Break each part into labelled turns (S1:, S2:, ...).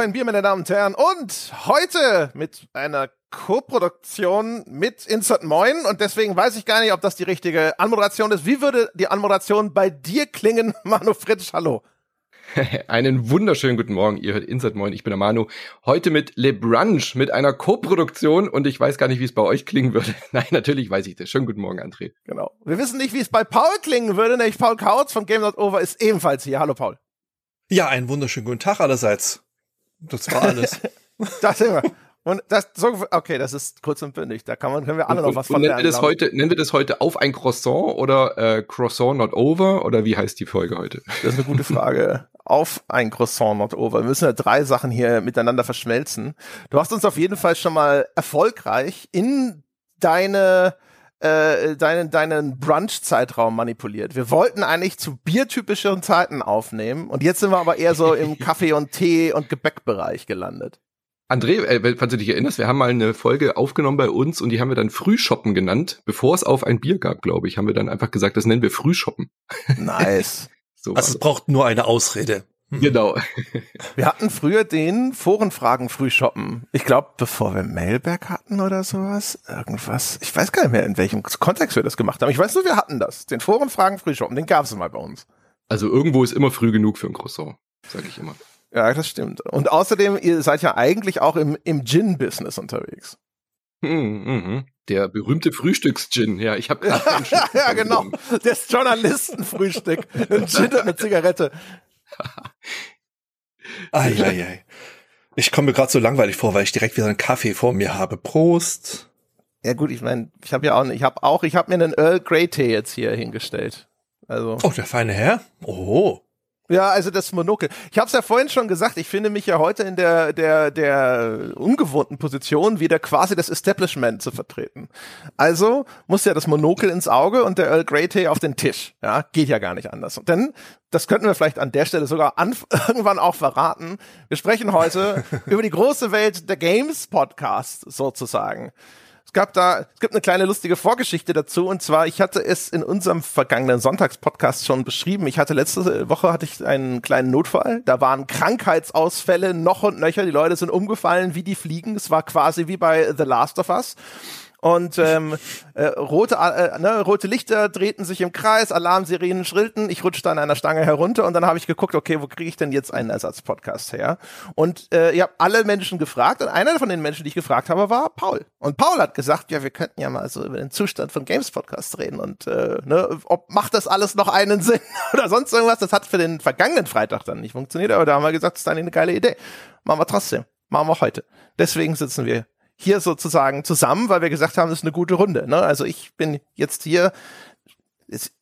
S1: Ein Bier, meine Damen und Herren. Und heute mit einer Co-Produktion mit Insert Moin. Und deswegen weiß ich gar nicht, ob das die richtige Anmoderation ist. Wie würde die Anmoderation bei dir klingen, Manu Fritsch? Hallo.
S2: Einen wunderschönen guten Morgen. Ihr hört Insert Moin. Ich bin der Manu. Heute mit Le Brunch, mit einer Co-Produktion. Und ich weiß gar nicht, wie es bei euch klingen würde. Nein, natürlich weiß ich das. Schönen guten Morgen, André.
S1: Genau. Wir wissen nicht, wie es bei Paul klingen würde. Nämlich Paul Kautz von Game Not Over ist ebenfalls hier. Hallo, Paul.
S3: Ja, einen wunderschönen guten Tag allerseits. Das war alles.
S1: das wir. Und das so okay, das ist kurz und bündig. Da kann man können wir alle noch was von
S2: nennen wir das heute nennen wir das heute auf ein Croissant oder äh, Croissant not over oder wie heißt die Folge heute?
S1: Das ist eine gute Frage. auf ein Croissant not over. Wir müssen ja drei Sachen hier miteinander verschmelzen. Du hast uns auf jeden Fall schon mal erfolgreich in deine äh, deinen, deinen Brunch-Zeitraum manipuliert. Wir wollten eigentlich zu biertypischeren Zeiten aufnehmen und jetzt sind wir aber eher so im Kaffee- und Tee- und Gebäckbereich gelandet.
S2: André, äh, falls du dich erinnerst, wir haben mal eine Folge aufgenommen bei uns und die haben wir dann Frühshoppen genannt, bevor es auf ein Bier gab, glaube ich, haben wir dann einfach gesagt, das nennen wir Frühshoppen.
S1: Nice.
S3: so also es braucht nur eine Ausrede.
S2: Mhm. Genau.
S1: Wir hatten früher den Forenfragen Frühshoppen. Ich glaube, bevor wir Mailback hatten oder sowas. Irgendwas. Ich weiß gar nicht mehr, in welchem Kontext wir das gemacht haben. Ich weiß nur, wir hatten das. Den Forenfragen Frühshoppen. Den gab es mal bei uns.
S2: Also irgendwo ist immer früh genug für ein Croissant. Sag ich immer.
S1: Ja, das stimmt. Und außerdem, ihr seid ja eigentlich auch im, im Gin-Business unterwegs.
S2: Hm, mhm. Der berühmte Frühstücks-Gin. Ja, ich habe gerade
S1: Ja, genau. Das Journalistenfrühstück. Ein Gin und eine Zigarette.
S3: Eieiei. Ich komme mir gerade so langweilig vor, weil ich direkt wieder einen Kaffee vor mir habe. Prost.
S1: Ja gut, ich meine, ich habe ja auch, ich habe auch, ich habe mir einen Earl Grey Tee jetzt hier hingestellt. Also.
S3: Oh, der feine Herr. Oh.
S1: Ja, also das Monokel. Ich habe es ja vorhin schon gesagt, ich finde mich ja heute in der der der ungewohnten Position, wieder quasi das Establishment zu vertreten. Also muss ja das Monokel ins Auge und der Earl Grey Tee auf den Tisch. Ja, geht ja gar nicht anders. Denn das könnten wir vielleicht an der Stelle sogar irgendwann auch verraten. Wir sprechen heute über die große Welt der Games Podcast sozusagen. Es gab da, es gibt eine kleine lustige Vorgeschichte dazu und zwar, ich hatte es in unserem vergangenen Sonntagspodcast schon beschrieben. Ich hatte letzte Woche hatte ich einen kleinen Notfall. Da waren Krankheitsausfälle noch und nöcher. Die Leute sind umgefallen wie die Fliegen. Es war quasi wie bei The Last of Us und ähm, äh, rote, äh, ne, rote Lichter drehten sich im Kreis, Alarmsirenen schrillten, ich rutschte an einer Stange herunter und dann habe ich geguckt, okay, wo kriege ich denn jetzt einen Ersatzpodcast her? Und äh, ich habe alle Menschen gefragt und einer von den Menschen, die ich gefragt habe, war Paul. Und Paul hat gesagt, ja, wir könnten ja mal so über den Zustand von Games Podcast reden und äh, ne, ob macht das alles noch einen Sinn oder sonst irgendwas. Das hat für den vergangenen Freitag dann nicht funktioniert, aber da haben wir gesagt, das ist eine geile Idee. Machen wir trotzdem. Machen wir heute. Deswegen sitzen wir hier sozusagen zusammen, weil wir gesagt haben, das ist eine gute Runde. Ne? Also ich bin jetzt hier, ist,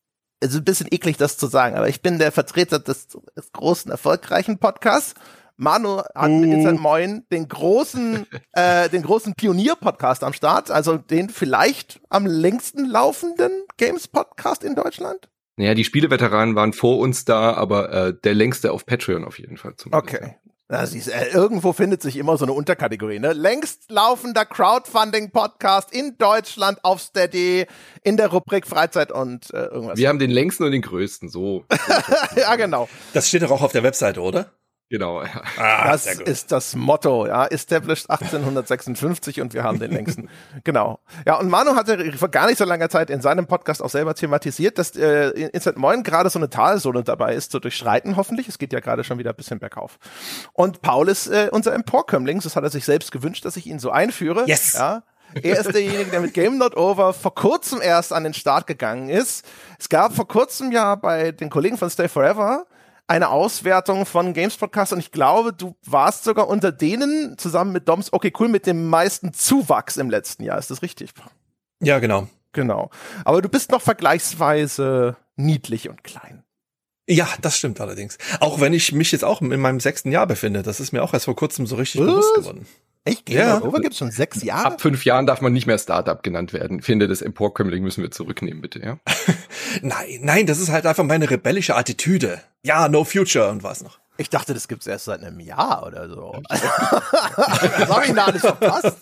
S1: ist ein bisschen eklig, das zu sagen, aber ich bin der Vertreter des, des großen, erfolgreichen Podcasts. Manu hat mit Instant uh. Moin den großen, äh, den großen Pionier-Podcast am Start, also den vielleicht am längsten laufenden Games-Podcast in Deutschland.
S2: Naja, die Spieleveteranen waren vor uns da, aber äh, der längste auf Patreon auf jeden Fall.
S1: Zumindest. Okay, na, siehst, äh, irgendwo findet sich immer so eine Unterkategorie, ne? Längst laufender Crowdfunding-Podcast in Deutschland auf Steady in der Rubrik Freizeit und äh, irgendwas.
S2: Wir haben den längsten und den größten, so.
S1: ja, genau.
S3: Das steht doch auch auf der Webseite, oder?
S2: Genau. Ja.
S1: Ah, das ist das Motto, ja. Established 1856 und wir haben den längsten. genau. Ja, und Manu hatte vor gar nicht so langer Zeit in seinem Podcast auch selber thematisiert, dass äh, Instant Moin gerade so eine Talsohle dabei ist, zu durchschreiten hoffentlich. Es geht ja gerade schon wieder ein bisschen bergauf. Und Paul ist äh, unser Emporkömmling, das hat er sich selbst gewünscht, dass ich ihn so einführe.
S3: Yes.
S1: Ja. Er ist derjenige, der mit Game Not Over vor kurzem erst an den Start gegangen ist. Es gab vor kurzem ja bei den Kollegen von Stay Forever eine Auswertung von Games Podcast und ich glaube, du warst sogar unter denen zusammen mit Doms, okay, cool, mit dem meisten Zuwachs im letzten Jahr. Ist das richtig?
S3: Ja, genau.
S1: Genau. Aber du bist noch vergleichsweise niedlich und klein.
S3: Ja, das stimmt allerdings. Auch wenn ich mich jetzt auch in meinem sechsten Jahr befinde. Das ist mir auch erst vor kurzem so richtig Was? bewusst geworden.
S1: Echt? Game ja. Over gibt's schon sechs Jahre?
S2: Ab fünf Jahren darf man nicht mehr Startup genannt werden. Finde, das Emporkömmling müssen wir zurücknehmen, bitte, ja?
S3: nein, nein, das ist halt einfach meine rebellische Attitüde. Ja, no future und was noch.
S1: Ich dachte, das gibt's erst seit einem Jahr oder so. das habe ich noch nicht verpasst.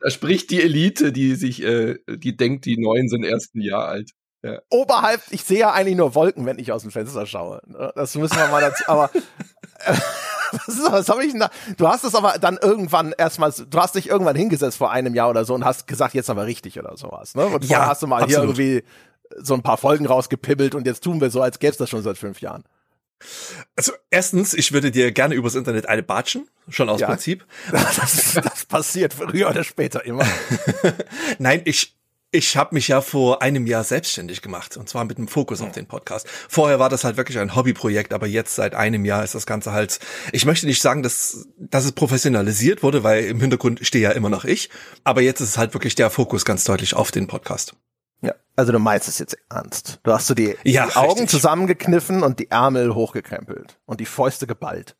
S2: Da spricht die Elite, die sich, äh, die denkt, die Neuen sind erst ein Jahr alt.
S1: Ja. Oberhalb, ich sehe ja eigentlich nur Wolken, wenn ich aus dem Fenster schaue. Das müssen wir mal dazu, aber was, was habe ich denn da? Du hast es aber dann irgendwann erstmal, du hast dich irgendwann hingesetzt vor einem Jahr oder so und hast gesagt, jetzt aber richtig oder sowas, ne? Und
S3: Ja,
S1: vorher hast du mal
S3: absolut.
S1: hier irgendwie so ein paar Folgen rausgepibbelt und jetzt tun wir so, als gäbe es das schon seit fünf Jahren.
S3: Also erstens, ich würde dir gerne übers Internet eine batschen, schon aus
S1: Ja.
S3: Prinzip.
S1: Das, das passiert früher oder später immer.
S3: Nein, ich ich habe mich ja vor einem Jahr selbstständig gemacht und zwar mit einem Fokus auf den Podcast. Vorher war das halt wirklich ein Hobbyprojekt, aber jetzt seit einem Jahr ist das Ganze halt. Ich möchte nicht sagen, dass dass es professionalisiert wurde, weil im Hintergrund stehe ja immer noch ich. Aber jetzt ist es halt wirklich der Fokus ganz deutlich auf den Podcast.
S1: Ja, also du meinst es jetzt ernst. Du hast so die,
S3: Ja,
S1: die Augen
S3: richtig.
S1: zusammengekniffen und die Ärmel hochgekrempelt und die Fäuste geballt.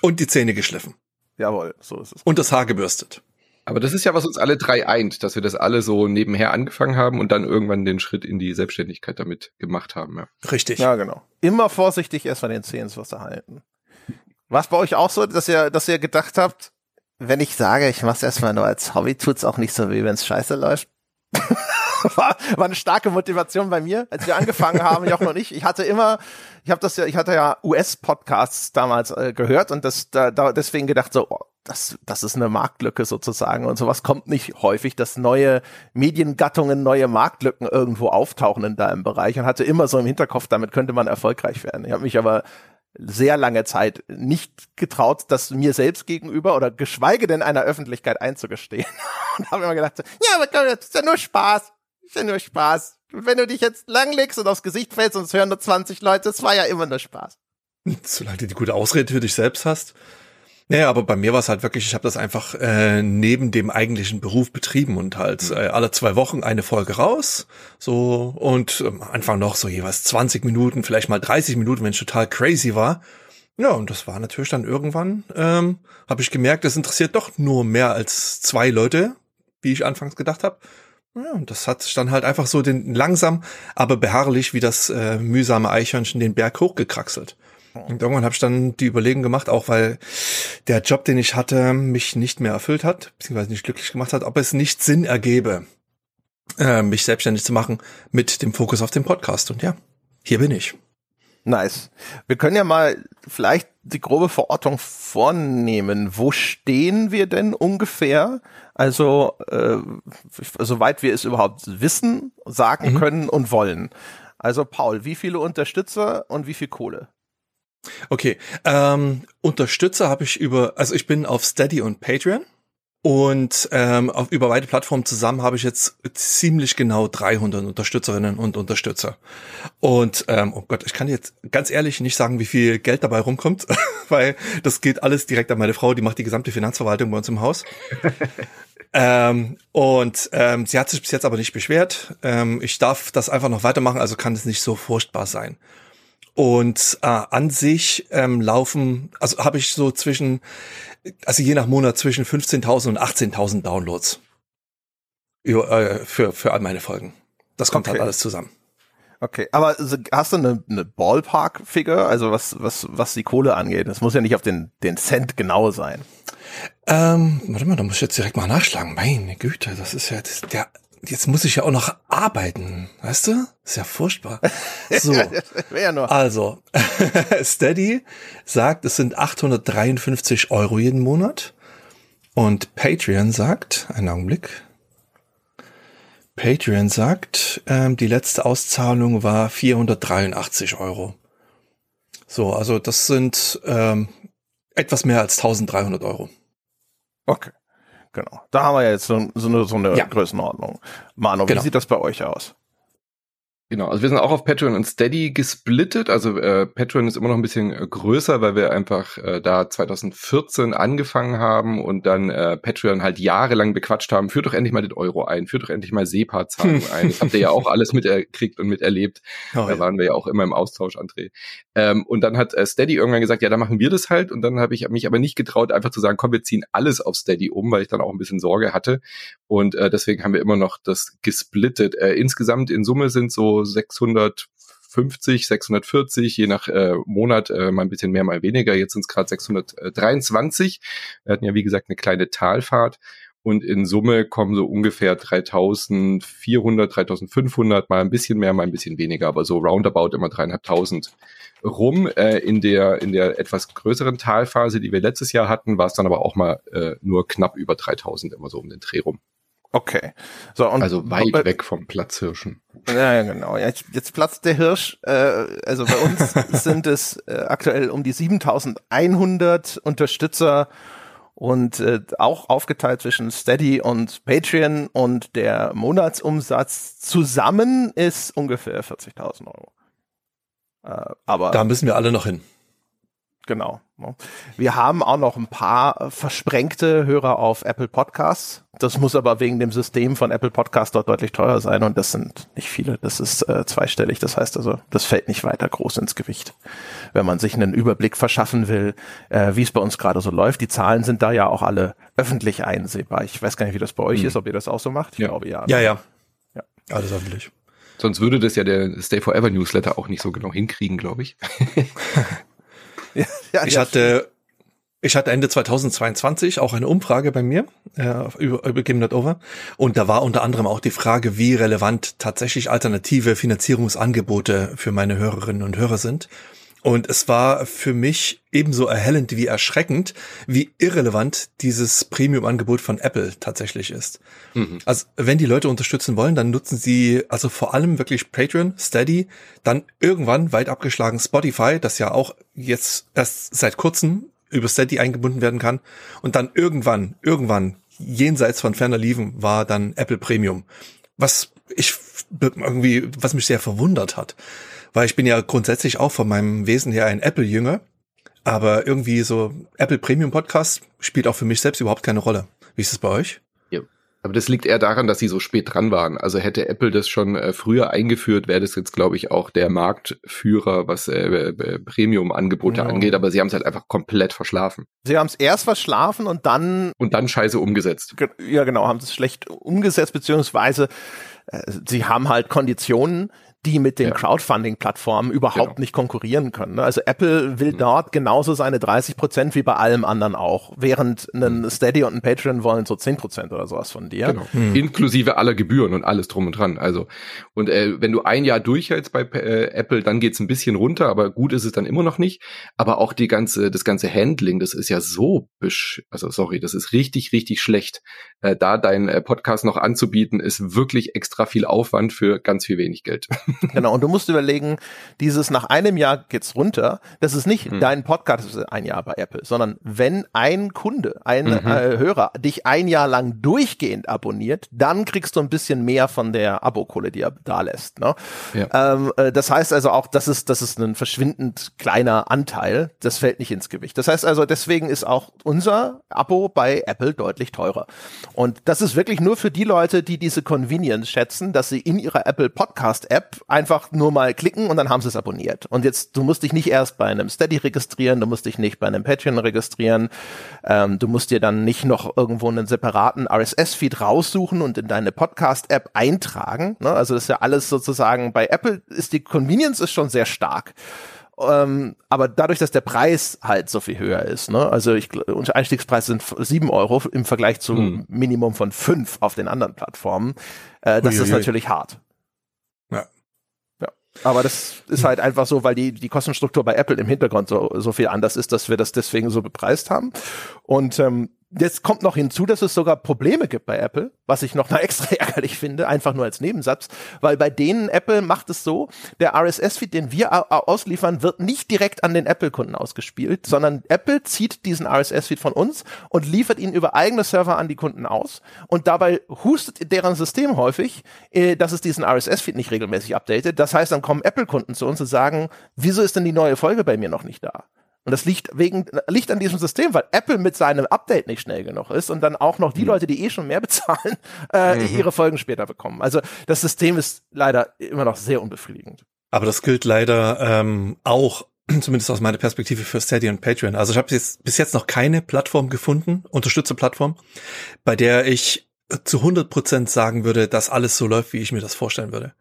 S3: Und die Zähne geschliffen
S1: Jawohl, so ist es.
S3: und das Haar gebürstet.
S2: Aber das ist ja, was uns alle drei eint, dass wir das alle so nebenher angefangen haben und dann irgendwann den Schritt in die Selbstständigkeit damit gemacht haben. Ja.
S3: Richtig.
S1: Ja, genau. Immer vorsichtig erstmal den Zeh ins Wasser halten. War bei euch auch so, dass ihr, dass ihr gedacht habt, wenn ich sage, ich mach's erstmal nur als Hobby, tut's auch nicht so weh, wenn's scheiße läuft? war, war eine starke Motivation bei mir, als wir angefangen haben, Jochen und ich. Ich hatte immer, ich habe das ja, ich hatte ja US-Podcasts damals äh, gehört und das da, da deswegen gedacht so, oh, das, das ist eine Marktlücke sozusagen und sowas kommt nicht häufig, dass neue Mediengattungen, neue Marktlücken irgendwo auftauchen in deinem Bereich und hatte immer so im Hinterkopf, damit könnte man erfolgreich werden. Ich habe mich aber sehr lange Zeit nicht getraut, das mir selbst gegenüber oder geschweige denn einer Öffentlichkeit einzugestehen. Und habe immer gedacht, so, ja, das ist ja nur Spaß. Ist ja nur Spaß. Und wenn du dich jetzt langlegst und aufs Gesicht fällst und es hören nur 20 Leute, es war ja immer nur Spaß.
S3: Solange du die gute Ausrede für dich selbst hast. Naja, aber bei mir war es halt wirklich, ich habe das einfach äh, neben dem eigentlichen Beruf betrieben und halt äh, alle zwei Wochen eine Folge raus. So und am Anfang noch so jeweils 20 Minuten, vielleicht mal 30 Minuten, wenn es total crazy war. Ja, und das war natürlich dann irgendwann, ähm, habe ich gemerkt, das interessiert doch nur mehr als zwei Leute, wie ich anfangs gedacht habe. Ja, und das hat sich dann halt einfach so den langsam, aber beharrlich wie das äh, mühsame Eichhörnchen den Berg hochgekraxelt. Und irgendwann habe ich dann die Überlegung gemacht, auch weil der Job, den ich hatte, mich nicht mehr erfüllt hat, beziehungsweise nicht glücklich gemacht hat, ob es nicht Sinn ergebe, äh, mich selbstständig zu machen mit dem Fokus auf den Podcast. Und ja, hier bin ich.
S1: Nice. Wir können ja mal vielleicht die grobe Verortung vornehmen. Wo stehen wir denn ungefähr? Also, äh, soweit wir es überhaupt wissen, sagen
S3: Mhm.
S1: können und wollen. Also, Paul, wie viele Unterstützer und wie viel Kohle?
S3: Okay, ähm, Unterstützer habe ich über, also ich bin auf Steady und Patreon und ähm, auf, über beide Plattformen zusammen habe ich jetzt ziemlich genau 300 Unterstützerinnen und Unterstützer. Und ähm, oh Gott, ich kann jetzt ganz ehrlich nicht sagen, wie viel Geld dabei rumkommt, weil das geht alles direkt an meine Frau, die macht die gesamte Finanzverwaltung bei uns im Haus. Ähm, und ähm, sie hat sich bis jetzt aber nicht beschwert. Ähm, ich darf das einfach noch weitermachen, also kann es nicht so furchtbar sein. Und äh, an sich ähm, laufen, also habe ich so zwischen, also je nach Monat zwischen 15.000 und 18.000 Downloads über, äh, für, für all meine Folgen. Das kommt
S1: Okay.
S3: halt alles zusammen.
S1: Okay, aber hast du eine, eine Ballpark-Figure, also was, was, was die Kohle angeht? Das muss ja nicht auf den, den Cent genau sein.
S3: Ähm, warte mal, da muss ich jetzt direkt mal nachschlagen. Meine Güte, das ist ja das, der. Jetzt muss ich ja auch noch arbeiten, weißt du? ist ja furchtbar. So.
S1: Ja.
S3: Also, Steady sagt, es sind 853 Euro jeden Monat. Und Patreon sagt, einen Augenblick. Patreon sagt, ähm, die letzte Auszahlung war 483 Euro. So, also das sind ähm, etwas mehr als 1300 Euro.
S1: Okay. Genau. Da haben wir ja jetzt so, so eine, so eine
S3: Ja.
S1: Größenordnung. Manu,
S3: Genau.
S1: wie sieht das bei euch aus?
S2: Genau, also wir sind auch auf Patreon und Steady gesplittet. Also äh, Patreon ist immer noch ein bisschen äh, größer, weil wir einfach äh, da 2014 angefangen haben und dann äh, Patreon halt jahrelang bequatscht haben. Führt doch endlich mal den Euro ein, führt doch endlich mal SEPA-Zahlung ein. Das habt ihr ja auch alles miterkriegt und miterlebt.
S3: Oh,
S2: Da waren wir ja auch immer im Austausch, André. Ähm, und dann hat äh, Steady irgendwann gesagt, ja, dann machen wir das halt. Und dann habe ich mich aber nicht getraut, einfach zu sagen, komm, wir ziehen alles auf Steady um, weil ich dann auch ein bisschen Sorge hatte. Und äh, deswegen haben wir immer noch das gesplittet. Äh, insgesamt in Summe sind so 650, 640, je nach äh, Monat äh, mal ein bisschen mehr, mal weniger. Jetzt sind es gerade 623. Wir hatten ja, wie gesagt, eine kleine Talfahrt. Und in Summe kommen so ungefähr 3400, 3500, mal ein bisschen mehr, mal ein bisschen weniger, aber so roundabout immer dreieinhalbtausend rum. Äh, in der in der etwas größeren Talphase, die wir letztes Jahr hatten, war es dann aber auch mal äh, nur knapp über 3000, immer so um den Dreh rum.
S1: Okay. So, und
S2: also weit äh, weg vom Platzhirschen.
S1: Ja, ja genau. Jetzt, jetzt platzt der Hirsch. Äh, also bei uns sind es äh, aktuell um die 7100 Unterstützer und äh, auch aufgeteilt zwischen Steady und Patreon und der Monatsumsatz zusammen ist ungefähr 40.000 Euro.
S3: Äh, aber da müssen wir alle noch hin.
S1: Genau. Wir haben auch noch ein paar versprengte Hörer auf Apple Podcasts. Das muss aber wegen dem System von Apple Podcasts dort deutlich teurer sein und das sind nicht viele. Das ist äh, zweistellig. Das heißt also, das fällt nicht weiter groß ins Gewicht. Wenn man sich einen Überblick verschaffen will, äh, wie es bei uns gerade so läuft. Die Zahlen sind da ja auch alle öffentlich einsehbar. Ich weiß gar nicht, wie das bei euch hm. ist, ob ihr das auch so macht. Ich
S3: ja.
S1: glaube ja.
S3: Ja, ja. Ja, alles öffentlich.
S2: Sonst würde das ja der Stay Forever Newsletter auch nicht so genau hinkriegen, glaube ich.
S3: ja, ja, ich hatte ich hatte Ende 2022 auch eine Umfrage bei mir äh, über, über Game Not Over und da war unter anderem auch die Frage, wie relevant tatsächlich alternative Finanzierungsangebote für meine Hörerinnen und Hörer sind. Und es war für mich ebenso erhellend wie erschreckend, wie irrelevant dieses Premium-Angebot von Apple tatsächlich ist. Mhm. Also wenn die Leute unterstützen wollen, dann nutzen sie also vor allem wirklich Patreon, Steady, dann irgendwann weit abgeschlagen Spotify, das ja auch jetzt erst seit kurzem über Steady eingebunden werden kann. Und dann irgendwann, irgendwann, jenseits von ferner Liefen, war dann Apple Premium. Was ich irgendwie, was mich sehr verwundert hat weil ich bin ja grundsätzlich auch von meinem Wesen her ein Apple-Jünger, aber irgendwie so Apple Premium Podcast spielt auch für mich selbst überhaupt keine Rolle. Wie ist es bei euch?
S2: Ja. Aber das liegt eher daran, dass sie so spät dran waren. Also hätte Apple das schon äh, früher eingeführt, wäre das jetzt, glaube ich, auch der Marktführer, was äh, äh Premium-Angebote ja. angeht. Aber sie haben es halt einfach komplett verschlafen.
S1: Sie haben es erst verschlafen und dann
S2: und dann scheiße umgesetzt.
S1: Ja, genau, haben es schlecht umgesetzt beziehungsweise äh, sie haben halt Konditionen, die mit den ja. Crowdfunding-Plattformen überhaupt genau. nicht konkurrieren können. Ne? Also Apple will mhm. dort genauso seine 30 Prozent wie bei allem anderen auch, während ein mhm. Steady und ein Patreon wollen so 10 Prozent oder sowas von dir. Genau.
S2: Mhm. Inklusive aller Gebühren und alles drum und dran. Also und äh, wenn du ein Jahr durchhältst bei äh, Apple, dann geht's ein bisschen runter, aber gut ist es dann immer noch nicht. Aber auch die ganze, das ganze Handling, das ist ja so bisch, also sorry, das ist richtig, richtig schlecht. Äh, da dein äh, Podcast noch anzubieten, ist wirklich extra viel Aufwand für ganz viel wenig Geld.
S1: Genau, und du musst überlegen, dieses nach einem Jahr geht's runter, das ist nicht hm. dein Podcast ein Jahr bei Apple, sondern wenn ein Kunde, ein mhm. äh, Hörer dich ein Jahr lang durchgehend abonniert, dann kriegst du ein bisschen mehr von der Abokohle, die er da lässt. Ne? Ja. Ähm, äh, das heißt also auch, das ist, das ist ein verschwindend kleiner Anteil, das fällt nicht ins Gewicht. Das heißt also, deswegen ist auch unser Abo bei Apple deutlich teurer. Und das ist wirklich nur für die Leute, die diese Convenience schätzen, dass sie in ihrer Apple Podcast App einfach nur mal klicken und dann haben sie es abonniert. Und jetzt, du musst dich nicht erst bei einem Steady registrieren, du musst dich nicht bei einem Patreon registrieren, ähm, du musst dir dann nicht noch irgendwo einen separaten RSS-Feed raussuchen und in deine Podcast-App eintragen. Ne? Also das ist ja alles sozusagen, bei Apple ist die Convenience ist schon sehr stark. Ähm, aber dadurch, dass der Preis halt so viel höher ist, ne? also ich, Einstiegspreis sind sieben Euro im Vergleich zum hm. Minimum von fünf auf den anderen Plattformen, äh, das Uiuiui. ist natürlich hart. Aber das ist halt einfach so, weil die, die Kostenstruktur bei Apple im Hintergrund so, so viel anders ist, dass wir das deswegen so bepreist haben. Und ähm, Jetzt kommt noch hinzu, dass es sogar Probleme gibt bei Apple, was ich noch mal extra ärgerlich finde, einfach nur als Nebensatz, weil bei denen Apple macht es so, der RSS-Feed, den wir ausliefern, wird nicht direkt an den Apple-Kunden ausgespielt, sondern Apple zieht diesen RSS-Feed von uns und liefert ihn über eigene Server an die Kunden aus und dabei hustet deren System häufig, äh, dass es diesen RSS-Feed nicht regelmäßig updatet. Das heißt, dann kommen Apple-Kunden zu uns und sagen, wieso ist denn die neue Folge bei mir noch nicht da? Und das liegt wegen, liegt an diesem System, weil Apple mit seinem Update nicht schnell genug ist und dann auch noch die mhm. Leute, die eh schon mehr bezahlen, äh, mhm. ihre Folgen später bekommen. Also das System ist leider immer noch sehr unbefriedigend.
S3: Aber das gilt leider ähm, auch zumindest aus meiner Perspektive für Steady und Patreon. Also ich habe jetzt bis jetzt noch keine Plattform gefunden, Unterstützerplattform, bei der ich zu 100 Prozent sagen würde, dass alles so läuft, wie ich mir das vorstellen würde.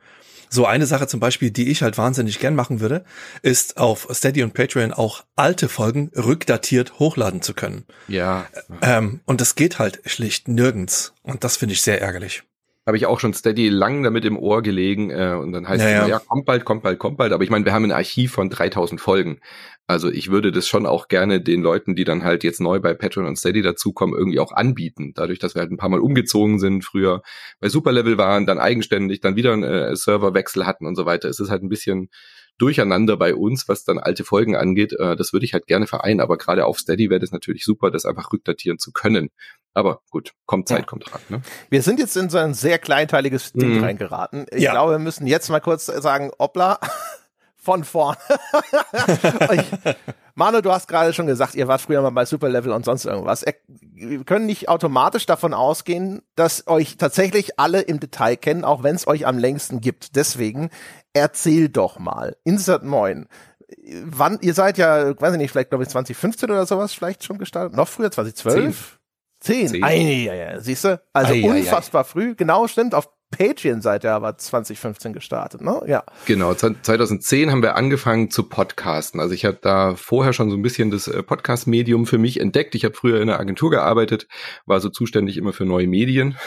S3: So eine Sache zum Beispiel, die ich halt wahnsinnig gern machen würde, ist auf Steady und Patreon auch alte Folgen rückdatiert hochladen zu können.
S2: Ja.
S3: Ähm, und das geht halt schlicht nirgends. Und das finde ich sehr ärgerlich
S2: habe ich auch schon steady lang damit im Ohr gelegen äh, und dann heißt
S3: ja,
S2: es
S3: ja,
S2: kommt bald, kommt bald, kommt bald. Aber ich meine, wir haben ein Archiv von 3000 Folgen. Also ich würde das schon auch gerne den Leuten, die dann halt jetzt neu bei Patreon und Steady dazukommen, irgendwie auch anbieten. Dadurch, dass wir halt ein paar Mal umgezogen sind, früher bei Superlevel waren, dann eigenständig, dann wieder einen äh, Serverwechsel hatten und so weiter. Es ist halt ein bisschen durcheinander bei uns, was dann alte Folgen angeht. Äh, das würde ich halt gerne vereinen, aber gerade auf Steady wäre das natürlich super, das einfach rückdatieren zu können. Aber gut, kommt Zeit, ja. kommt ran. Ne?
S1: Wir sind jetzt in so ein sehr kleinteiliges Ding mhm. reingeraten. Ich ja. glaube, wir müssen jetzt mal kurz sagen, Opla, von vorn. ich, Manu, du hast gerade schon gesagt, ihr wart früher mal bei Superlevel und sonst irgendwas. Wir können nicht automatisch davon ausgehen, dass euch tatsächlich alle im Detail kennen, auch wenn es euch am längsten gibt. Deswegen erzähl doch mal. Insert 9 wann, ihr seid ja, weiß ich nicht, vielleicht glaube ich 2015 oder sowas vielleicht schon gestartet, noch früher, 2012? 10. 10. Ei, ja, ja, siehst du? Also ei, unfassbar ei, früh. Genau, stimmt. Auf Patreon seid ihr aber 2015 gestartet, ne? Ja.
S2: Genau, 2010 haben wir angefangen zu podcasten. Also ich habe da vorher schon so ein bisschen das äh, Podcast-Medium für mich entdeckt. Ich habe früher in einer Agentur gearbeitet, war so zuständig immer für neue Medien.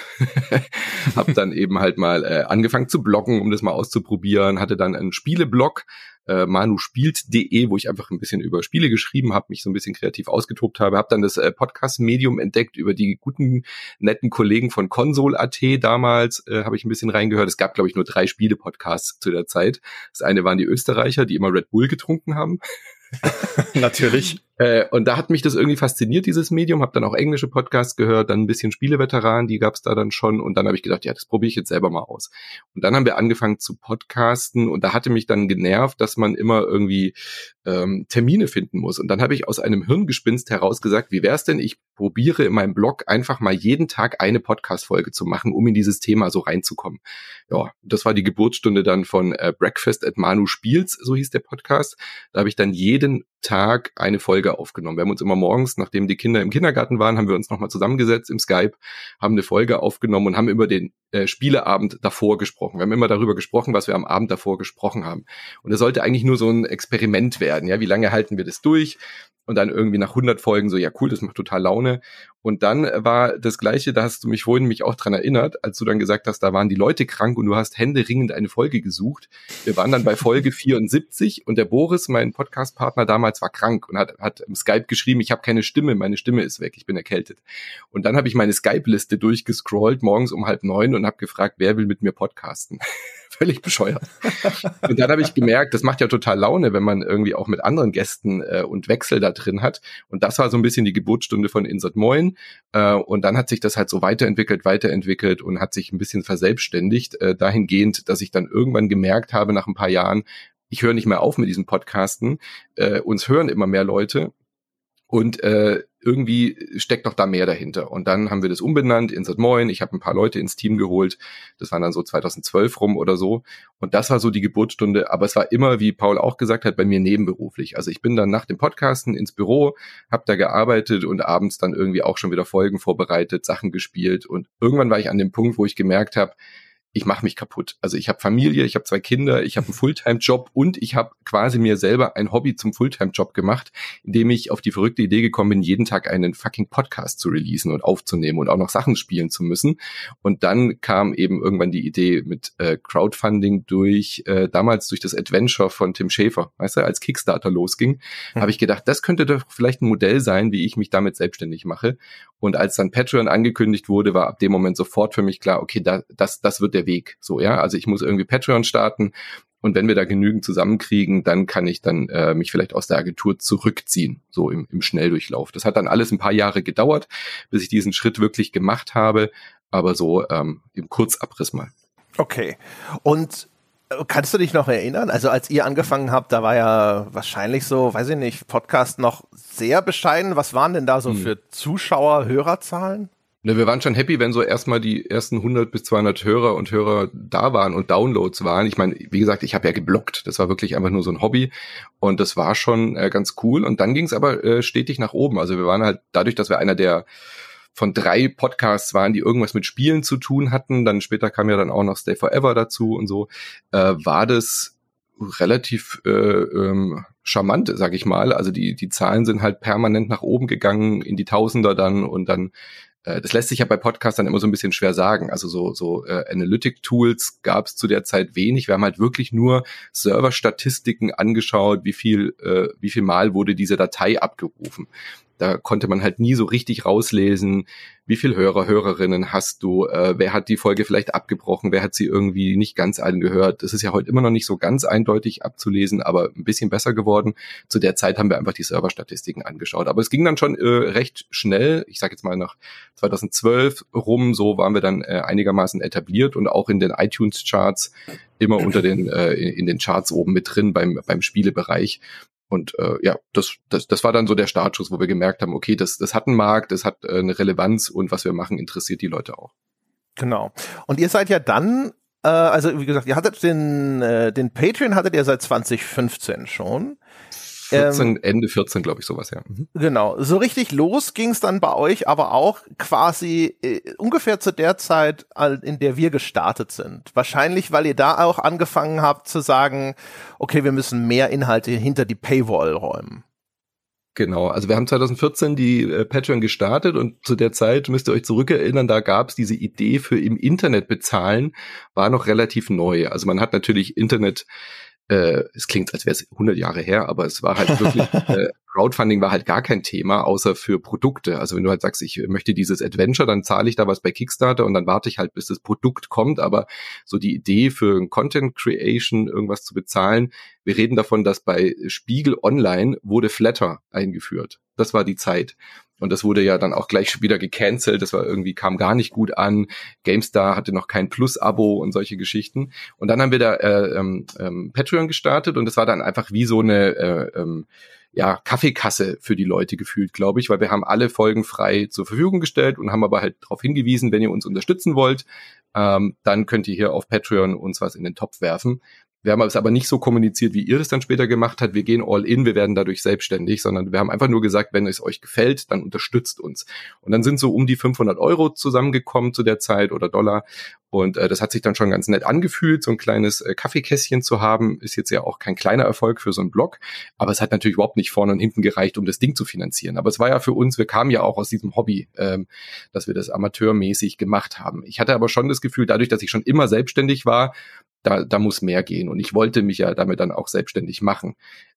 S2: habe dann eben halt mal äh, angefangen zu bloggen, um das mal auszuprobieren. Hatte dann einen Spieleblog, äh, manuspielt.de, wo ich einfach ein bisschen über Spiele geschrieben habe, mich so ein bisschen kreativ ausgetobt habe, habe dann das äh, Podcast-Medium entdeckt über die guten, netten Kollegen von Console.at damals, äh, habe ich ein bisschen reingehört. Es gab, glaube ich, nur drei Spiele-Podcasts zu der Zeit. Das eine waren die Österreicher, die immer Red Bull getrunken haben.
S3: Natürlich.
S2: Äh, und da hat mich das irgendwie fasziniert, dieses Medium. Habe dann auch englische Podcasts gehört, dann ein bisschen Spieleveteranen, die gab es da dann schon. Und dann habe ich gedacht, ja, das probiere ich jetzt selber mal aus. Und dann haben wir angefangen zu podcasten und da hatte mich dann genervt, dass man immer irgendwie ähm, Termine finden muss. Und dann habe ich aus einem Hirngespinst heraus gesagt, wie wäre es denn, ich probiere in meinem Blog einfach mal jeden Tag eine Podcast-Folge zu machen, um in dieses Thema so reinzukommen. Ja, das war die Geburtsstunde dann von äh, Breakfast at Manu Spiels, so hieß der Podcast. Da habe ich dann jeden Tag eine Folge aufgenommen. Wir haben uns immer morgens, nachdem die Kinder im Kindergarten waren, haben wir uns nochmal zusammengesetzt im Skype, haben eine Folge aufgenommen und haben über den äh, Spieleabend davor gesprochen. Wir haben immer darüber gesprochen, was wir am Abend davor gesprochen haben. Und es sollte eigentlich nur so ein Experiment werden. Ja, wie lange halten wir das durch? und dann irgendwie nach 100 Folgen so, ja cool, das macht total Laune. Und dann war das Gleiche, da hast du mich vorhin mich auch dran erinnert, als du dann gesagt hast, da waren die Leute krank und du hast händeringend eine Folge gesucht. Wir waren dann bei Folge 74 und der Boris, mein Podcastpartner damals, war krank und hat, hat im Skype geschrieben, ich habe keine Stimme, meine Stimme ist weg, ich bin erkältet. Und dann habe ich meine Skype-Liste durchgescrollt morgens um halb neun und habe gefragt, wer will mit mir podcasten? Völlig bescheuert. und dann habe ich gemerkt, das macht ja total Laune, wenn man irgendwie auch mit anderen Gästen äh, und Wechsel da drin hat. Und das war so ein bisschen die Geburtsstunde von Insert Moin. Äh, und dann hat sich das halt so weiterentwickelt, weiterentwickelt und hat sich ein bisschen verselbstständigt, äh, dahingehend, dass ich dann irgendwann gemerkt habe, nach ein paar Jahren, ich höre nicht mehr auf mit diesem Podcasten. Äh, uns hören immer mehr Leute. Und äh, irgendwie steckt doch da mehr dahinter. Und dann haben wir das umbenannt, Insert Moin. Ich habe ein paar Leute ins Team geholt. Das war dann so 2012 rum oder so. Und das war so die Geburtsstunde. Aber es war immer, wie Paul auch gesagt hat, bei mir nebenberuflich. Also ich bin dann nach dem Podcasten ins Büro, habe da gearbeitet und abends dann irgendwie auch schon wieder Folgen vorbereitet, Sachen gespielt. Und irgendwann war ich an dem Punkt, wo ich gemerkt habe, ich mache mich kaputt. Also ich habe Familie, ich habe zwei Kinder, ich habe einen Fulltime-Job und ich habe quasi mir selber ein Hobby zum Fulltime-Job gemacht, indem ich auf die verrückte Idee gekommen bin, jeden Tag einen fucking Podcast zu releasen und aufzunehmen und auch noch Sachen spielen zu müssen. Und dann kam eben irgendwann die Idee mit äh, Crowdfunding durch, äh, damals durch das Adventure von Tim Schäfer, weißt du, als Kickstarter losging, mhm. habe ich gedacht, das könnte doch vielleicht ein Modell sein, wie ich mich damit selbstständig mache. Und als dann Patreon angekündigt wurde, war ab dem Moment sofort für mich klar, okay, da, das, das wird der Weg. So, ja. Also ich muss irgendwie Patreon starten. Und wenn wir da genügend zusammenkriegen, dann kann ich dann äh, mich vielleicht aus der Agentur zurückziehen, so im, im Schnelldurchlauf. Das hat dann alles ein paar Jahre gedauert, bis ich diesen Schritt wirklich gemacht habe, aber so ähm, im Kurzabriss mal.
S1: Okay. Und Kannst du dich noch erinnern? Also als ihr angefangen habt, da war ja wahrscheinlich so, weiß ich nicht, Podcast noch sehr bescheiden. Was waren denn da so hm. für Zuschauer, Hörerzahlen?
S2: Ne, wir waren schon happy, wenn so erstmal die ersten 100 bis 200 Hörer und Hörer da waren und Downloads waren. Ich meine, wie gesagt, ich habe ja geblockt. Das war wirklich einfach nur so ein Hobby und das war schon äh, ganz cool. Und dann ging es aber äh, stetig nach oben. Also wir waren halt dadurch, dass wir einer der von drei Podcasts waren, die irgendwas mit Spielen zu tun hatten, dann später kam ja dann auch noch Stay Forever dazu und so, äh, war das relativ äh, ähm, charmant, sag ich mal. Also die, die Zahlen sind halt permanent nach oben gegangen, in die Tausender dann und dann äh, das lässt sich ja bei Podcasts dann immer so ein bisschen schwer sagen. Also so, so äh, Analytic-Tools gab es zu der Zeit wenig. Wir haben halt wirklich nur Serverstatistiken angeschaut, wie viel, äh, wie viel Mal wurde diese Datei abgerufen. Da konnte man halt nie so richtig rauslesen, wie viel Hörer, Hörerinnen hast du, äh, wer hat die Folge vielleicht abgebrochen, wer hat sie irgendwie nicht ganz allen gehört. Das ist ja heute immer noch nicht so ganz eindeutig abzulesen, aber ein bisschen besser geworden. Zu der Zeit haben wir einfach die Serverstatistiken angeschaut. Aber es ging dann schon äh, recht schnell, ich sage jetzt mal nach 2012 rum, so waren wir dann äh, einigermaßen etabliert und auch in den iTunes-Charts immer unter den äh, in den Charts oben mit drin beim beim Spielebereich und äh, ja, das, das, das war dann so der Startschuss, wo wir gemerkt haben, okay, das, das hat einen Markt, das hat äh, eine Relevanz und was wir machen, interessiert die Leute auch.
S1: Genau. Und ihr seid ja dann, äh, also wie gesagt, ihr hattet den, äh, den Patreon hattet ihr seit 2015 schon.
S2: 14, ähm, Ende 14, glaube ich, sowas, ja. Mhm.
S1: Genau. So richtig los ging es dann bei euch, aber auch quasi äh, ungefähr zu der Zeit, in der wir gestartet sind. Wahrscheinlich, weil ihr da auch angefangen habt zu sagen, okay, wir müssen mehr Inhalte hinter die Paywall räumen.
S2: Genau, also wir haben 2014 die äh, Patreon gestartet und zu der Zeit, müsst ihr euch zurückerinnern, da gab es diese Idee für im Internet bezahlen, war noch relativ neu. Also man hat natürlich Internet äh, es klingt, als wäre es 100 Jahre her, aber es war halt wirklich, äh, Crowdfunding war halt gar kein Thema, außer für Produkte. Also wenn du halt sagst, ich möchte dieses Adventure, dann zahle ich da was bei Kickstarter und dann warte ich halt, bis das Produkt kommt. Aber so die Idee für Content Creation, irgendwas zu bezahlen, wir reden davon, dass bei Spiegel Online wurde Flatter eingeführt. Das war die Zeit. Und das wurde ja dann auch gleich wieder gecancelt. Das war irgendwie, kam gar nicht gut an. GameStar hatte noch kein Plus-Abo und solche Geschichten. Und dann haben wir da äh, ähm, ähm, Patreon gestartet und das war dann einfach wie so eine äh, ähm, ja, Kaffeekasse für die Leute gefühlt, glaube ich, weil wir haben alle Folgen frei zur Verfügung gestellt und haben aber halt darauf hingewiesen, wenn ihr uns unterstützen wollt, ähm, dann könnt ihr hier auf Patreon uns was in den Topf werfen. Wir haben es aber nicht so kommuniziert, wie ihr das dann später gemacht habt. Wir gehen all in, wir werden dadurch selbstständig, sondern wir haben einfach nur gesagt, wenn es euch gefällt, dann unterstützt uns. Und dann sind so um die 500 Euro zusammengekommen zu der Zeit oder Dollar. Und äh, das hat sich dann schon ganz nett angefühlt. So ein kleines äh, Kaffeekästchen zu haben, ist jetzt ja auch kein kleiner Erfolg für so einen Blog. Aber es hat natürlich überhaupt nicht vorne und hinten gereicht, um das Ding zu finanzieren. Aber es war ja für uns, wir kamen ja auch aus diesem Hobby, ähm, dass wir das amateurmäßig gemacht haben. Ich hatte aber schon das Gefühl, dadurch, dass ich schon immer selbstständig war, da, da muss mehr gehen. Und ich wollte mich ja damit dann auch selbstständig machen.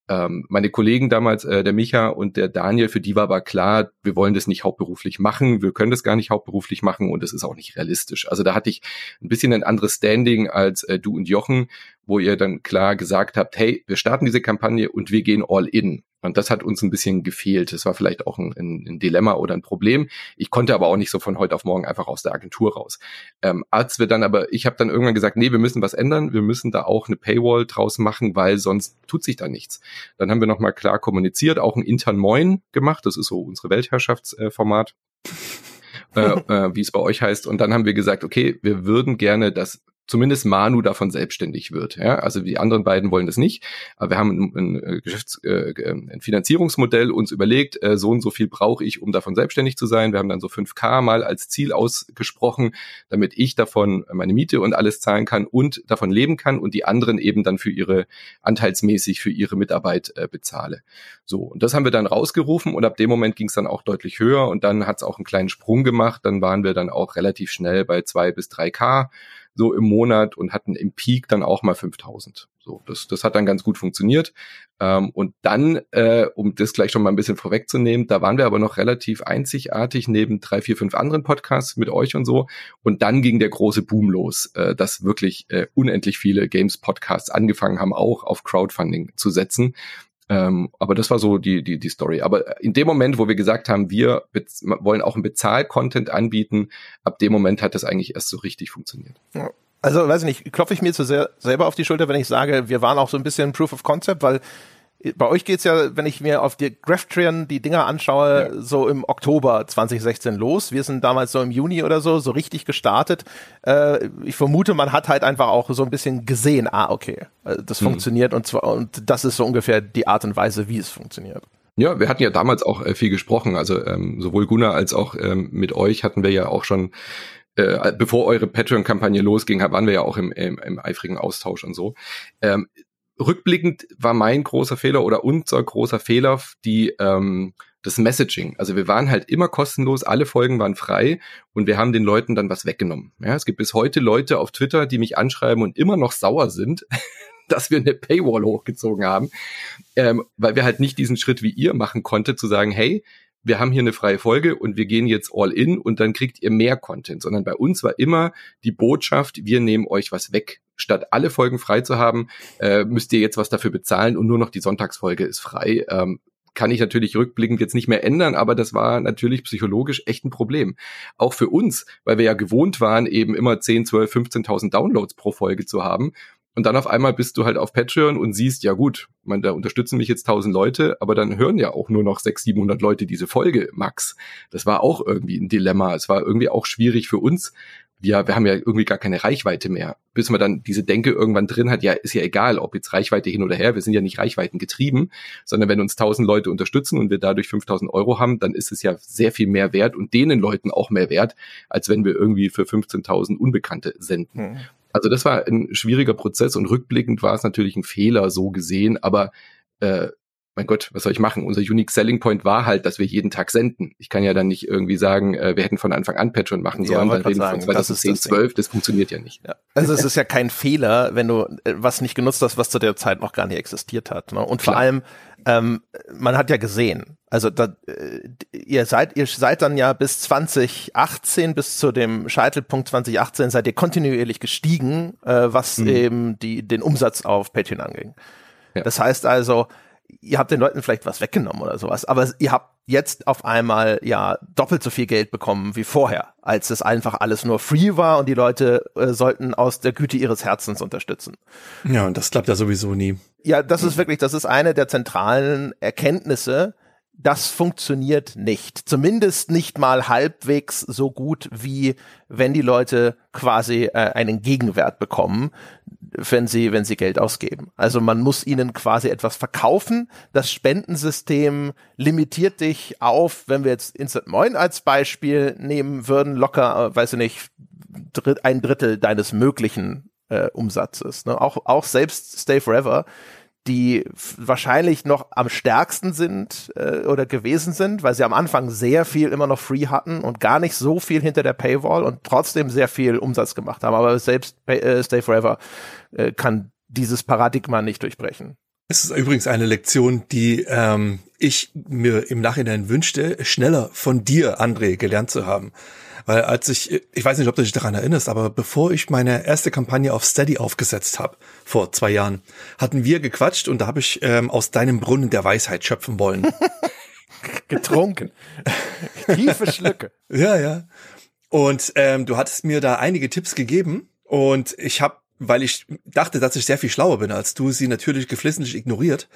S2: Ähm, meine Kollegen damals, äh, der Micha und der Daniel, für die war aber klar, wir wollen das nicht hauptberuflich machen, wir können das gar nicht hauptberuflich machen und es ist auch nicht realistisch. Also da hatte ich ein bisschen ein anderes Standing als äh, du und Jochen, wo ihr dann klar gesagt habt, hey, wir starten diese Kampagne und wir gehen all in. Und das hat uns ein bisschen gefehlt. Das war vielleicht auch ein, ein, Dilemma oder ein Problem. Ich konnte aber auch nicht so von heute auf morgen einfach aus der Agentur raus. Ähm, als wir dann aber, ich habe dann irgendwann gesagt, nee, wir müssen was ändern. Wir müssen da auch eine Paywall draus machen, weil sonst tut sich da nichts. Dann haben wir nochmal klar kommuniziert, auch ein intern Moin gemacht. Das ist so unsere Weltherrschaftsformat. äh, äh, wie es bei euch heißt. Und dann haben wir gesagt, okay, wir würden gerne das zumindest Manu davon selbstständig wird. Ja? Also die anderen beiden wollen das nicht. Aber wir haben ein, ein, äh, Geschäfts-, äh, ein Finanzierungsmodell uns überlegt, äh, so und so viel brauche ich, um davon selbstständig zu sein. Wir haben dann so 5K mal als Ziel ausgesprochen, damit ich davon meine Miete und alles zahlen kann und davon leben kann und die anderen eben dann für ihre anteilsmäßig für ihre Mitarbeit äh, bezahle. So, und das haben wir dann rausgerufen und ab dem Moment ging es dann auch deutlich höher und dann hat es auch einen kleinen Sprung gemacht. Dann waren wir dann auch relativ schnell bei zwei bis drei K so im Monat und hatten im Peak dann auch mal 5000. So, das, das hat dann ganz gut funktioniert. Ähm, und dann, äh, um das gleich schon mal ein bisschen vorwegzunehmen, da waren wir aber noch relativ einzigartig neben drei, vier, fünf anderen Podcasts mit euch und so. Und dann ging der große Boom los, äh, dass wirklich äh, unendlich viele Games-Podcasts angefangen haben, auch auf Crowdfunding zu setzen. Ähm, aber das war so die, die, die Story. Aber in dem Moment, wo wir gesagt haben, wir wollen auch einen Bezahl-Content anbieten, ab dem Moment hat das eigentlich erst so richtig funktioniert.
S1: Also, weiß ich nicht, klopfe ich mir zu sehr selber auf die Schulter, wenn ich sage, wir waren auch so ein bisschen Proof of Concept, weil bei euch geht's ja, wenn ich mir auf die Graphtreon die Dinger anschaue, ja. so im Oktober 2016 los. Wir sind damals so im Juni oder so, so richtig gestartet. Äh, ich vermute, man hat halt einfach auch so ein bisschen gesehen, ah, okay, äh, das hm. funktioniert und zwar, und das ist so ungefähr die Art und Weise, wie es funktioniert.
S2: Ja, wir hatten ja damals auch äh, viel gesprochen. Also ähm, sowohl Gunnar als auch ähm, mit euch hatten wir ja auch schon, äh, bevor eure Patreon-Kampagne losging, waren wir ja auch im, im, im eifrigen Austausch und so. Ähm, rückblickend war mein großer Fehler oder unser großer Fehler die ähm, das Messaging. Also wir waren halt immer kostenlos, alle Folgen waren frei und wir haben den Leuten dann was weggenommen. Ja, es gibt bis heute Leute auf Twitter, die mich anschreiben und immer noch sauer sind, dass wir eine Paywall hochgezogen haben, ähm, weil wir halt nicht diesen Schritt wie ihr machen konnte, zu sagen, hey, wir haben hier eine freie Folge und wir gehen jetzt all in und dann kriegt ihr mehr Content, sondern bei uns war immer die Botschaft, wir nehmen euch was weg. Statt alle Folgen frei zu haben, äh, müsst ihr jetzt was dafür bezahlen und nur noch die Sonntagsfolge ist frei. Ähm, kann ich natürlich rückblickend jetzt nicht mehr ändern, aber das war natürlich psychologisch echt ein Problem. Auch für uns, weil wir ja gewohnt waren, eben immer 10, 12, 15.000 Downloads pro Folge zu haben und dann auf einmal bist du halt auf Patreon und siehst, ja gut, man, da unterstützen mich jetzt tausend Leute, aber dann hören ja auch nur noch 600, 700 Leute diese Folge, Max. Das war auch irgendwie ein Dilemma. Es war irgendwie auch schwierig für uns. Wir, wir haben ja irgendwie gar keine Reichweite mehr. Bis man dann diese Denke irgendwann drin hat, ja, ist ja egal, ob jetzt Reichweite hin oder her, wir sind ja nicht Reichweiten getrieben, sondern wenn uns tausend Leute unterstützen und wir dadurch 5000 Euro haben, dann ist es ja sehr viel mehr wert und denen Leuten auch mehr wert, als wenn wir irgendwie für 15.000 Unbekannte senden. Hm. Also das war ein schwieriger Prozess und rückblickend war es natürlich ein Fehler so gesehen, aber äh, mein Gott, was soll ich machen? Unser Unique Selling Point war halt, dass wir jeden Tag senden. Ich kann ja dann nicht irgendwie sagen, äh, wir hätten von Anfang an Patreon machen sollen, ja, dann reden sagen, von 2010, das 12, das funktioniert ja nicht. Ja.
S1: Also es ist ja kein Fehler, wenn du äh, was nicht genutzt hast, was zu der Zeit noch gar nicht existiert hat. Ne? Und Klar. vor allem, ähm, man hat ja gesehen, also da, äh, ihr seid, ihr seid dann ja bis 2018, bis zu dem Scheitelpunkt 2018, seid ihr kontinuierlich gestiegen, äh, was mhm. eben die, den Umsatz auf Patreon anging. Ja. Das heißt also, ihr habt den Leuten vielleicht was weggenommen oder sowas, aber ihr habt jetzt auf einmal ja doppelt so viel Geld bekommen wie vorher, als es einfach alles nur free war und die Leute äh, sollten aus der Güte ihres Herzens unterstützen.
S3: Ja, und das klappt ja sowieso nie.
S1: Ja, das ist wirklich, das ist eine der zentralen Erkenntnisse, das funktioniert nicht. Zumindest nicht mal halbwegs so gut, wie wenn die Leute quasi äh, einen Gegenwert bekommen, wenn sie, wenn sie Geld ausgeben. Also man muss ihnen quasi etwas verkaufen. Das Spendensystem limitiert dich auf, wenn wir jetzt Instant Moin als Beispiel nehmen würden, locker, äh, weiß ich nicht, ein Drittel deines möglichen äh, Umsatzes. Ne? Auch, auch selbst Stay Forever die wahrscheinlich noch am stärksten sind äh, oder gewesen sind, weil sie am Anfang sehr viel immer noch free hatten und gar nicht so viel hinter der Paywall und trotzdem sehr viel Umsatz gemacht haben. Aber selbst äh, Stay Forever äh, kann dieses Paradigma nicht durchbrechen.
S3: Es ist übrigens eine Lektion, die ähm, ich mir im Nachhinein wünschte, schneller von dir, André, gelernt zu haben. Weil als ich, ich weiß nicht, ob du dich daran erinnerst, aber bevor ich meine erste Kampagne auf Steady aufgesetzt habe, vor zwei Jahren, hatten wir gequatscht und da habe ich ähm, aus deinem Brunnen der Weisheit schöpfen wollen.
S1: Getrunken. Tiefe Schlücke.
S3: Ja, ja. Und ähm, du hattest mir da einige Tipps gegeben und ich habe weil ich dachte, dass ich sehr viel schlauer bin als du, sie natürlich geflissentlich ignoriert.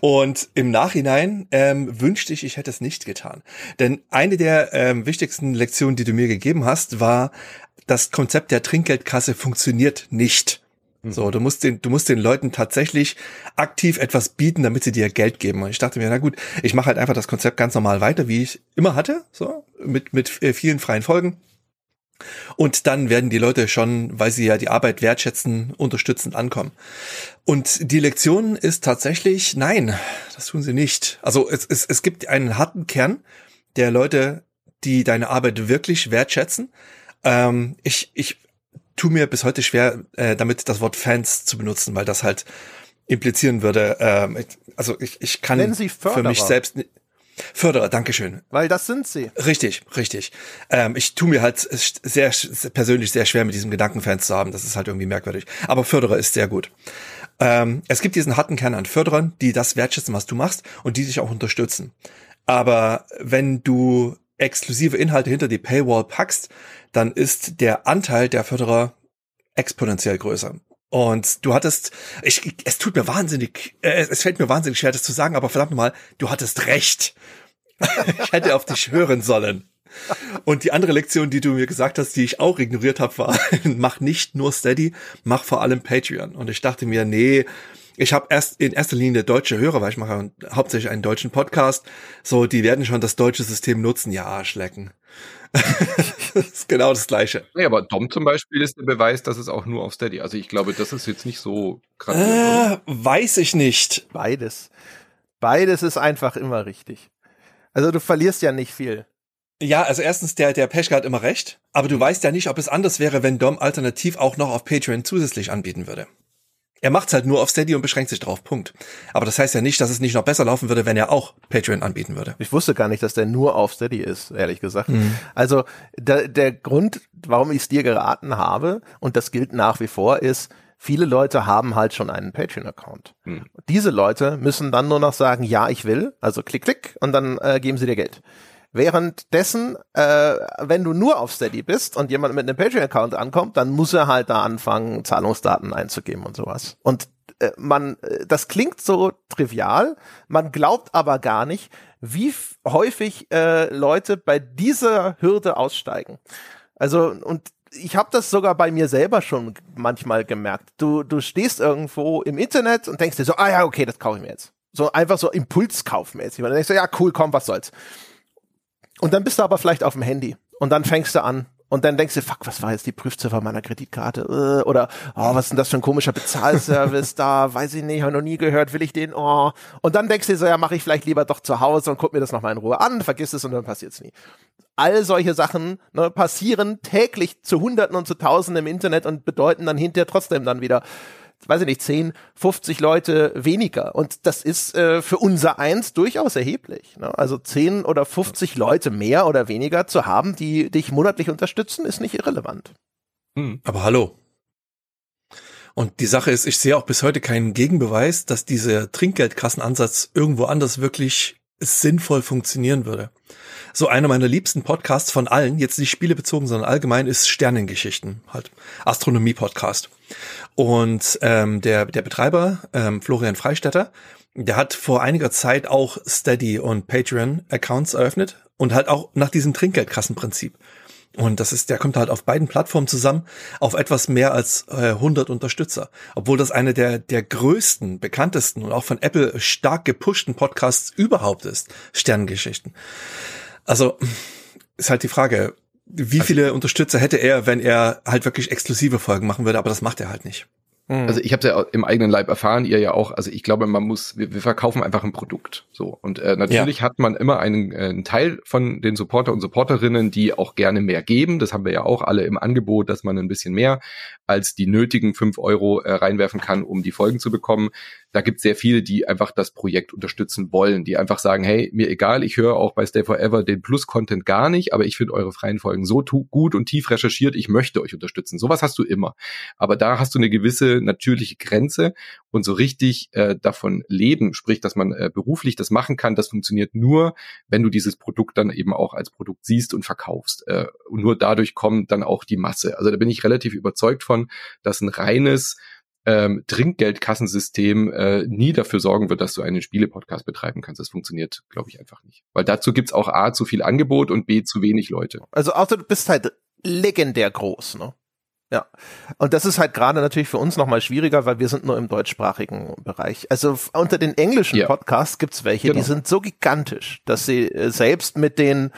S3: Und im Nachhinein ähm, wünschte ich, ich hätte es nicht getan. Denn eine der ähm, wichtigsten Lektionen, die du mir gegeben hast, war, das Konzept der Trinkgeldkasse funktioniert nicht. Mhm. So, du musst den, du musst den Leuten tatsächlich aktiv etwas bieten, damit sie dir Geld geben. Und ich dachte mir, na gut, ich mache halt einfach das Konzept ganz normal weiter, wie ich immer hatte, so mit mit äh, vielen freien Folgen. Und dann werden die Leute schon, weil sie ja die Arbeit wertschätzen, unterstützend ankommen. Und die Lektion ist tatsächlich, nein, das tun sie nicht. Also es, es, es gibt einen harten Kern der Leute, die deine Arbeit wirklich wertschätzen. Ähm, ich, ich tu mir bis heute schwer, äh, damit das Wort Fans zu benutzen, weil das halt implizieren würde, ähm, also ich, ich kann für mich selbst Förderer, Dankeschön.
S1: Weil das sind sie.
S3: Richtig, richtig. Ähm, ich tue mir halt sehr persönlich sehr schwer mit diesem Gedankenfans zu haben. Das ist halt irgendwie merkwürdig. Aber Förderer ist sehr gut. Ähm, es gibt diesen harten Kern an Förderern, die das wertschätzen, was du machst und die dich auch unterstützen. Aber wenn du exklusive Inhalte hinter die Paywall packst, dann ist der Anteil der Förderer exponentiell größer. Und du hattest, ich, es tut mir wahnsinnig, äh, es fällt mir wahnsinnig schwer, das zu sagen, aber verdammt nochmal, du hattest recht. ich hätte auf dich hören sollen. Und die andere Lektion, die du mir gesagt hast, die ich auch ignoriert habe, war, mach nicht nur Steady, mach vor allem Patreon. Und ich dachte mir, nee, ich habe erst in erster Linie deutsche Hörer, weil ich mache hauptsächlich einen deutschen Podcast. So, die werden schon das deutsche System nutzen. Ja, schlecken. Das ist genau das Gleiche.
S2: Ja, aber Dom zum Beispiel ist der Beweis, dass es auch nur auf Steady. Also ich glaube, das ist jetzt nicht so
S3: krass. Äh, weiß ich nicht.
S1: Beides. Beides ist einfach immer richtig. Also du verlierst ja nicht viel.
S3: Ja, also erstens, der, der Peschke hat immer recht, aber du weißt ja nicht, ob es anders wäre, wenn Dom alternativ auch noch auf Patreon zusätzlich anbieten würde. Er macht's halt nur auf Steady und beschränkt sich drauf. Punkt. Aber das heißt ja nicht, dass es nicht noch besser laufen würde, wenn er auch Patreon anbieten würde.
S1: Ich wusste gar nicht, dass der nur auf Steady ist, ehrlich gesagt. Mhm. Also der, der Grund, warum ich es dir geraten habe, und das gilt nach wie vor, ist, viele Leute haben halt schon einen Patreon-Account. Mhm. Diese Leute müssen dann nur noch sagen, ja, ich will, also klick, klick, und dann äh, geben sie dir Geld. Währenddessen, äh, wenn du nur auf Steady bist und jemand mit einem Patreon-Account ankommt, dann muss er halt da anfangen, Zahlungsdaten einzugeben und sowas. Und äh, man, äh, das klingt so trivial, man glaubt aber gar nicht, wie häufig äh, Leute bei dieser Hürde aussteigen. Also und ich habe das sogar bei mir selber schon manchmal gemerkt. Du du stehst irgendwo im Internet und denkst dir so, ah ja, okay, das kaufe ich mir jetzt. So einfach so impulskaufmäßig. Und dann denkst du, ja, cool, komm, was soll's. Und dann bist du aber vielleicht auf dem Handy und dann fängst du an und dann denkst du, fuck, was war jetzt die Prüfziffer meiner Kreditkarte? Äh, oder, oh, was ist denn das für ein komischer Bezahlservice da? Weiß ich nicht, habe noch nie gehört, will ich den? Oh. Und dann denkst du so, ja, mache ich vielleicht lieber doch zu Hause und guck mir das nochmal in Ruhe an, vergiss es und dann passiert's nie. All solche Sachen ne, passieren täglich zu Hunderten und zu Tausenden im Internet und bedeuten dann hinterher trotzdem dann wieder weiß ich nicht, 10, 50 Leute weniger. Und das ist äh, für unser Eins durchaus erheblich. Ne? Also 10 oder 50 Leute mehr oder weniger zu haben, die dich monatlich unterstützen, ist nicht irrelevant.
S3: Hm. Aber hallo. Und die Sache ist, ich sehe auch bis heute keinen Gegenbeweis, dass dieser Trinkgeldkassenansatz irgendwo anders wirklich sinnvoll funktionieren würde. So einer meiner liebsten Podcasts von allen, jetzt nicht spielebezogen, sondern allgemein, ist Sternengeschichten, halt Astronomie-Podcast. Und ähm, der, der Betreiber, ähm, Florian Freistetter, der hat vor einiger Zeit auch Steady und Patreon-Accounts eröffnet und halt auch nach diesem Trinkgeldkassenprinzip. Und das ist, der kommt halt auf beiden Plattformen zusammen auf etwas mehr als äh, 100 Unterstützer. Obwohl das eine der, der größten, bekanntesten und auch von Apple stark gepushten Podcasts überhaupt ist. Sternengeschichten. Also ist halt die Frage, wie also, viele Unterstützer hätte er, wenn er halt wirklich exklusive Folgen machen würde, aber das macht er halt nicht.
S2: Mhm. Also ich habe es ja im eigenen Leib erfahren, ihr ja auch. Also ich glaube, man muss, wir, wir verkaufen einfach ein Produkt. So und äh, natürlich ja. hat man immer einen, äh, einen Teil von den Supporter und Supporterinnen, die auch gerne mehr geben. Das haben wir ja auch alle im Angebot, dass man ein bisschen mehr als die nötigen fünf Euro äh, reinwerfen kann, um die Folgen zu bekommen. Da gibt es sehr viele, die einfach das Projekt unterstützen wollen, die einfach sagen, hey, mir egal, ich höre auch bei Stay Forever den Plus-Content gar nicht, aber ich finde eure freien Folgen so gut und tief recherchiert, ich möchte euch unterstützen. Sowas hast du immer. Aber da hast du eine gewisse natürliche Grenze und so richtig äh, davon leben, sprich, dass man äh, beruflich das machen kann, das funktioniert nur, wenn du dieses Produkt dann eben auch als Produkt siehst und verkaufst. Äh, und nur dadurch kommt dann auch die Masse. Also da bin ich relativ überzeugt von, dass ein reines ähm, Trinkgeldkassensystem äh, nie dafür sorgen wird, dass du einen Spiele-Podcast betreiben kannst. Das funktioniert, glaube ich, einfach nicht. Weil dazu gibt's auch A, zu viel Angebot und B, zu wenig Leute.
S1: Also außer du bist halt legendär groß, ne? Ja, und das ist halt gerade natürlich für uns nochmal schwieriger, weil wir sind nur im deutschsprachigen Bereich. Also unter den englischen ja. Podcasts gibt's welche, genau. die sind so gigantisch, dass sie äh, selbst mit den,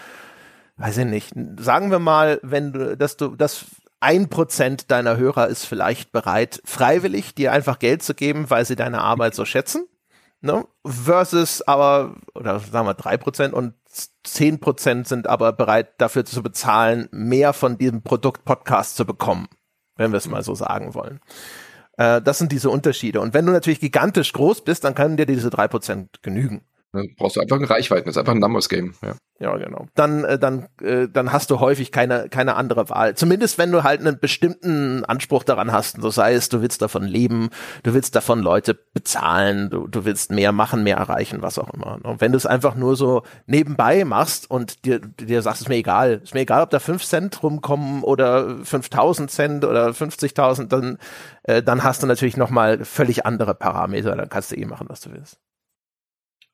S1: weiß ich nicht, sagen wir mal, wenn du, dass du, dass ein Prozent deiner Hörer ist vielleicht bereit, freiwillig dir einfach Geld zu geben, weil sie deine Arbeit so schätzen. Ne? Versus aber, oder sagen wir drei Prozent und zehn Prozent sind aber bereit, dafür zu bezahlen, mehr von diesem Produkt Podcast zu bekommen, wenn wir es mal so sagen wollen. Äh, das sind diese Unterschiede. Und wenn du natürlich gigantisch groß bist, dann können dir diese drei Prozent genügen.
S2: Dann brauchst du einfach eine Reichweite, das ist einfach ein Numbers Game. Ja,
S1: ja genau. Dann, äh, dann, äh, dann hast du häufig keine, keine andere Wahl. Zumindest wenn du halt einen bestimmten Anspruch daran hast. So sei es, du willst davon leben, du willst davon Leute bezahlen, du, du willst mehr machen, mehr erreichen, was auch immer. Und wenn du es einfach nur so nebenbei machst und dir, dir sagst, ist mir egal, ist mir egal, ob da fünf Cent rumkommen oder 5000 Cent oder 50.000, dann, äh, dann hast du natürlich nochmal völlig andere Parameter. Dann kannst du eh machen, was du willst.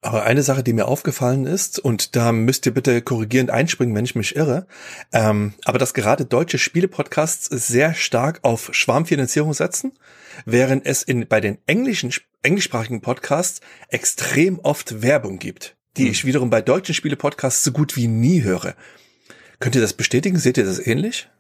S3: Aber eine Sache, die mir aufgefallen ist, und da müsst ihr bitte korrigierend einspringen, wenn ich mich irre, ähm, aber dass gerade deutsche Spiele-Podcasts sehr stark auf Schwarmfinanzierung setzen, während es in, bei den englischen englischsprachigen Podcasts extrem oft Werbung gibt, die hm. ich wiederum bei deutschen Spiele-Podcasts so gut wie nie höre. Könnt ihr das bestätigen? Seht ihr das ähnlich?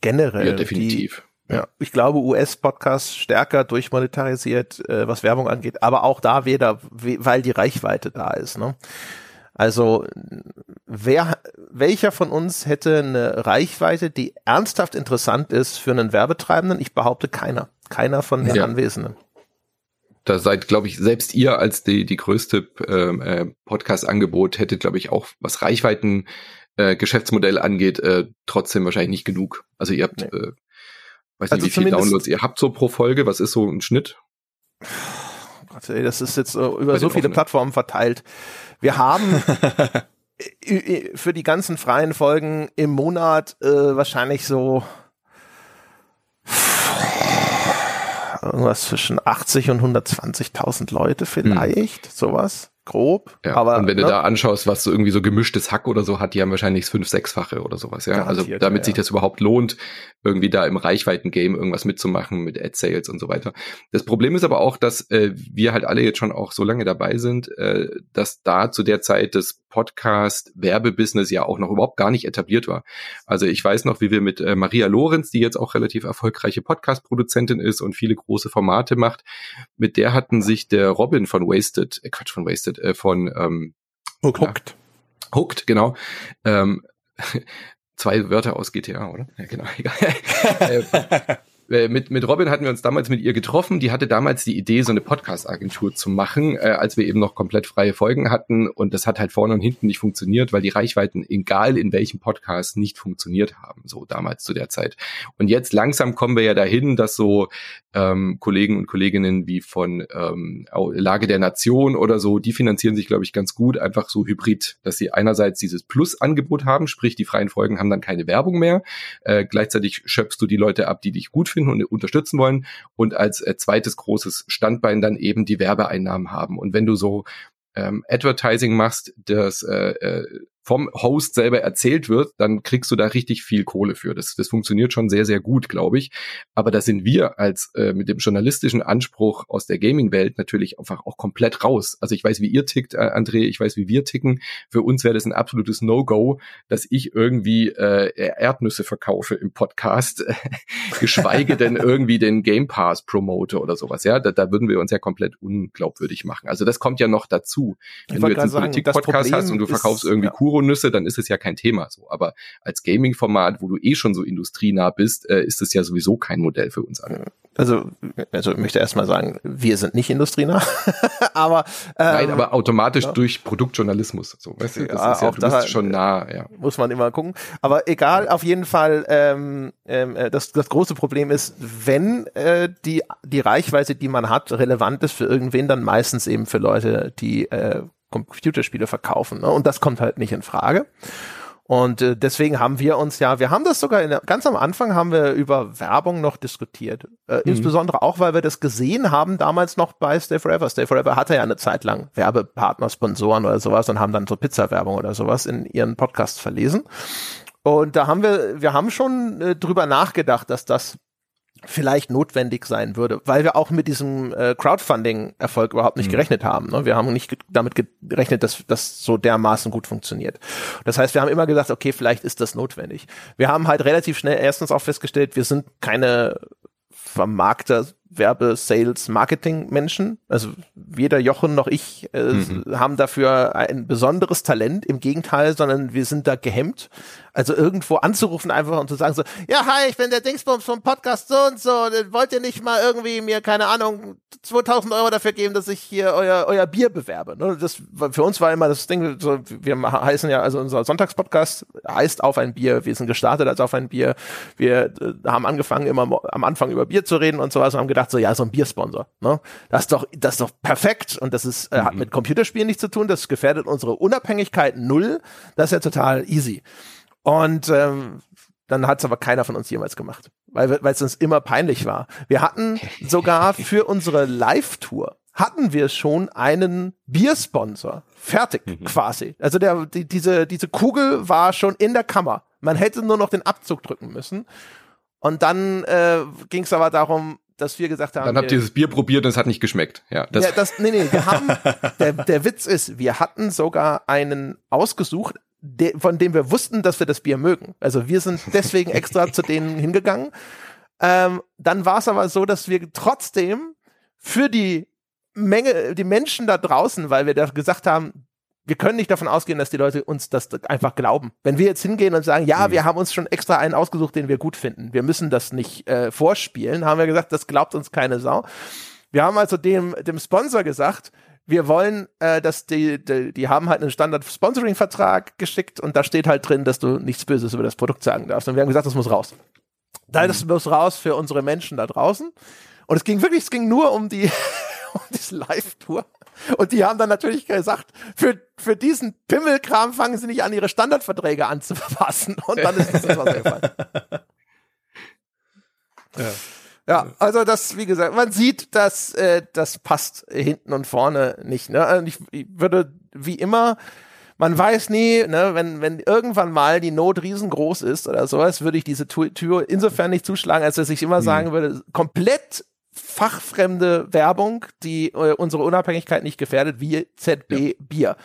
S1: Generell.
S2: Ja, definitiv.
S1: Die, ja, ich glaube, US-Podcasts stärker durchmonetarisiert, äh, was Werbung angeht, aber auch da weder, weil die Reichweite da ist. Ne? Also wer, welcher von uns hätte eine Reichweite, die ernsthaft interessant ist für einen Werbetreibenden? Ich behaupte keiner. Keiner von den ja. Anwesenden.
S2: Da seid, glaube ich, selbst ihr als die, die größte ähm, äh, Podcast-Angebot hättet, glaube ich, auch was Reichweiten äh, Geschäftsmodell angeht, äh, trotzdem wahrscheinlich nicht genug. Also ihr habt, nee. äh, weiß also nicht, wie viele Downloads ihr habt so pro Folge. Was ist so ein Schnitt?
S1: Oh Gott, ey, das ist jetzt äh, über so viele Plattformen verteilt. Wir haben für die ganzen freien Folgen im Monat äh, wahrscheinlich so irgendwas zwischen 80 und 120.000 Leute vielleicht, hm. sowas grob.
S2: Ja, aber und wenn ne? du da anschaust, was so irgendwie so gemischtes Hack oder so hat, die haben wahrscheinlich fünf, sechsfache oder sowas, ja. Also damit ja. sich das überhaupt lohnt, irgendwie da im Reichweiten-Game irgendwas mitzumachen mit Ad-Sales und so weiter. Das Problem ist aber auch, dass äh, wir halt alle jetzt schon auch so lange dabei sind, äh, dass da zu der Zeit das Podcast-Werbebusiness ja auch noch überhaupt gar nicht etabliert war. Also ich weiß noch, wie wir mit äh, Maria Lorenz, die jetzt auch relativ erfolgreiche Podcast-Produzentin ist und viele große Formate macht, mit der hatten sich der Robin von Wasted, äh, Quatsch, von Wasted, äh, von ähm,
S1: Hooked.
S2: Hooked, genau. Ähm, zwei Wörter aus GTA, oder? Ja, genau, egal. Äh, mit, mit Robin hatten wir uns damals mit ihr getroffen. Die hatte damals die Idee, so eine Podcast-Agentur zu machen, äh, als wir eben noch komplett freie Folgen hatten. Und das hat halt vorne und hinten nicht funktioniert, weil die Reichweiten, egal in welchem Podcast, nicht funktioniert haben, so damals zu der Zeit. Und jetzt langsam kommen wir ja dahin, dass so ähm, Kollegen und Kolleginnen wie von ähm, Lage der Nation oder so, die finanzieren sich, glaube ich, ganz gut, einfach so hybrid, dass sie einerseits dieses Plus-Angebot haben, sprich die freien Folgen haben dann keine Werbung mehr. Äh, gleichzeitig schöpfst du die Leute ab, die dich gut finden und unterstützen wollen und als äh, zweites großes Standbein dann eben die Werbeeinnahmen haben. Und wenn du so ähm, Advertising machst, das äh, äh, vom Host selber erzählt wird, dann kriegst du da richtig viel Kohle für. Das, das funktioniert schon sehr, sehr gut, glaube ich. Aber da sind wir als äh, mit dem journalistischen Anspruch aus der Gaming-Welt natürlich einfach auch komplett raus. Also ich weiß, wie ihr tickt, äh, André, ich weiß, wie wir ticken. Für uns wäre das ein absolutes No-Go, dass ich irgendwie äh, Erdnüsse verkaufe im Podcast, geschweige denn irgendwie den Game Pass promote oder sowas. Ja, da, da würden wir uns ja komplett unglaubwürdig machen. Also das kommt ja noch dazu. Wenn du jetzt einen Politik-Podcast hast und du verkaufst irgendwie ja. Kuronüsse, dann ist es ja kein Thema so. Aber als Gaming-Format, wo du eh schon so industrienah bist, äh, ist es ja sowieso kein Modell für uns alle.
S1: Also, also ich möchte erstmal sagen, wir sind nicht industrienah, aber
S2: ähm, Nein, aber automatisch ja. durch Produktjournalismus. So, weißt du, das ja, ist ja, du bist schon nah, ja.
S1: Muss man immer gucken. Aber egal, auf jeden Fall, ähm, ähm, äh, das, das große Problem ist, wenn äh, die, die Reichweite, die man hat, relevant ist für irgendwen, dann meistens eben für Leute, die äh, Computerspiele verkaufen. Ne? Und das kommt halt nicht in Frage. Und äh, deswegen haben wir uns ja, wir haben das sogar in ganz am Anfang haben wir über Werbung noch diskutiert. Äh, mhm. Insbesondere auch, weil wir das gesehen haben damals noch bei Stay Forever. Stay Forever hatte ja eine Zeit lang Werbepartner, Sponsoren oder sowas und haben dann so Pizza-Werbung oder sowas in ihren Podcasts verlesen. Und da haben wir, wir haben schon äh, drüber nachgedacht, dass das vielleicht notwendig sein würde, weil wir auch mit diesem äh, Crowdfunding-Erfolg überhaupt nicht mhm. gerechnet haben. Ne? Wir haben nicht ge damit gerechnet, dass das so dermaßen gut funktioniert. Das heißt, wir haben immer gesagt, okay, vielleicht ist das notwendig. Wir haben halt relativ schnell erstens auch festgestellt, wir sind keine Vermarkter, Werbe, Sales, Marketing Menschen. Also weder Jochen noch ich äh, mhm. haben dafür ein besonderes Talent. Im Gegenteil, sondern wir sind da gehemmt. Also irgendwo anzurufen einfach und zu sagen so, ja, hi, ich bin der Dingsbums vom Podcast so und so. Wollt ihr nicht mal irgendwie mir, keine Ahnung, 2000 Euro dafür geben, dass ich hier euer, euer Bier bewerbe? Ne? Das, für uns war immer das Ding, so, wir heißen ja, also unser Sonntagspodcast heißt auf ein Bier. Wir sind gestartet als auf ein Bier. Wir äh, haben angefangen immer am Anfang über Bier zu reden und sowas und haben gedacht so, ja, so ein Biersponsor. Ne? Das ist doch, das ist doch perfekt und das ist, äh, hat mhm. mit Computerspielen nichts zu tun. Das gefährdet unsere Unabhängigkeit null. Das ist ja total easy. Und ähm, dann hat es aber keiner von uns jemals gemacht, weil weil es uns immer peinlich war. Wir hatten sogar für unsere Live-Tour hatten wir schon einen Biersponsor fertig mhm. quasi. Also der die, diese diese Kugel war schon in der Kammer. Man hätte nur noch den Abzug drücken müssen. Und dann äh, ging es aber darum, dass wir gesagt haben.
S2: Dann habt ihr das Bier probiert und es hat nicht geschmeckt. Ja, das,
S1: ja, das nee, nee, wir haben, der, der Witz ist, wir hatten sogar einen ausgesucht, de, von dem wir wussten, dass wir das Bier mögen. Also wir sind deswegen extra zu denen hingegangen. Ähm, dann war es aber so, dass wir trotzdem für die Menge, die Menschen da draußen, weil wir da gesagt haben, wir können nicht davon ausgehen, dass die Leute uns das einfach glauben. Wenn wir jetzt hingehen und sagen, ja, mhm. wir haben uns schon extra einen ausgesucht, den wir gut finden, wir müssen das nicht äh, vorspielen, haben wir gesagt, das glaubt uns keine Sau. Wir haben also dem, dem Sponsor gesagt, wir wollen, äh, dass die, die, die haben halt einen Standard-Sponsoring-Vertrag geschickt und da steht halt drin, dass du nichts Böses über das Produkt sagen darfst. Und wir haben gesagt, das muss raus. Das mhm. muss raus für unsere Menschen da draußen. Und es ging wirklich, es ging nur um die, diese Live-Tour. Und die haben dann natürlich gesagt, für, für diesen Pimmelkram fangen sie nicht an, ihre Standardverträge anzupassen. Und dann ist das was gefallen. Ja. Ja, also das, wie gesagt, man sieht, dass äh, das passt hinten und vorne nicht. Ne? Also ich, ich würde wie immer, man weiß nie, ne, wenn, wenn irgendwann mal die Not riesengroß ist oder sowas, würde ich diese Tür insofern nicht zuschlagen, als dass ich immer mhm. sagen würde, komplett fachfremde Werbung, die äh, unsere Unabhängigkeit nicht gefährdet, wie ZB ja. Bier.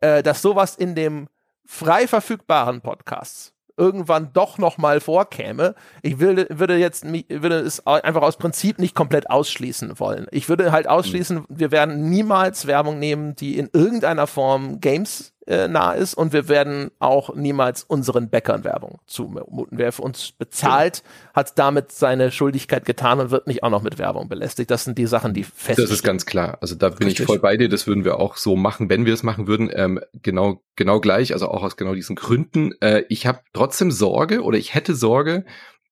S1: Äh, dass sowas in dem frei verfügbaren Podcasts irgendwann doch noch mal vorkäme. Ich würde, würde jetzt würde es einfach aus Prinzip nicht komplett ausschließen wollen. Ich würde halt ausschließen, mhm. wir werden niemals Werbung nehmen, die in irgendeiner Form Games äh, nah ist und wir werden auch niemals unseren Bäckern Werbung zumuten. Wer für uns bezahlt, hat damit seine Schuldigkeit getan und wird nicht auch noch mit Werbung belästigt. Das sind die Sachen, die fest.
S2: Das ist ganz klar. Also da bin Richtig. ich voll bei dir. Das würden wir auch so machen, wenn wir es machen würden. Ähm, genau, genau gleich. Also auch aus genau diesen Gründen. Äh, ich habe trotzdem Sorge oder ich hätte Sorge,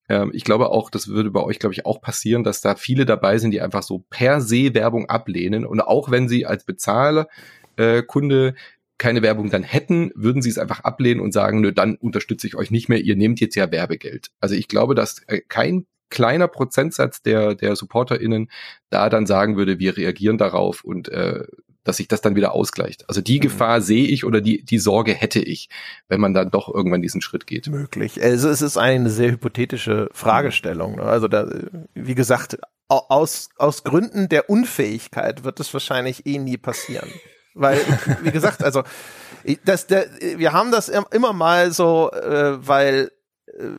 S2: ähm, ich glaube auch, das würde bei euch, glaube ich, auch passieren, dass da viele dabei sind, die einfach so per se Werbung ablehnen. Und auch wenn sie als Bezahler äh, Kunde keine Werbung dann hätten, würden sie es einfach ablehnen und sagen, nö, dann unterstütze ich euch nicht mehr, ihr nehmt jetzt ja Werbegeld. Also ich glaube, dass äh, kein kleiner Prozentsatz der, der SupporterInnen da dann sagen würde, wir reagieren darauf und äh, dass sich das dann wieder ausgleicht. Also die mhm. Gefahr sehe ich oder die, die Sorge hätte ich, wenn man dann doch irgendwann diesen Schritt geht.
S1: Möglich. Also es ist eine sehr hypothetische Fragestellung. Ne? Also da, wie gesagt, aus, aus Gründen der Unfähigkeit wird es wahrscheinlich eh nie passieren. Weil, wie gesagt, also das, der, wir haben das immer mal so, äh, weil äh,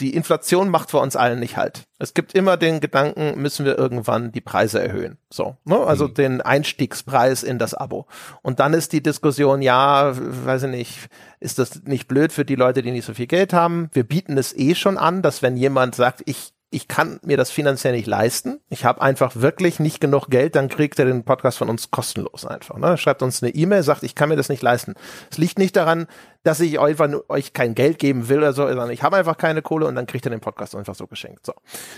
S1: die Inflation macht vor uns allen nicht halt. Es gibt immer den Gedanken, müssen wir irgendwann die Preise erhöhen. So, ne? also mhm. den Einstiegspreis in das Abo. Und dann ist die Diskussion, ja, weiß ich nicht, ist das nicht blöd für die Leute, die nicht so viel Geld haben? Wir bieten es eh schon an, dass wenn jemand sagt, ich ich kann mir das finanziell nicht leisten. Ich habe einfach wirklich nicht genug Geld, dann kriegt er den Podcast von uns kostenlos einfach. Ne? Schreibt uns eine E-Mail, sagt, ich kann mir das nicht leisten. Es liegt nicht daran, dass ich einfach euch kein Geld geben will oder so, sondern ich habe einfach keine Kohle und dann kriegt ihr den Podcast einfach so geschenkt. So,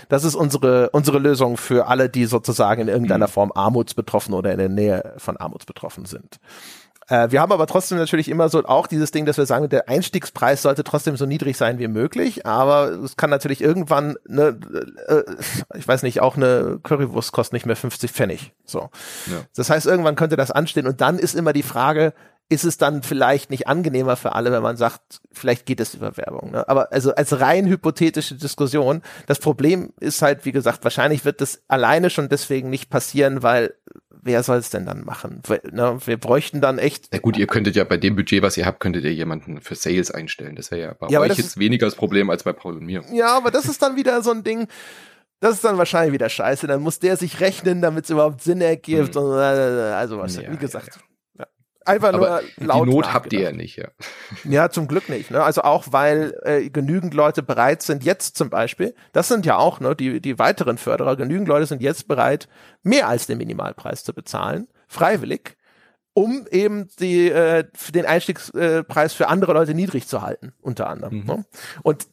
S1: das ist unsere unsere Lösung für alle, die sozusagen in irgendeiner mhm. Form armutsbetroffen oder in der Nähe von armutsbetroffen sind. Äh, wir haben aber trotzdem natürlich immer so auch dieses Ding, dass wir sagen, der Einstiegspreis sollte trotzdem so niedrig sein wie möglich, aber es kann natürlich irgendwann, ne, äh, ich weiß nicht, auch eine Currywurst kostet nicht mehr 50 Pfennig. So. Ja. Das heißt, irgendwann könnte das anstehen und dann ist immer die Frage, ist es dann vielleicht nicht angenehmer für alle, wenn man sagt, vielleicht geht es über Werbung. Ne? Aber also als rein hypothetische Diskussion, das Problem ist halt, wie gesagt, wahrscheinlich wird das alleine schon deswegen nicht passieren, weil wer soll es denn dann machen? Wir, ne, wir bräuchten dann echt.
S2: Na gut, ihr könntet ja bei dem Budget, was ihr habt, könntet ihr jemanden für Sales einstellen. Das wäre ja bei ja, euch jetzt weniger das Problem als bei Paul und mir.
S1: Ja, aber das ist dann wieder so ein Ding. Das ist dann wahrscheinlich wieder scheiße. Dann muss der sich rechnen, damit es überhaupt Sinn ergibt. Hm. Und, äh, also was, ja, wie gesagt. Ja,
S2: Einfach Aber nur laut. Die Not habt ihr ja nicht, ja.
S1: Ja, zum Glück nicht. Ne? Also auch, weil äh, genügend Leute bereit sind, jetzt zum Beispiel, das sind ja auch ne, die, die weiteren Förderer, genügend Leute sind jetzt bereit, mehr als den Minimalpreis zu bezahlen, freiwillig, um eben die, äh, den Einstiegspreis für andere Leute niedrig zu halten, unter anderem. Mhm. Ne? Und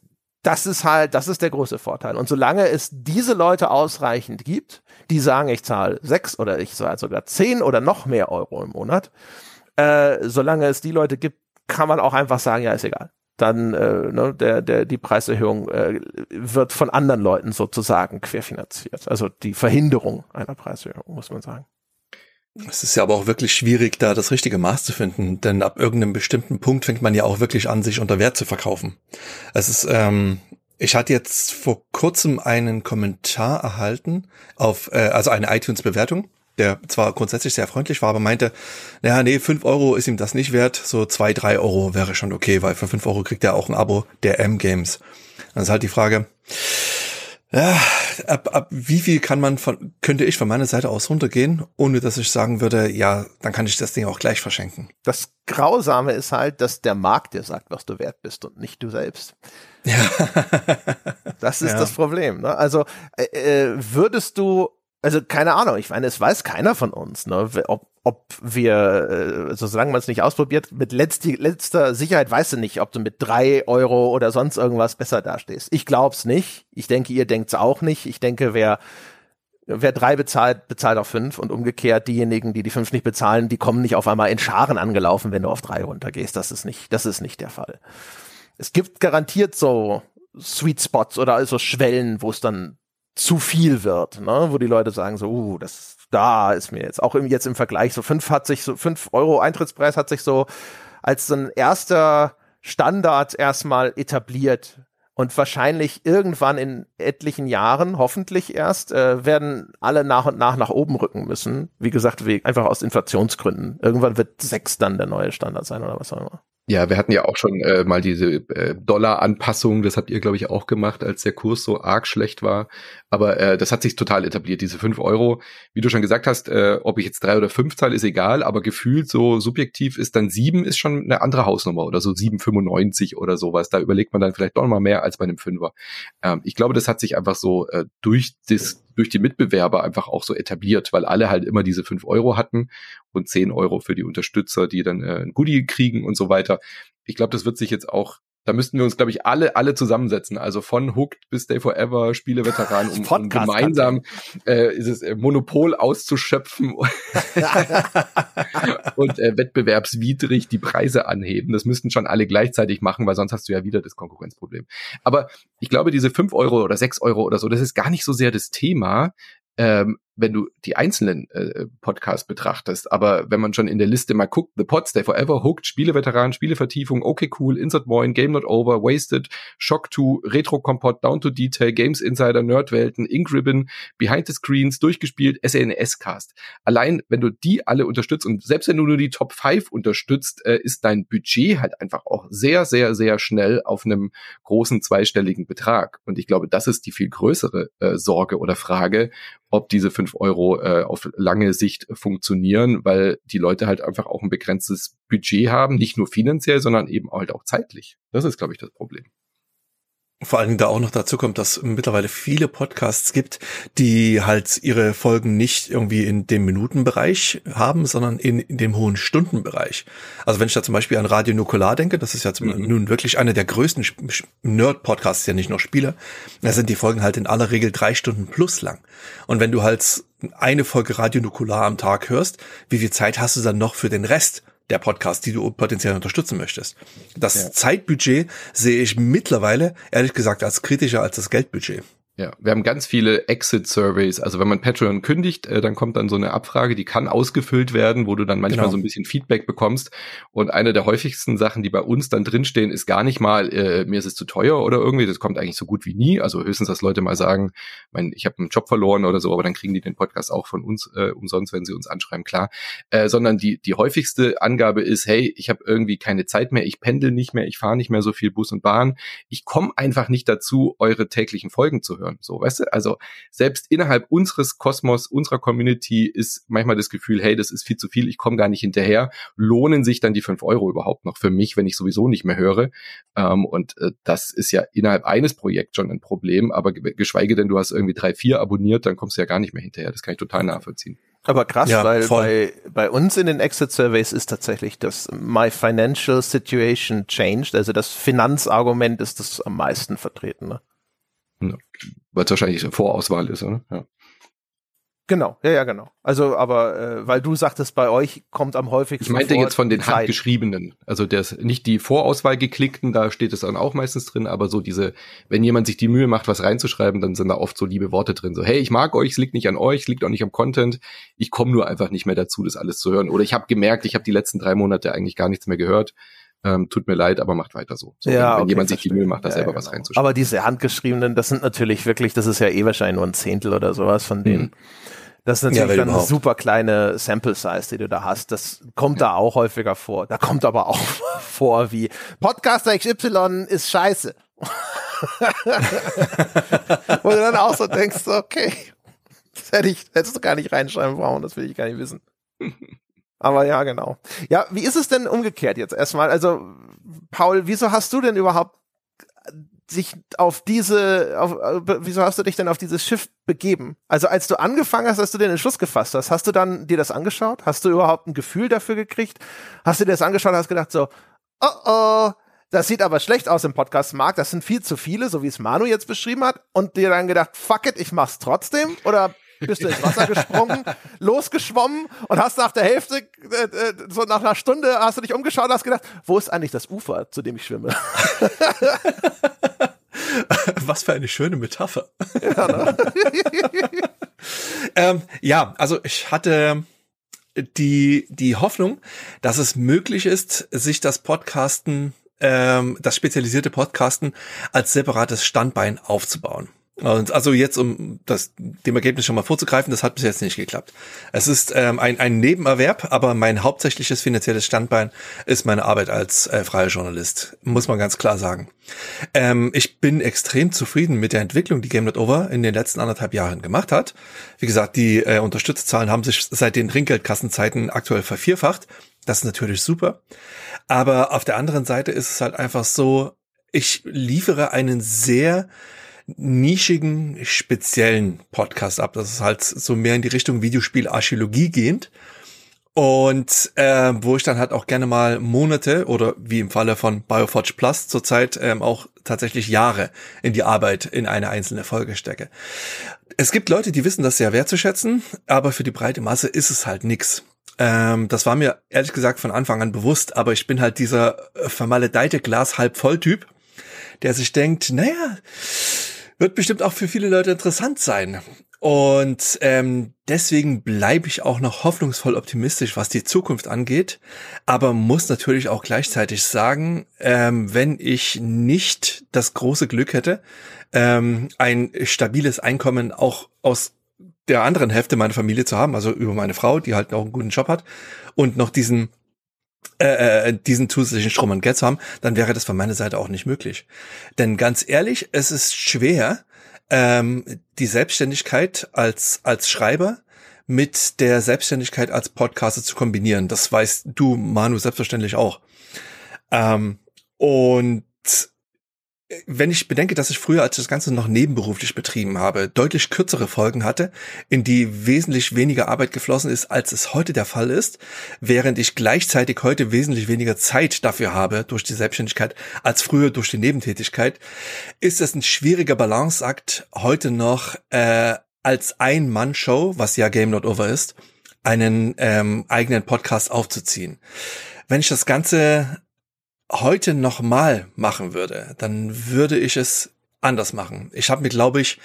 S1: das ist halt, das ist der große Vorteil. Und solange es diese Leute ausreichend gibt, die sagen, ich zahle sechs oder ich zahle sogar zehn oder noch mehr Euro im Monat, äh, solange es die Leute gibt, kann man auch einfach sagen, ja, ist egal. Dann äh, ne, der, der, die Preiserhöhung äh, wird von anderen Leuten sozusagen querfinanziert. Also die Verhinderung einer Preiserhöhung, muss man sagen.
S3: Es ist ja aber auch wirklich schwierig, da das richtige Maß zu finden, denn ab irgendeinem bestimmten Punkt fängt man ja auch wirklich an, sich unter Wert zu verkaufen. Es ist, ähm, Ich hatte jetzt vor kurzem einen Kommentar erhalten auf, äh, also eine iTunes-Bewertung, der zwar grundsätzlich sehr freundlich war, aber meinte, naja, nee, fünf Euro ist ihm das nicht wert, so zwei, drei Euro wäre schon okay, weil für fünf Euro kriegt er auch ein Abo der M-Games. Dann ist halt die Frage, ja, ab, ab wie viel kann man von, könnte ich von meiner Seite aus runtergehen, ohne dass ich sagen würde, ja, dann kann ich das Ding auch gleich verschenken.
S1: Das Grausame ist halt, dass der Markt dir sagt, was du wert bist und nicht du selbst.
S3: Ja.
S1: Das ist
S3: Ja.
S1: das Problem. Ne? Also äh, äh, würdest du, also keine Ahnung, ich meine, es weiß keiner von uns, ne, ob, ob wir, äh, so solange man es nicht ausprobiert, mit letzti, letzter Sicherheit weißt du nicht, ob du mit drei Euro oder sonst irgendwas besser dastehst. Ich glaub's nicht. Ich denke, ihr denkt's auch nicht. Ich denke, wer Wer drei bezahlt, bezahlt auf fünf und umgekehrt diejenigen, die die fünf nicht bezahlen, die kommen nicht auf einmal in Scharen angelaufen, wenn du auf drei runtergehst. Das ist nicht, das ist nicht der Fall. Es gibt garantiert so Sweet Spots oder also Schwellen, wo es dann zu viel wird, ne? wo die Leute sagen so, uh, das da ist mir jetzt auch im, jetzt im Vergleich so fünf hat sich so fünf Euro Eintrittspreis hat sich so als so ein erster Standard erstmal etabliert und wahrscheinlich irgendwann in etlichen Jahren, hoffentlich erst, äh, werden alle nach und nach nach oben rücken müssen. Wie gesagt, wie, einfach aus Inflationsgründen. Irgendwann wird sechs dann der neue Standard sein oder was auch immer.
S2: Ja, wir hatten ja auch schon äh, mal diese äh, Dollar-Anpassung, das habt ihr, glaube ich, auch gemacht, als der Kurs so arg schlecht war. Aber äh, das hat sich total etabliert, diese fünf Euro. Wie du schon gesagt hast, äh, ob ich jetzt drei oder fünf zahle, ist egal, aber gefühlt so subjektiv ist dann sieben ist schon eine andere Hausnummer oder so 7,95 oder sowas. Da überlegt man dann vielleicht doch mal mehr als bei einem Fünfer. Ähm, ich glaube, das hat sich einfach so äh, durch das durch die Mitbewerber einfach auch so etabliert, weil alle halt immer diese fünf Euro hatten und zehn Euro für die Unterstützer, die dann äh, ein Goodie kriegen und so weiter. Ich glaube, das wird sich jetzt auch da müssten wir uns, glaube ich, alle, alle zusammensetzen. Also von Hooked bis Stay Forever, Spieleveteran, um, um gemeinsam äh, ist es äh, Monopol auszuschöpfen und äh, wettbewerbswidrig die Preise anheben. Das müssten schon alle gleichzeitig machen, weil sonst hast du ja wieder das Konkurrenzproblem. Aber ich glaube, diese fünf Euro oder sechs Euro oder so, das ist gar nicht so sehr das Thema, ähm, wenn du die einzelnen äh, Podcasts betrachtest. Aber wenn man schon in der Liste mal guckt, The Pod, Stay Forever, Hooked, Spieleveteran, Spielevertiefung, Okay Cool, Insert Moin, Game Not Over, Wasted, Shock 2, Retro Kompott, Down to Detail, Games Insider, Nerdwelten, Ink Ribbon, Behind the Screens, durchgespielt, SNS Cast. Allein, wenn du die alle unterstützt und selbst wenn du nur die Top 5 unterstützt, äh, ist dein Budget halt einfach auch sehr, sehr, sehr schnell auf einem großen zweistelligen Betrag. Und ich glaube, das ist die viel größere äh, Sorge oder Frage, ob diese fünf Euro äh, auf lange Sicht funktionieren, weil die Leute halt einfach auch ein begrenztes Budget haben, nicht nur finanziell, sondern eben halt auch zeitlich. Das ist, glaube ich, das Problem.
S3: Vor allen Dingen da auch noch dazu kommt, dass mittlerweile viele Podcasts gibt, die halt ihre Folgen nicht irgendwie in dem Minutenbereich haben, sondern in, in dem hohen Stundenbereich. Also wenn ich da zum Beispiel an Radio Nukular denke, das ist ja zum,
S2: Mhm.
S3: nun wirklich einer der größten Nerd-Podcasts, ja nicht nur Spiele, da sind die Folgen halt in aller Regel drei Stunden plus lang. Und wenn du halt eine Folge Radio Nukular am Tag hörst, wie viel Zeit hast du dann noch für den Rest? Der Podcast, die du potenziell unterstützen möchtest. Das
S2: Ja.
S3: Zeitbudget sehe ich mittlerweile, ehrlich gesagt, als kritischer als das Geldbudget.
S2: Ja, wir haben ganz viele Exit-Surveys. Also wenn man Patreon kündigt, äh, dann kommt dann so eine Abfrage, die kann ausgefüllt werden, wo du dann manchmal
S3: Genau.
S2: so ein bisschen Feedback bekommst. Und eine der häufigsten Sachen, die bei uns dann drinstehen, ist gar nicht mal, äh, mir ist es zu teuer oder irgendwie. Das kommt eigentlich so gut wie nie. Also höchstens, dass Leute mal sagen, mein, ich habe einen Job verloren oder so, aber dann kriegen die den Podcast auch von uns äh, umsonst, wenn sie uns anschreiben, klar. Äh, sondern die, die häufigste Angabe ist, hey, ich habe irgendwie keine Zeit mehr, ich pendel nicht mehr, ich fahre nicht mehr so viel Bus und Bahn. Ich komme einfach nicht dazu, eure täglichen Folgen zu hören. So, weißt du? Also selbst innerhalb unseres Kosmos, unserer Community ist manchmal das Gefühl, hey, das ist viel zu viel, ich komme gar nicht hinterher. Lohnen sich dann die fünf Euro überhaupt noch für mich, wenn ich sowieso nicht mehr höre? Ähm, und äh, das ist ja innerhalb eines Projekts schon ein Problem, aber ge- geschweige denn, du hast irgendwie drei, vier abonniert, dann kommst du ja gar nicht mehr hinterher. Das kann ich total nachvollziehen.
S1: Aber krass,
S3: Ja,
S1: weil
S3: voll.
S1: bei, bei uns in den Exit Surveys ist tatsächlich das My Financial Situation Changed, also das Finanzargument ist das am meisten vertreten. Ne?
S2: Weil es wahrscheinlich eine Vorauswahl ist, oder? Ja.
S1: Genau, ja, ja, genau. Also, aber äh, weil du sagtest, bei euch kommt am häufigsten
S2: Ich meinte jetzt von den
S1: Zeit.
S2: handgeschriebenen. Also das nicht die Vorauswahl geklickten, da steht es dann auch meistens drin, aber so diese, wenn jemand sich die Mühe macht, was reinzuschreiben, dann sind da oft so liebe Worte drin. So, hey, ich mag euch, es liegt nicht an euch, es liegt auch nicht am Content. Ich komme nur einfach nicht mehr dazu, das alles zu hören. Oder ich habe gemerkt, ich habe die letzten drei Monate eigentlich gar nichts mehr gehört. Ähm, tut mir leid, aber macht weiter so. so
S1: ja,
S2: wenn, wenn
S1: okay,
S2: jemand sich die. Mühe macht, da
S1: Ja,
S2: selber
S1: ja,
S2: was
S1: genau.
S2: reinzuschreiben.
S1: Aber diese handgeschriebenen, das sind natürlich wirklich, das ist ja eh wahrscheinlich nur ein Zehntel oder sowas von denen.
S2: Mhm.
S1: Das ist
S3: Ja,
S1: natürlich
S3: wenn
S1: dann eine super kleine Sample Size, die du da hast. Das kommt da auch häufiger vor. Da kommt aber auch vor wie Podcaster XY ist scheiße. Wo du dann auch so denkst, okay, das hätte ich, hättest du gar nicht reinschreiben brauchen, das will ich gar nicht wissen. Aber ja, genau. Ja, wie ist es denn umgekehrt jetzt erstmal? Also, Paul, wieso hast du denn überhaupt sich auf diese, auf, äh, wieso hast du dich denn auf dieses Schiff begeben? Also als du angefangen hast, als du den Entschluss gefasst hast, hast du dann dir das angeschaut? Hast du überhaupt ein Gefühl dafür gekriegt? Hast du dir das angeschaut und hast gedacht so, oh oh, das sieht aber schlecht aus im Podcast-Markt, das sind viel zu viele, so wie es Manu jetzt beschrieben hat, und dir dann gedacht, fuck it, ich mach's trotzdem? Oder bist du ins Wasser gesprungen, losgeschwommen und hast nach der Hälfte, äh, äh, so nach einer Stunde, hast du dich umgeschaut und hast gedacht, wo ist eigentlich das Ufer, zu dem ich schwimme?
S3: Was für eine schöne Metapher.
S1: Ja, ne?
S3: Ähm, ja, also ich hatte die, die Hoffnung, dass es möglich ist, sich das Podcasten, ähm, das spezialisierte Podcasten als separates Standbein aufzubauen. Und also jetzt, um das, dem Ergebnis schon mal vorzugreifen, das hat bis jetzt nicht geklappt. Es ist ähm, ein, ein Nebenerwerb, aber mein hauptsächliches finanzielles Standbein ist meine Arbeit als äh, freier Journalist, muss man ganz klar sagen. Ähm, ich bin extrem zufrieden mit der Entwicklung, die Game Not Over in den letzten anderthalb Jahren gemacht hat. Wie gesagt, die äh, Unterstützerzahlen haben sich seit den Trinkgeldkassenzeiten aktuell vervierfacht. Das ist natürlich super. Aber auf der anderen Seite ist es halt einfach so, ich liefere einen sehr nischigen, speziellen Podcast ab. Das ist halt so mehr in die Richtung Videospielarchäologie gehend. Und äh, wo ich dann halt auch gerne mal Monate oder wie im Falle von Bioforge Plus zurzeit ähm, auch tatsächlich Jahre in die Arbeit in eine einzelne Folge stecke. Es gibt Leute, die wissen das sehr wertzuschätzen, aber für die breite Masse ist es halt nix. Ähm, das war mir ehrlich gesagt von Anfang an bewusst, aber ich bin halt dieser vermaledeite Glas halb voll Typ, der sich denkt, naja, wird bestimmt auch für viele Leute interessant sein. Und ähm, deswegen bleibe ich auch noch hoffnungsvoll optimistisch, was die Zukunft angeht, aber muss natürlich auch gleichzeitig sagen, ähm, wenn ich nicht das große Glück hätte, ähm, ein stabiles Einkommen auch aus der anderen Hälfte meiner Familie zu haben, also über meine Frau, die halt auch einen guten Job hat und noch diesen äh, äh, diesen zusätzlichen Strom an Geld zu haben, dann wäre das von meiner Seite auch nicht möglich. Denn ganz ehrlich, es ist schwer, ähm, die Selbstständigkeit als, als Schreiber mit der Selbstständigkeit als Podcaster zu kombinieren. Das weißt du, Manu, selbstverständlich auch. Ähm, und wenn ich bedenke, dass ich früher, als ich das Ganze noch nebenberuflich betrieben habe, deutlich kürzere Folgen hatte, in die wesentlich weniger Arbeit geflossen ist, als es heute der Fall ist, während ich gleichzeitig heute wesentlich weniger Zeit dafür habe durch die Selbstständigkeit als früher durch die Nebentätigkeit, ist es ein schwieriger Balanceakt, heute noch äh, als Ein-Mann-Show, was ja Game Not Over ist, einen ähm, eigenen Podcast aufzuziehen. Wenn ich das Ganze heute nochmal machen würde, dann würde ich es anders machen. Ich habe mir, glaube ich,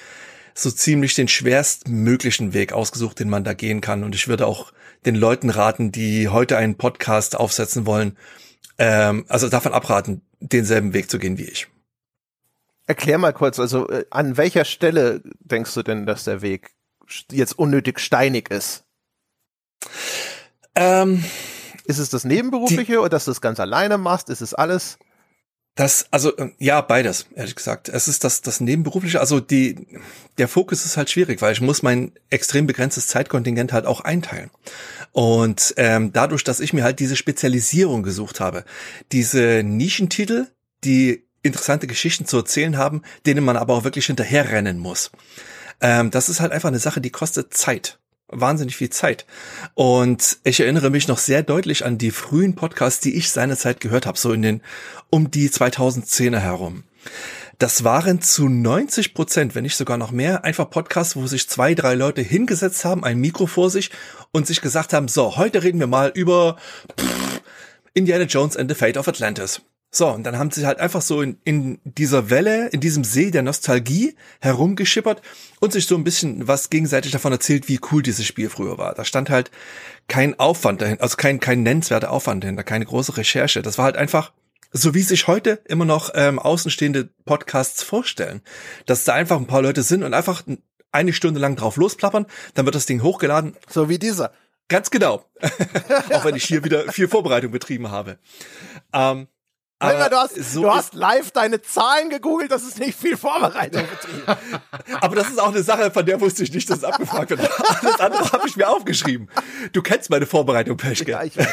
S3: so ziemlich den schwerstmöglichen Weg ausgesucht, den man da gehen kann. Und ich würde auch den Leuten raten, die heute einen Podcast aufsetzen wollen, ähm, also davon abraten, denselben Weg zu gehen wie ich.
S1: Erklär mal kurz, also äh, an welcher Stelle denkst du denn, dass der Weg jetzt unnötig steinig ist?
S3: Ähm,
S1: Ist es das Nebenberufliche oder dass du es ganz alleine machst? Ist es alles?
S3: Das, also äh, ja, beides, ehrlich gesagt. Es ist das, das Nebenberufliche, also die, der Fokus ist halt schwierig, weil ich muss mein extrem begrenztes Zeitkontingent halt auch einteilen. Und ähm, dadurch, dass ich mir halt diese Spezialisierung gesucht habe, diese Nischentitel, die interessante Geschichten zu erzählen haben, denen man aber auch wirklich hinterherrennen muss. Ähm, das ist halt einfach eine Sache, die kostet Zeit wahnsinnig viel Zeit. Und ich erinnere mich noch sehr deutlich an die frühen Podcasts, die ich seinerzeit gehört habe, so in den um die 2010er herum. Das waren zu 90 Prozent, wenn nicht sogar noch mehr, einfach Podcasts, wo sich zwei, drei Leute hingesetzt haben, ein Mikro vor sich und sich gesagt haben, so, heute reden wir mal über pff, Indiana Jones and the Fate of Atlantis. So, und dann haben sie halt einfach so in, in dieser Welle, in diesem See der Nostalgie herumgeschippert und sich so ein bisschen was gegenseitig davon erzählt, wie cool dieses Spiel früher war. Da stand halt kein Aufwand dahin, also kein, kein nennenswerter Aufwand dahinter, keine große Recherche. Das war halt einfach so wie sich heute immer noch ähm, außenstehende Podcasts vorstellen, dass da einfach ein paar Leute sind und einfach eine Stunde lang drauf losplappern, dann wird das Ding hochgeladen.
S1: So wie dieser.
S3: Ganz genau. Auch wenn ich hier wieder viel Vorbereitung betrieben habe. Ähm,
S1: aber du, hast, so du hast live deine Zahlen gegoogelt, das ist nicht viel Vorbereitung betrieben.
S3: aber das ist auch eine Sache, von der wusste ich nicht, dass es abgefragt wird. Alles andere habe ich mir aufgeschrieben. Du kennst meine Vorbereitung, Peschke. Ja, ich weiß.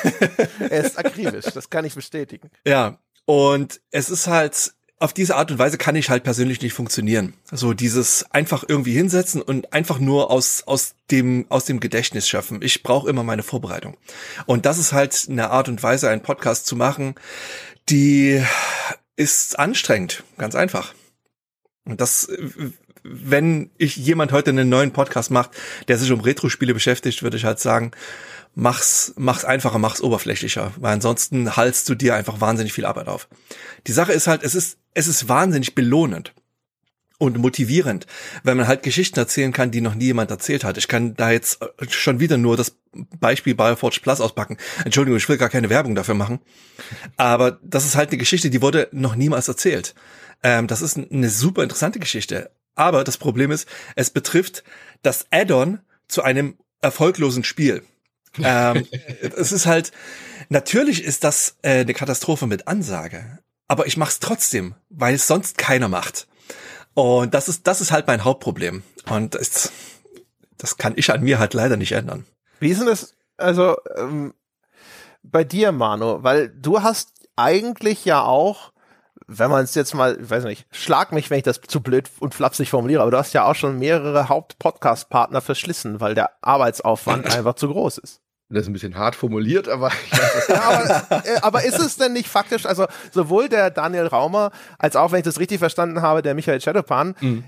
S1: Er ist akribisch, das kann ich bestätigen.
S3: Ja, und es ist halt, auf diese Art und Weise kann ich halt persönlich nicht funktionieren. So dieses einfach irgendwie hinsetzen und einfach nur aus, aus dem, aus dem Gedächtnis schöpfen. Ich brauche immer meine Vorbereitung. Und das ist halt eine Art und Weise, einen Podcast zu machen, die ist anstrengend. Ganz einfach. Und das, wenn ich jemand heute einen neuen Podcast macht, der sich um Retro-Spiele beschäftigt, würde ich halt sagen, mach's, mach's einfacher, mach's oberflächlicher, weil ansonsten halst du dir einfach wahnsinnig viel Arbeit auf. Die Sache ist halt, es ist, es ist wahnsinnig belohnend und motivierend, wenn man halt Geschichten erzählen kann, die noch nie jemand erzählt hat. Ich kann da jetzt schon wieder nur das Beispiel Bioforge Plus auspacken. Entschuldigung, ich will gar keine Werbung dafür machen. Aber das ist halt eine Geschichte, die wurde noch niemals erzählt. Ähm, das ist eine super interessante Geschichte. Aber das Problem ist, es betrifft das Add-on zu einem erfolglosen Spiel ähm, es ist halt, natürlich ist das äh, eine Katastrophe mit Ansage, aber ich mach's trotzdem, weil es sonst keiner macht. Und das ist, das ist halt mein Hauptproblem. Und das, das kann ich an mir halt leider nicht ändern.
S1: Wie ist denn das, also ähm, bei dir, Manu? Weil du hast eigentlich ja auch wenn man es jetzt mal, ich weiß nicht, schlag mich, wenn ich das zu blöd und flapsig formuliere, aber du hast ja auch schon mehrere Haupt-Podcast-Partner verschlissen, weil der Arbeitsaufwand einfach zu groß ist.
S2: Das ist ein bisschen hart formuliert, aber,
S1: ja, aber, äh, aber ist es denn nicht faktisch, also sowohl der Daniel Raumer als auch, wenn ich das richtig verstanden habe, der Michael Shadowpan, mhm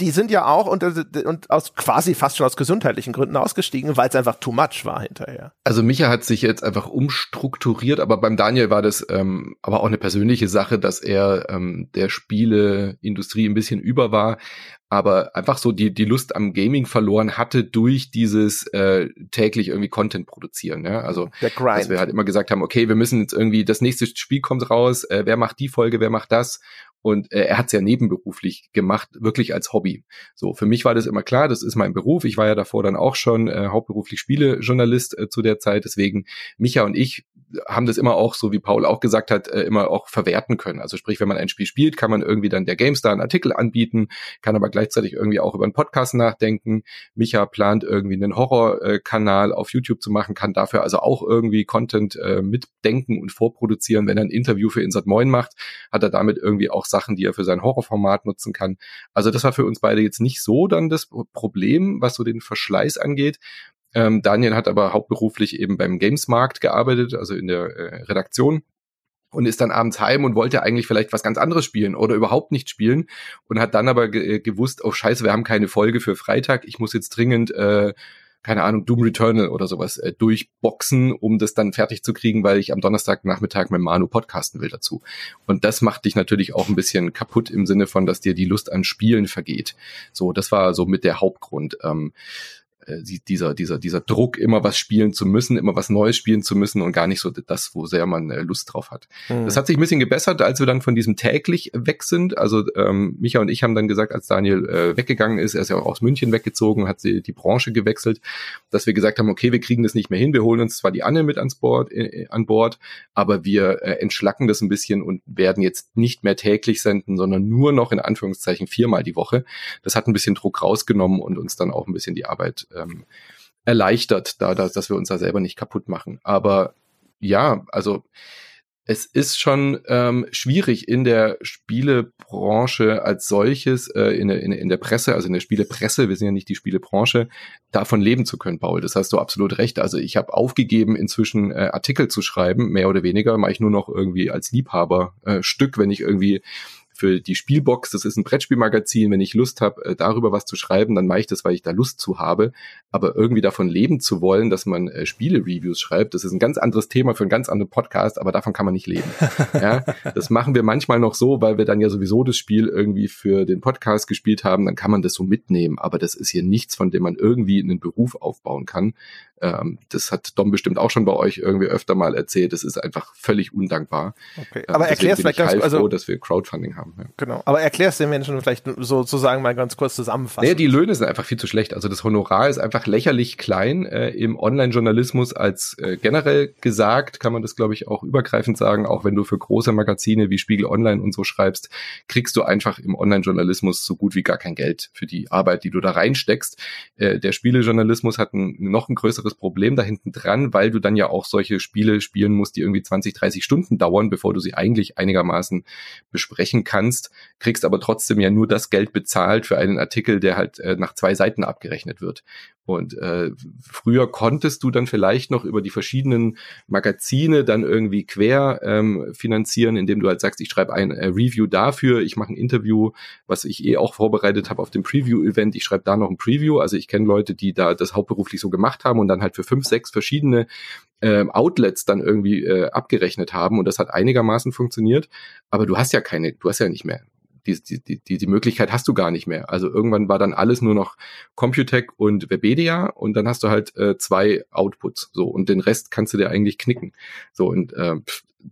S1: die sind ja auch und, und aus quasi fast schon aus gesundheitlichen Gründen ausgestiegen, weil es einfach too much war hinterher.
S2: Also Micha hat sich jetzt einfach umstrukturiert, aber beim Daniel war das ähm, aber auch eine persönliche Sache, dass er ähm, der Spieleindustrie ein bisschen über war, aber einfach so die, die Lust am Gaming verloren hatte durch dieses äh, täglich irgendwie Content produzieren. Ja? Also dass wir halt immer gesagt haben, okay, wir müssen jetzt irgendwie, das nächste Spiel kommt raus, äh, wer macht die Folge, wer macht das? Und äh, er hat es ja nebenberuflich gemacht, wirklich als Hobby. So, für mich war das immer klar, das ist mein Beruf. Ich war ja davor dann auch schon äh, hauptberuflich Spielejournalist äh, zu der Zeit. Deswegen, Micha und ich haben das immer auch, so wie Paul auch gesagt hat, äh, immer auch verwerten können. Also sprich, wenn man ein Spiel spielt, kann man irgendwie dann der GameStar einen Artikel anbieten, kann aber gleichzeitig irgendwie auch über einen Podcast nachdenken. Micha plant irgendwie einen Horrorkanal auf YouTube zu machen, kann dafür also auch irgendwie Content äh, mitdenken und vorproduzieren. Wenn er ein Interview für Insert Moin macht, hat er damit irgendwie auch Sachen, die er für sein Horrorformat nutzen kann. Also das war für uns beide jetzt nicht so dann das Problem, was so den Verschleiß angeht. Ähm, Daniel hat aber hauptberuflich eben beim Gamesmarkt gearbeitet, also in der äh, Redaktion und ist dann abends heim und wollte eigentlich vielleicht was ganz anderes spielen oder überhaupt nicht spielen und hat dann aber ge gewusst, oh scheiße, wir haben keine Folge für Freitag, ich muss jetzt dringend äh, keine Ahnung, Doom Returnal oder sowas äh, durchboxen, um das dann fertig zu kriegen, weil ich am Donnerstagnachmittag mit Manu podcasten will dazu. Und das macht dich natürlich auch ein bisschen kaputt im Sinne von, dass dir die Lust an Spielen vergeht. So, das war so mit der Hauptgrund. Ähm, äh, dieser, dieser, dieser Druck, immer was spielen zu müssen, immer was Neues spielen zu müssen und gar nicht so das, wo sehr man äh, Lust drauf hat. Mhm. Das hat sich ein bisschen gebessert, als wir dann von diesem täglich weg sind. Also ähm, Micha und ich haben dann gesagt, als Daniel äh, weggegangen ist, er ist ja auch aus München weggezogen, hat sie die Branche gewechselt, dass wir gesagt haben, okay, wir kriegen das nicht mehr hin, wir holen uns zwar die Anne mit ans Bord, äh, an Bord, aber wir äh, entschlacken das ein bisschen und werden jetzt nicht mehr täglich senden, sondern nur noch in Anführungszeichen viermal die Woche. Das hat ein bisschen Druck rausgenommen und uns dann auch ein bisschen die Arbeit ähm, erleichtert, da, dass, dass wir uns da selber nicht kaputt machen. Aber ja, also es ist schon ähm, schwierig in der Spielebranche als solches, äh, in, der, in, in der Presse, also in der Spielepresse, wir sind ja nicht die Spielebranche, davon leben zu können, Paul. Das hast du absolut recht. Also ich habe aufgegeben, inzwischen äh, Artikel zu schreiben, mehr oder weniger, mache ich nur noch irgendwie als Liebhaber äh, Stück, wenn ich irgendwie für die Spielbox, das ist ein Brettspielmagazin, wenn ich Lust habe, äh, darüber was zu schreiben, dann mache ich das, weil ich da Lust zu habe. Aber irgendwie davon leben zu wollen, dass man äh, Spiele-Reviews schreibt, das ist ein ganz anderes Thema für einen ganz anderen Podcast, aber davon kann man nicht leben. ja, das machen wir manchmal noch so, weil wir dann ja sowieso das Spiel irgendwie für den Podcast gespielt haben, dann kann man das so mitnehmen. Aber das ist hier nichts, von dem man irgendwie einen Beruf aufbauen kann. Ähm, das hat Dom bestimmt auch schon bei euch irgendwie öfter mal erzählt. Das ist einfach völlig undankbar.
S1: Okay. Ähm, Aber erklär's vielleicht ganz
S2: kurz, also dass wir Crowdfunding haben. Ja.
S1: Genau. Aber erklär's den Menschen vielleicht sozusagen mal ganz kurz zusammenfassen.
S2: Naja, die Löhne sind einfach viel zu schlecht. Also das Honorar ist einfach lächerlich klein äh, im Online-Journalismus als äh, generell gesagt, kann man das glaube ich auch übergreifend sagen. Auch wenn du für große Magazine wie Spiegel Online und so schreibst, kriegst du einfach im Online-Journalismus so gut wie gar kein Geld für die Arbeit, die du da reinsteckst. Äh, der Spielejournalismus hat ein, noch ein größeres Problem da hinten dran, weil du dann ja auch solche Spiele spielen musst, die irgendwie 20, 30 Stunden dauern, bevor du sie eigentlich einigermaßen besprechen kannst, kriegst aber trotzdem ja nur das Geld bezahlt für einen Artikel, der halt äh, nach zwei Seiten abgerechnet wird. Und äh, früher konntest du dann vielleicht noch über die verschiedenen Magazine dann irgendwie quer ähm, finanzieren, indem du halt sagst, ich schreibe ein äh, Review dafür, ich mache ein Interview, was ich eh auch vorbereitet habe auf dem Preview-Event, ich schreibe da noch ein Preview. Also ich kenne Leute, die da das hauptberuflich so gemacht haben und dann halt für fünf, sechs verschiedene äh, Outlets dann irgendwie äh, abgerechnet haben und das hat einigermaßen funktioniert. Aber du hast ja keine, du hast ja nicht mehr die, die, die, die Möglichkeit hast du gar nicht mehr. Also irgendwann war dann alles nur noch Computec und Webedia und dann hast du halt äh, zwei Outputs so und den Rest kannst du dir eigentlich knicken. So und äh,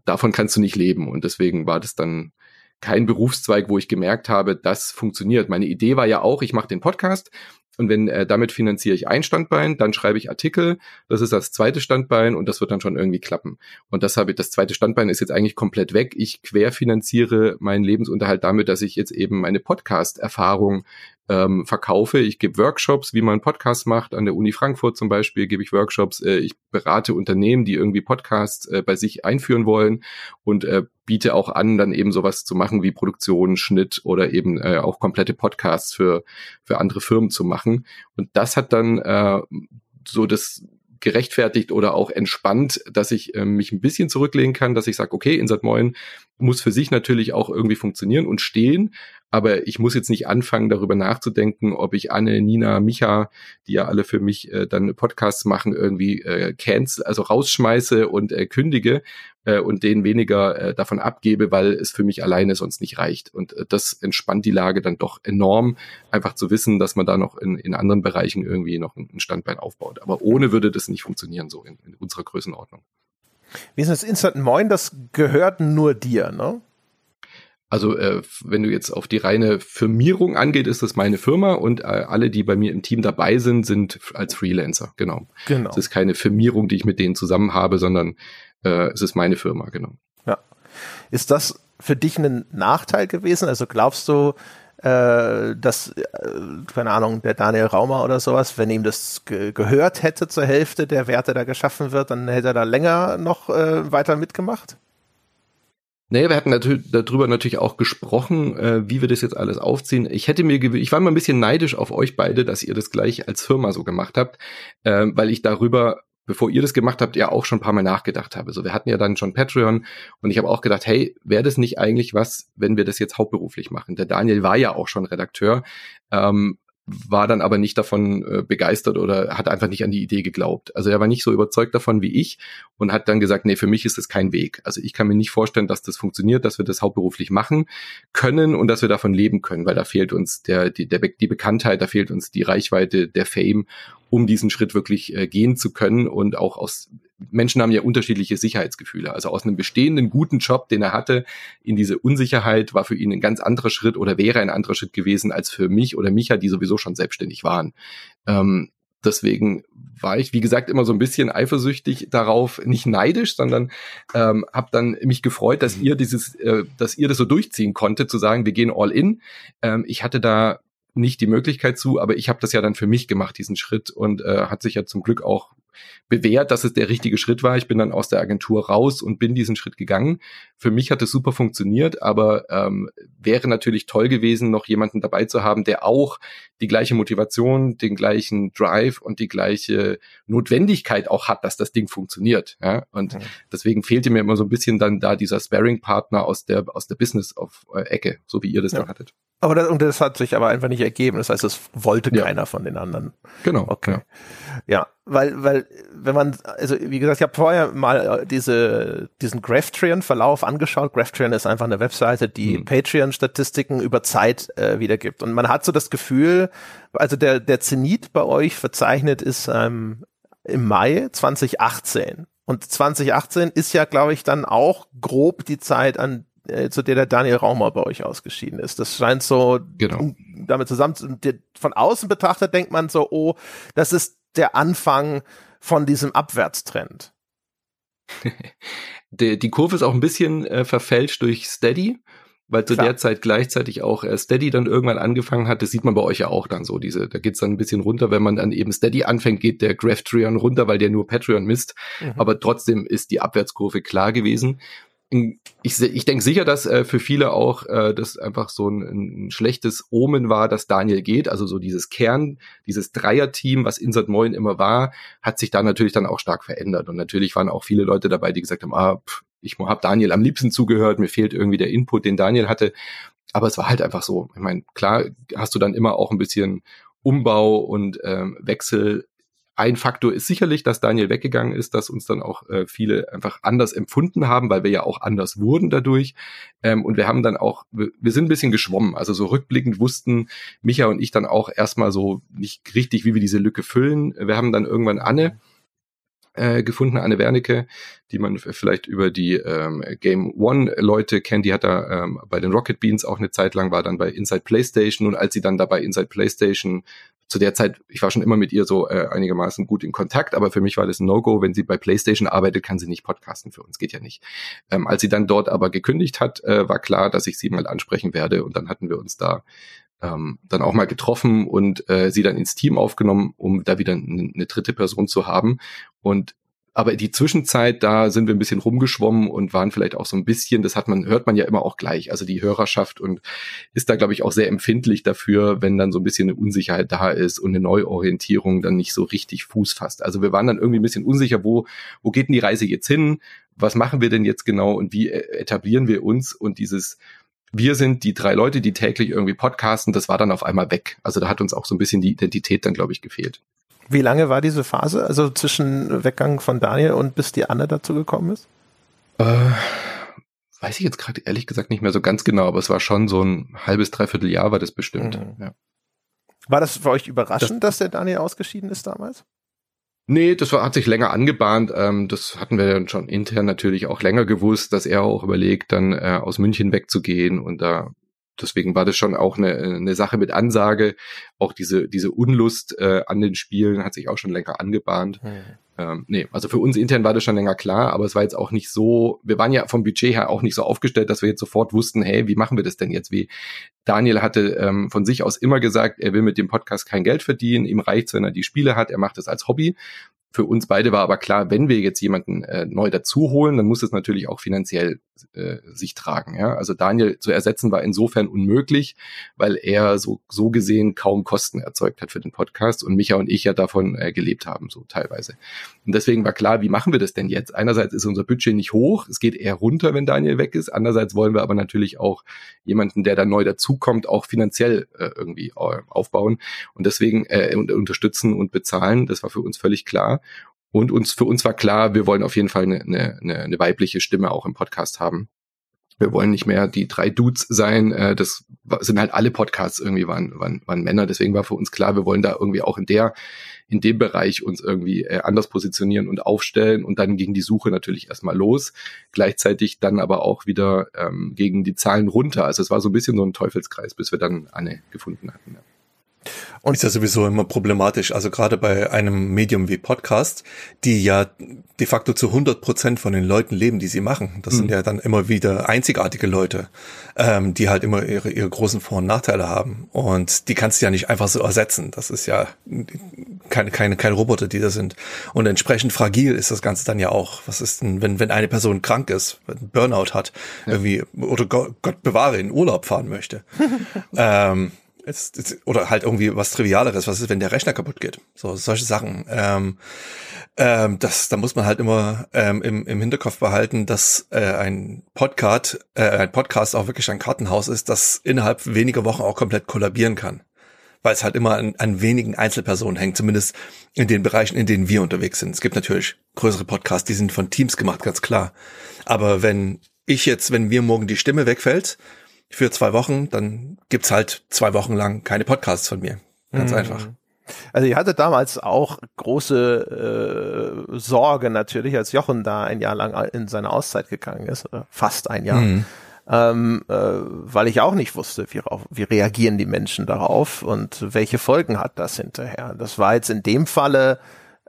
S2: davon kannst du nicht leben und deswegen war das dann kein Berufszweig, wo ich gemerkt habe, das funktioniert. Meine Idee war ja auch, ich mache den Podcast und wenn äh, damit finanziere ich ein Standbein, dann schreibe ich Artikel, das ist das zweite Standbein und das wird dann schon irgendwie klappen. Und das habe ich, das zweite Standbein ist jetzt eigentlich komplett weg. Ich querfinanziere meinen Lebensunterhalt damit, dass ich jetzt eben meine Podcast-Erfahrung ähm, verkaufe. Ich gebe Workshops, wie man Podcasts macht. An der Uni Frankfurt zum Beispiel gebe ich Workshops. Äh, ich berate Unternehmen, die irgendwie Podcasts äh, bei sich einführen wollen und äh, biete auch an, dann eben sowas zu machen wie Produktion, Schnitt oder eben äh, auch komplette Podcasts für, für andere Firmen zu machen. Und das hat dann äh, so das gerechtfertigt oder auch entspannt, dass ich äh, mich ein bisschen zurücklehnen kann, dass ich sage, okay, Insert Moin muss für sich natürlich auch irgendwie funktionieren und stehen, aber ich muss jetzt nicht anfangen, darüber nachzudenken, ob ich Anne, Nina, Micha, die ja alle für mich äh, dann Podcasts machen, irgendwie äh, cancel, also rausschmeiße und äh, kündige äh, und denen weniger äh, davon abgebe, weil es für mich alleine sonst nicht reicht. Und äh, das entspannt die Lage dann doch enorm, einfach zu wissen, dass man da noch in, in anderen Bereichen irgendwie noch ein Standbein aufbaut. Aber ohne würde das nicht funktionieren, so in, in unserer Größenordnung.
S1: Wie ist das Instant Moin? Das gehört nur dir, ne?
S2: Also äh, wenn du jetzt auf die reine Firmierung angeht, ist das meine Firma und äh, alle, die bei mir im Team dabei sind, sind als Freelancer, genau. Genau. Es ist keine Firmierung, die ich mit denen zusammen habe, sondern äh, es ist meine Firma, genau.
S1: Ja. Ist das für dich ein Nachteil gewesen? Also glaubst du, äh, dass, äh, keine Ahnung, der Daniel Raumer oder sowas, wenn ihm das ge gehört hätte zur Hälfte der Werte da geschaffen wird, dann hätte er da länger noch äh, weiter mitgemacht?
S2: Naja, wir hatten natürlich, darüber natürlich auch gesprochen, äh, wie wir das jetzt alles aufziehen. Ich hätte mir ich war mal ein bisschen neidisch auf euch beide, dass ihr das gleich als Firma so gemacht habt, äh, weil ich darüber bevor ihr das gemacht habt, ja auch schon ein paar Mal nachgedacht habe. So, wir hatten ja dann schon Patreon und ich habe auch gedacht, hey, wäre das nicht eigentlich was, wenn wir das jetzt hauptberuflich machen? Der Daniel war ja auch schon Redakteur. Ähm, war dann aber nicht davon äh, begeistert oder hat einfach nicht an die Idee geglaubt. Also er war nicht so überzeugt davon wie ich und hat dann gesagt, nee, für mich ist das kein Weg. Also ich kann mir nicht vorstellen, dass das funktioniert, dass wir das hauptberuflich machen können und dass wir davon leben können, weil da fehlt uns der, die, der, die Bekanntheit, da fehlt uns die Reichweite, der Fame, um diesen Schritt wirklich äh, gehen zu können und auch aus Menschen haben ja unterschiedliche Sicherheitsgefühle. Also aus einem bestehenden guten Job, den er hatte, in diese Unsicherheit war für ihn ein ganz anderer Schritt oder wäre ein anderer Schritt gewesen als für mich oder Micha, die sowieso schon selbstständig waren. Ähm, deswegen war ich, wie gesagt, immer so ein bisschen eifersüchtig darauf, nicht neidisch, sondern ähm, habe dann mich gefreut, dass ihr dieses, äh, dass ihr das so durchziehen konnte, zu sagen, wir gehen all in. Ähm, ich hatte da nicht die Möglichkeit zu, aber ich habe das ja dann für mich gemacht, diesen Schritt und äh, hat sich ja zum Glück auch bewährt, dass es der richtige Schritt war. Ich bin dann aus der Agentur raus und bin diesen Schritt gegangen. Für mich hat es super funktioniert, aber ähm, wäre natürlich toll gewesen, noch jemanden dabei zu haben, der auch die gleiche Motivation, den gleichen Drive und die gleiche Notwendigkeit auch hat, dass das Ding funktioniert. Ja? Und mhm. deswegen fehlte mir immer so ein bisschen dann da dieser Sparring-Partner aus der aus der Business-Ecke, äh, so wie ihr das ja. dann hattet.
S1: Aber das, und das hat sich aber einfach nicht ergeben. Das heißt, es wollte ja. keiner von den anderen.
S2: Genau.
S1: Okay. Ja. ja, weil, weil, wenn man, also wie gesagt, ich habe vorher mal äh, diese, diesen Graphtreon-Verlauf angeschaut. Graphtreon ist einfach eine Webseite, die hm. Patreon-Statistiken über Zeit äh, wiedergibt. Und man hat so das Gefühl, also der, der Zenit bei euch verzeichnet ist ähm, im Mai 2018. Und 2018 ist ja, glaube ich, dann auch grob die Zeit, an äh, zu der der Daniel Raumer bei euch ausgeschieden ist. Das scheint so
S2: genau.
S1: damit zusammen. zu Von außen betrachtet denkt man so, oh, das ist der Anfang von diesem Abwärtstrend.
S2: die, die Kurve ist auch ein bisschen äh, verfälscht durch Steady weil zu Klar. der Zeit gleichzeitig auch äh, Steady dann irgendwann angefangen hat. Das sieht man bei euch ja auch dann so. Diese, da geht's dann ein bisschen runter, wenn man dann eben Steady anfängt, geht der Graph-Trion runter, weil der nur Patreon misst. Mhm. Aber trotzdem ist die Abwärtskurve klar gewesen. Ich, ich denke sicher, dass äh, für viele auch äh, das einfach so ein, ein schlechtes Omen war, dass Daniel geht. Also so dieses Kern, dieses Dreier-Team, was Insert Moin immer war, hat sich da natürlich dann auch stark verändert. Und natürlich waren auch viele Leute dabei, die gesagt haben, ah, pff, ich habe Daniel am liebsten zugehört, mir fehlt irgendwie der Input, den Daniel hatte. Aber es war halt einfach so. Ich meine, klar hast du dann immer auch ein bisschen Umbau und ähm, Wechsel. Ein Faktor ist sicherlich, dass Daniel weggegangen ist, dass uns dann auch äh, viele einfach anders empfunden haben, weil wir ja auch anders wurden dadurch. Ähm, und wir haben dann auch, wir, sind ein bisschen geschwommen. Also so rückblickend wussten Micha und ich dann auch erstmal so nicht richtig, wie wir diese Lücke füllen. Wir haben dann irgendwann Anne äh, gefunden, Anne Wernicke, die man vielleicht über die ähm, Game One Leute kennt. Die hat da ähm, bei den Rocket Beans auch eine Zeit lang, war dann bei Inside PlayStation und als sie dann dabei Inside PlayStation zu der Zeit, ich war schon immer mit ihr so äh, einigermaßen gut in Kontakt, aber für mich war das ein No-Go. Wenn sie bei PlayStation arbeitet, kann sie nicht podcasten für uns, geht ja nicht. Ähm, als sie dann dort aber gekündigt hat, äh, war klar, dass ich sie mal ansprechen werde und dann hatten wir uns da ähm, dann auch mal getroffen und äh, sie dann ins Team aufgenommen, um da wieder eine, eine dritte Person zu haben. Und aber die Zwischenzeit, da sind wir ein bisschen rumgeschwommen und waren vielleicht auch so ein bisschen, das hat man, hört man ja immer auch gleich, also die Hörerschaft und ist da, glaube ich, auch sehr empfindlich dafür, wenn dann so ein bisschen eine Unsicherheit da ist und eine Neuorientierung dann nicht so richtig Fuß fasst. Also wir waren dann irgendwie ein bisschen unsicher, wo, wo geht denn die Reise jetzt hin? Was machen wir denn jetzt genau und wie äh, etablieren wir uns? Und dieses, wir sind die drei Leute, die täglich irgendwie podcasten, das war dann auf einmal weg. Also da hat uns auch so ein bisschen die Identität dann, glaube ich, gefehlt.
S1: Wie lange war diese Phase, also zwischen Weggang von Daniel und bis die Anne dazu gekommen ist?
S2: Äh, weiß ich jetzt gerade ehrlich gesagt nicht mehr so ganz genau, aber es war schon so ein halbes, dreiviertel Jahr war das bestimmt. Mhm. Ja.
S1: War das für euch überraschend, das, dass der Daniel ausgeschieden ist damals?
S2: Nee, das war, hat sich länger angebahnt. Ähm, das hatten wir dann schon intern natürlich auch länger gewusst, dass er auch überlegt, dann äh, aus München wegzugehen und da deswegen war das schon auch eine, eine Sache mit Ansage. Auch diese, diese Unlust äh, an den Spielen hat sich auch schon länger angebahnt. Mhm. Ähm, nee, also für uns intern war das schon länger klar, aber es war jetzt auch nicht so, wir waren ja vom Budget her auch nicht so aufgestellt, dass wir jetzt sofort wussten, hey, wie machen wir das denn jetzt? Wie Daniel hatte ähm, von sich aus immer gesagt, er will mit dem Podcast kein Geld verdienen, ihm reicht wenn er die Spiele hat, er macht es als Hobby. Für uns beide war aber klar, wenn wir jetzt jemanden äh, neu dazu holen, dann muss es natürlich auch finanziell äh, sich tragen. Ja? Also Daniel zu ersetzen war insofern unmöglich, weil er so, so gesehen kaum Kosten erzeugt hat für den Podcast und Micha und ich ja davon äh, gelebt haben, so teilweise. Und deswegen war klar, wie machen wir das denn jetzt? Einerseits ist unser Budget nicht hoch, es geht eher runter, wenn Daniel weg ist. Andererseits wollen wir aber natürlich auch jemanden, der da neu dazukommt, auch finanziell äh, irgendwie äh, aufbauen und deswegen äh, unterstützen und bezahlen. Das war für uns völlig klar. Und uns, für uns war klar, wir wollen auf jeden Fall eine, eine, eine weibliche Stimme auch im Podcast haben. Wir wollen nicht mehr die drei Dudes sein. Äh, das sind halt alle Podcasts irgendwie waren, waren, waren Männer. Deswegen war für uns klar, wir wollen da irgendwie auch in der, in dem Bereich uns irgendwie äh, anders positionieren und aufstellen. Und dann ging die Suche natürlich erstmal los. Gleichzeitig dann aber auch wieder ähm, gegen die Zahlen runter. Also es war so ein bisschen so ein Teufelskreis, bis wir dann Anne gefunden hatten. Ja.
S3: Und ist ja sowieso immer problematisch. Also gerade bei einem Medium wie Podcast, die ja de facto zu 100 Prozent von den Leuten leben, die sie machen. Das mhm. sind ja dann immer wieder einzigartige Leute, ähm, die halt immer ihre, ihre großen Vor- und Nachteile haben. Und die kannst du ja nicht einfach so ersetzen. Das ist ja keine, keine, keine Roboter, die da sind. Und entsprechend fragil ist das Ganze dann ja auch. Was ist denn, wenn, wenn eine Person krank ist, Burnout hat, ja. irgendwie, oder Gott, Gott bewahre, in Urlaub fahren möchte. ähm, Jetzt, jetzt, oder halt irgendwie was Trivialeres, was ist, wenn der Rechner kaputt geht? So, solche Sachen. Ähm, ähm, das, da muss man halt immer ähm, im, im Hinterkopf behalten, dass äh, ein Podcast, äh, ein Podcast auch wirklich ein Kartenhaus ist, das innerhalb weniger Wochen auch komplett kollabieren kann. Weil es halt immer an, an wenigen Einzelpersonen hängt, zumindest in den Bereichen, in denen wir unterwegs sind. Es gibt natürlich größere Podcasts, die sind von Teams gemacht, ganz klar. Aber wenn ich jetzt, wenn mir morgen die Stimme wegfällt, für zwei Wochen, dann gibt's halt zwei Wochen lang keine Podcasts von mir. Ganz mhm. einfach.
S1: Also ihr hattet damals auch große äh, Sorge natürlich, als Jochen da ein Jahr lang in seine Auszeit gegangen ist, oder fast ein Jahr. Mhm. Ähm, äh, weil ich auch nicht wusste, wie, wie reagieren die Menschen darauf und welche Folgen hat das hinterher. Das war jetzt in dem Falle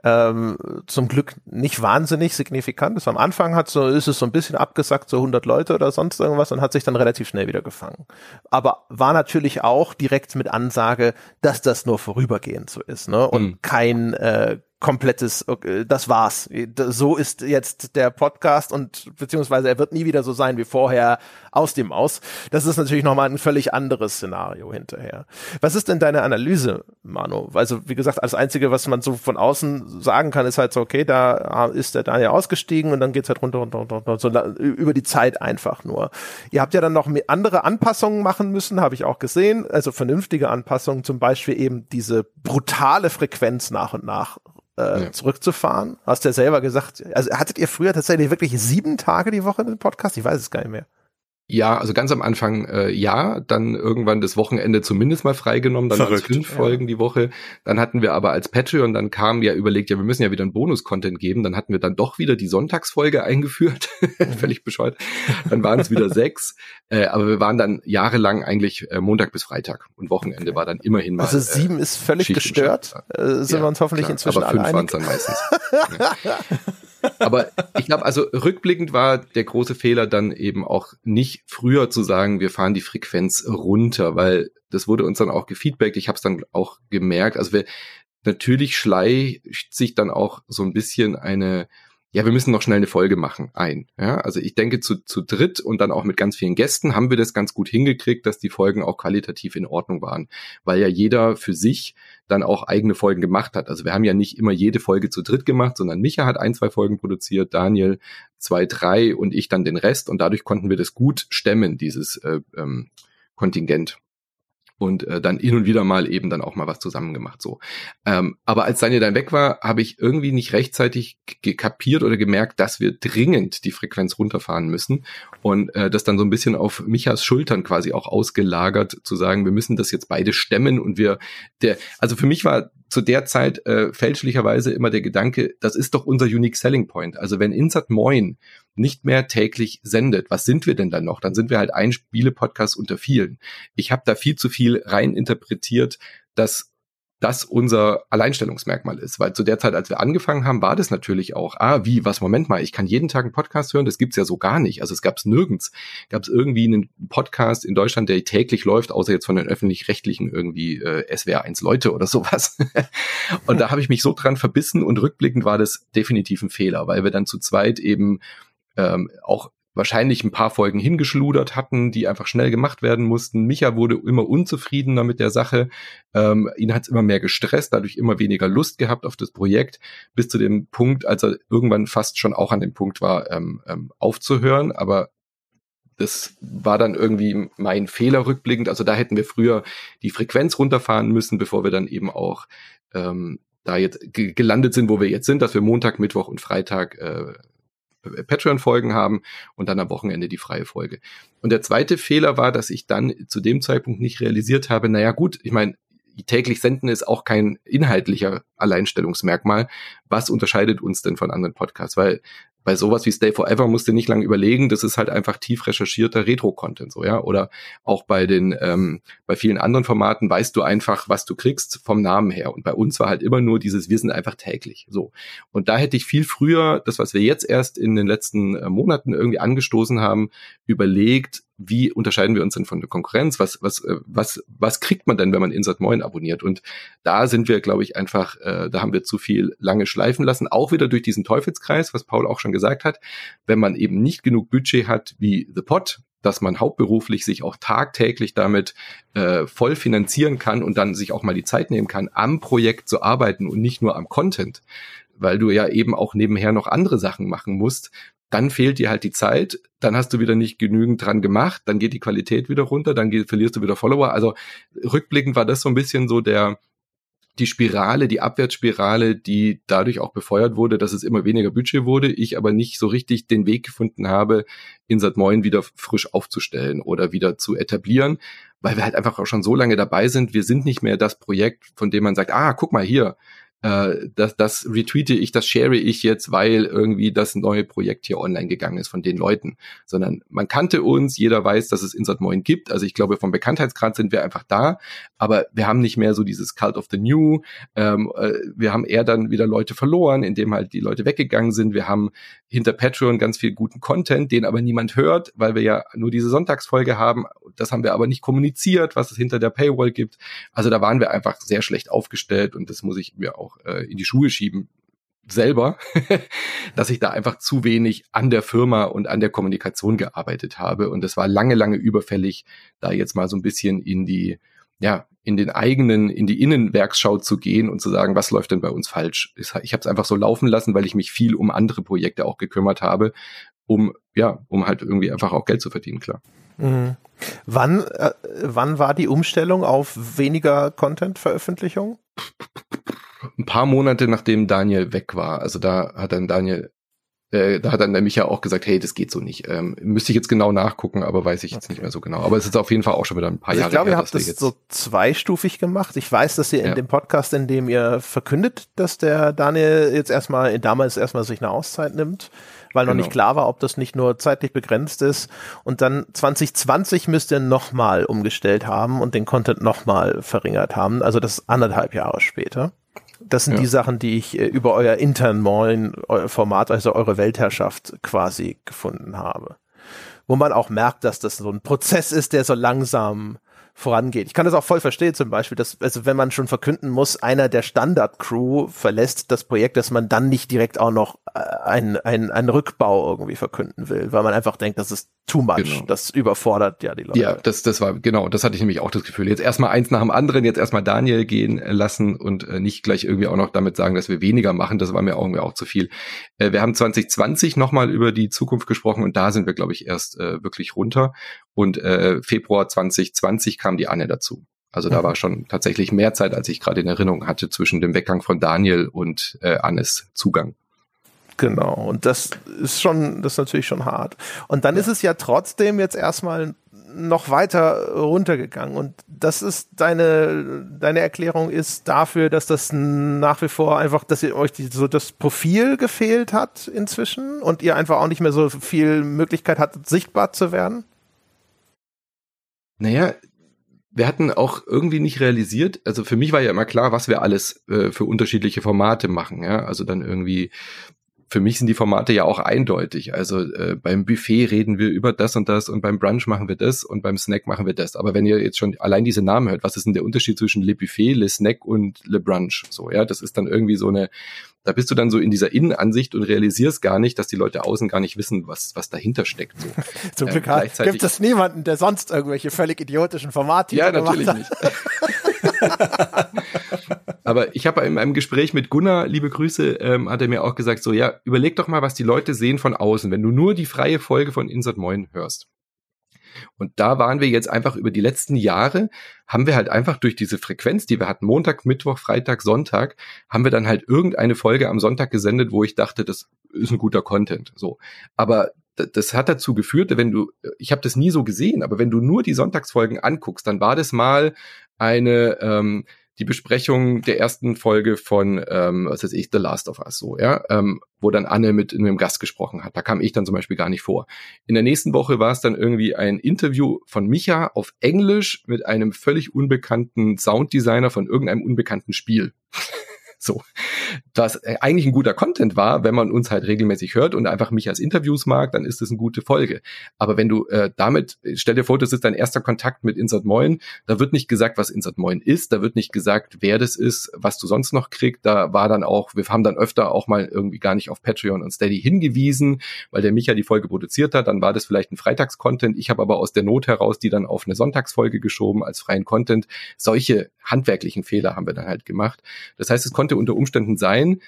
S1: ähm, zum Glück nicht wahnsinnig signifikant. Das am Anfang hat so, ist es so ein bisschen abgesackt, so 100 Leute oder sonst irgendwas und hat sich dann relativ schnell wieder gefangen. Aber war natürlich auch direkt mit Ansage, dass das nur vorübergehend so ist, ne? Und mhm. kein äh, komplettes, das war's. So ist jetzt der Podcast und beziehungsweise er wird nie wieder so sein wie vorher aus dem Aus. Das ist natürlich nochmal ein völlig anderes Szenario hinterher. Was ist denn deine Analyse, Manu? Also wie gesagt, das Einzige, was man so von außen sagen kann, ist halt so, okay, da ist der Daniel ausgestiegen und dann geht's halt runter, runter, runter, runter, so über die Zeit einfach nur. Ihr habt ja dann noch andere Anpassungen machen müssen, habe ich auch gesehen, also vernünftige Anpassungen, zum Beispiel eben diese brutale Frequenz nach und nach äh, ja. zurückzufahren. Hast du ja selber gesagt, also hattet ihr früher tatsächlich wirklich sieben Tage die Woche den Podcast? Ich weiß es gar nicht mehr.
S2: Ja, also ganz am Anfang äh, ja, dann irgendwann das Wochenende zumindest mal freigenommen, dann Verrückt, fünf ja. Folgen die Woche. Dann hatten wir aber als Patreon, dann kam ja überlegt, ja, wir müssen ja wieder einen Bonus-Content geben. Dann hatten wir dann doch wieder die Sonntagsfolge eingeführt, mhm. völlig bescheuert. Dann waren es wieder sechs, äh, aber wir waren dann jahrelang eigentlich äh, Montag bis Freitag und Wochenende okay. war dann immerhin mal.
S1: Also sieben äh, ist völlig Schicht gestört. Äh, sind ja, wir uns hoffentlich klar, inzwischen aber fünf waren es dann meistens.
S2: ja. Aber ich glaube, also rückblickend war der große Fehler dann eben auch nicht früher zu sagen, wir fahren die Frequenz runter, weil das wurde uns dann auch gefeedbackt. Ich habe es dann auch gemerkt. Also wir, natürlich schleicht sich dann auch so ein bisschen eine ja, wir müssen noch schnell eine Folge machen, ein. Ja, also ich denke, zu, zu dritt und dann auch mit ganz vielen Gästen haben wir das ganz gut hingekriegt, dass die Folgen auch qualitativ in Ordnung waren, weil ja jeder für sich dann auch eigene Folgen gemacht hat. Also wir haben ja nicht immer jede Folge zu dritt gemacht, sondern Micha hat ein, zwei Folgen produziert, Daniel zwei, drei und ich dann den Rest und dadurch konnten wir das gut stemmen, dieses äh, ähm, Kontingent und äh, dann hin und wieder mal eben dann auch mal was zusammen gemacht so. Ähm, aber als Daniel dann weg war, habe ich irgendwie nicht rechtzeitig gekapiert oder gemerkt, dass wir dringend die Frequenz runterfahren müssen und äh, das dann so ein bisschen auf Michas Schultern quasi auch ausgelagert zu sagen, wir müssen das jetzt beide stemmen und wir der also für mich war zu der Zeit äh, fälschlicherweise immer der Gedanke, das ist doch unser Unique Selling Point. Also wenn Insert Moin nicht mehr täglich sendet, was sind wir denn dann noch? Dann sind wir halt ein Spiele-Podcast unter vielen. Ich habe da viel zu viel rein interpretiert, dass das unser Alleinstellungsmerkmal ist. Weil zu der Zeit, als wir angefangen haben, war das natürlich auch, ah, wie, was, Moment mal, ich kann jeden Tag einen Podcast hören, das gibt's ja so gar nicht. Also es gab's nirgends. Gab es irgendwie einen Podcast in Deutschland, der täglich läuft, außer jetzt von den öffentlich-rechtlichen irgendwie äh, SWR1 Leute oder sowas. und da habe ich mich so dran verbissen und rückblickend war das definitiv ein Fehler, weil wir dann zu zweit eben ähm, auch wahrscheinlich ein paar Folgen hingeschludert hatten, die einfach schnell gemacht werden mussten. Micha wurde immer unzufriedener mit der Sache. Ähm, ihn hat es immer mehr gestresst, dadurch immer weniger Lust gehabt auf das Projekt, bis zu dem Punkt, als er irgendwann fast schon auch an dem Punkt war, ähm, ähm, aufzuhören. Aber das war dann irgendwie mein Fehler rückblickend. Also da hätten wir früher die Frequenz runterfahren müssen, bevor wir dann eben auch ähm, da jetzt gelandet sind, wo wir jetzt sind, dass wir Montag, Mittwoch und Freitag äh, Patreon-Folgen haben und dann am Wochenende die freie Folge. Und der zweite Fehler war, dass ich dann zu dem Zeitpunkt nicht realisiert habe, naja gut, ich meine, täglich senden ist auch kein inhaltlicher Alleinstellungsmerkmal. Was unterscheidet uns denn von anderen Podcasts? Weil bei sowas wie Stay Forever musst du nicht lange überlegen, das ist halt einfach tief recherchierter Retro-Content, so, ja. Oder auch bei den, ähm, bei vielen anderen Formaten weißt du einfach, was du kriegst vom Namen her. Und bei uns war halt immer nur dieses, wir sind einfach täglich, so. Und da hätte ich viel früher, das, was wir jetzt erst in den letzten äh, Monaten irgendwie angestoßen haben, überlegt, wie unterscheiden wir uns denn von der Konkurrenz? Was, was, äh, was, was kriegt man denn, wenn man Insert Moin abonniert? Und da sind wir, glaube ich, einfach, äh, da haben wir zu viel lange schleifen lassen, auch wieder durch diesen Teufelskreis, was Paul auch schon gesagt hat. Wenn man eben nicht genug Budget hat wie The Pot, dass man hauptberuflich sich auch tagtäglich damit äh, voll finanzieren kann und dann sich auch mal die Zeit nehmen kann, am Projekt zu arbeiten und nicht nur am Content, weil du ja eben auch nebenher noch andere Sachen machen musst, dann fehlt dir halt die Zeit, dann hast du wieder nicht genügend dran gemacht, dann geht die Qualität wieder runter, dann geht, verlierst du wieder Follower. Also rückblickend war das so ein bisschen so der, die Spirale, die Abwärtsspirale, die dadurch auch befeuert wurde, dass es immer weniger Budget wurde, ich aber nicht so richtig den Weg gefunden habe, Insert Moin wieder frisch aufzustellen oder wieder zu etablieren, weil wir halt einfach auch schon so lange dabei sind. Wir sind nicht mehr das Projekt, von dem man sagt, ah, guck mal hier, äh, das, das retweete ich, das share ich jetzt, weil irgendwie das neue Projekt hier online gegangen ist von den Leuten, sondern man kannte uns, jeder weiß, dass es Insert Moin gibt, also ich glaube, vom Bekanntheitsgrad sind wir einfach da, aber wir haben nicht mehr so dieses Cult of the New, ähm, äh, wir haben eher dann wieder Leute verloren, indem halt die Leute weggegangen sind, wir haben hinter Patreon ganz viel guten Content, den aber niemand hört, weil wir ja nur diese Sonntagsfolge haben, das haben wir aber nicht kommuniziert, was es hinter der Paywall gibt, also da waren wir einfach sehr schlecht aufgestellt und das muss ich mir auch äh, in die Schuhe schieben selber, dass ich da einfach zu wenig an der Firma und an der Kommunikation gearbeitet habe. Und es war lange, lange überfällig, da jetzt mal so ein bisschen in die, ja, in den eigenen, in die Innenwerksschau zu gehen und zu sagen, was läuft denn bei uns falsch? Ich habe es einfach so laufen lassen, weil ich mich viel um andere Projekte auch gekümmert habe, um, ja, um halt irgendwie einfach auch Geld zu verdienen, klar.
S1: Mhm. Wann, äh, wann war die Umstellung auf weniger Content-Veröffentlichung?
S2: ein paar Monate nachdem Daniel weg war. Also da hat dann Daniel, äh, da hat dann der Micha auch gesagt, hey, das geht so nicht. Ähm, müsste ich jetzt genau nachgucken, aber weiß ich jetzt okay. nicht mehr so genau. Aber es ist auf jeden Fall auch schon wieder ein paar also Jahre
S1: Ich glaube, ihr habt das so zweistufig gemacht. Ich weiß, dass ihr in ja. dem Podcast, in dem ihr verkündet, dass der Daniel jetzt erstmal, damals erstmal sich eine Auszeit nimmt, weil genau. noch nicht klar war, ob das nicht nur zeitlich begrenzt ist. Und dann 2020 müsst ihr nochmal umgestellt haben und den Content nochmal verringert haben. Also das anderthalb Jahre später. Das sind ja. die Sachen, die ich äh, über euer internen Format, also eure Weltherrschaft quasi gefunden habe. Wo man auch merkt, dass das so ein Prozess ist, der so langsam vorangeht. Ich kann das auch voll verstehen, zum Beispiel, dass, also wenn man schon verkünden muss, einer der Standard-Crew verlässt das Projekt, dass man dann nicht direkt auch noch äh, einen, einen, einen Rückbau irgendwie verkünden will, weil man einfach denkt, das ist too much. Genau. Das überfordert ja die Leute.
S2: Ja, das, das war, genau, das hatte ich nämlich auch das Gefühl. Jetzt erstmal eins nach dem anderen, jetzt erstmal Daniel gehen lassen und äh, nicht gleich irgendwie auch noch damit sagen, dass wir weniger machen. Das war mir auch irgendwie auch zu viel. Äh, wir haben 2020 nochmal über die Zukunft gesprochen und da sind wir, glaube ich, erst äh, wirklich runter. Und äh, Februar 2020 kam die Anne dazu. Also da mhm. war schon tatsächlich mehr Zeit, als ich gerade in Erinnerung hatte, zwischen dem Weggang von Daniel und äh, Annes Zugang.
S1: Genau, und das ist schon, das ist natürlich schon hart. Und dann ja. ist es ja trotzdem jetzt erstmal noch weiter runtergegangen. Und das ist deine, deine Erklärung ist dafür, dass das nach wie vor einfach, dass ihr euch die, so das Profil gefehlt hat inzwischen und ihr einfach auch nicht mehr so viel Möglichkeit hattet, sichtbar zu werden?
S2: Naja, wir hatten auch irgendwie nicht realisiert, also für mich war ja immer klar, was wir alles äh, für unterschiedliche Formate machen, ja, also dann irgendwie für mich sind die Formate ja auch eindeutig. Also äh, beim Buffet reden wir über das und das und beim Brunch machen wir das und beim Snack machen wir das. Aber wenn ihr jetzt schon allein diese Namen hört, was ist denn der Unterschied zwischen Le Buffet, Le Snack und Le Brunch? So, ja, das ist dann irgendwie so eine, da bist du dann so in dieser Innenansicht und realisierst gar nicht, dass die Leute außen gar nicht wissen, was, was dahinter steckt. So.
S1: Zum Glück ähm, gibt es niemanden, der sonst irgendwelche völlig idiotischen Formate
S2: ja, natürlich hat. nicht. Aber ich habe in einem Gespräch mit Gunnar, liebe Grüße, ähm, hat er mir auch gesagt, so ja, überleg doch mal, was die Leute sehen von außen, wenn du nur die freie Folge von Insert Moin hörst. Und da waren wir jetzt einfach über die letzten Jahre, haben wir halt einfach durch diese Frequenz, die wir hatten, Montag, Mittwoch, Freitag, Sonntag, haben wir dann halt irgendeine Folge am Sonntag gesendet, wo ich dachte, das ist ein guter Content. So. Aber das hat dazu geführt, wenn du, ich habe das nie so gesehen, aber wenn du nur die Sonntagsfolgen anguckst, dann war das mal eine ähm, die Besprechung der ersten Folge von, ähm, was weiß ich, The Last of Us, so, ja, ähm, wo dann Anne mit einem Gast gesprochen hat. Da kam ich dann zum Beispiel gar nicht vor. In der nächsten Woche war es dann irgendwie ein Interview von Micha auf Englisch mit einem völlig unbekannten Sounddesigner von irgendeinem unbekannten Spiel. So. Was äh, eigentlich ein guter Content war, wenn man uns halt regelmäßig hört und einfach mich als Interviews mag, dann ist das eine gute Folge. Aber wenn du äh, damit, stell dir vor, das ist dein erster Kontakt mit Insert Moin, da wird nicht gesagt, was Insert Moin ist, da wird nicht gesagt, wer das ist, was du sonst noch kriegst. Da war dann auch, wir haben dann öfter auch mal irgendwie gar nicht auf Patreon und Steady hingewiesen, weil der Micha die Folge produziert hat, dann war das vielleicht ein Freitagscontent. Ich habe aber aus der Not heraus die dann auf eine Sonntagsfolge geschoben als freien Content. Solche handwerklichen Fehler haben wir dann halt gemacht. Das heißt, es konnte unter Umständen sein,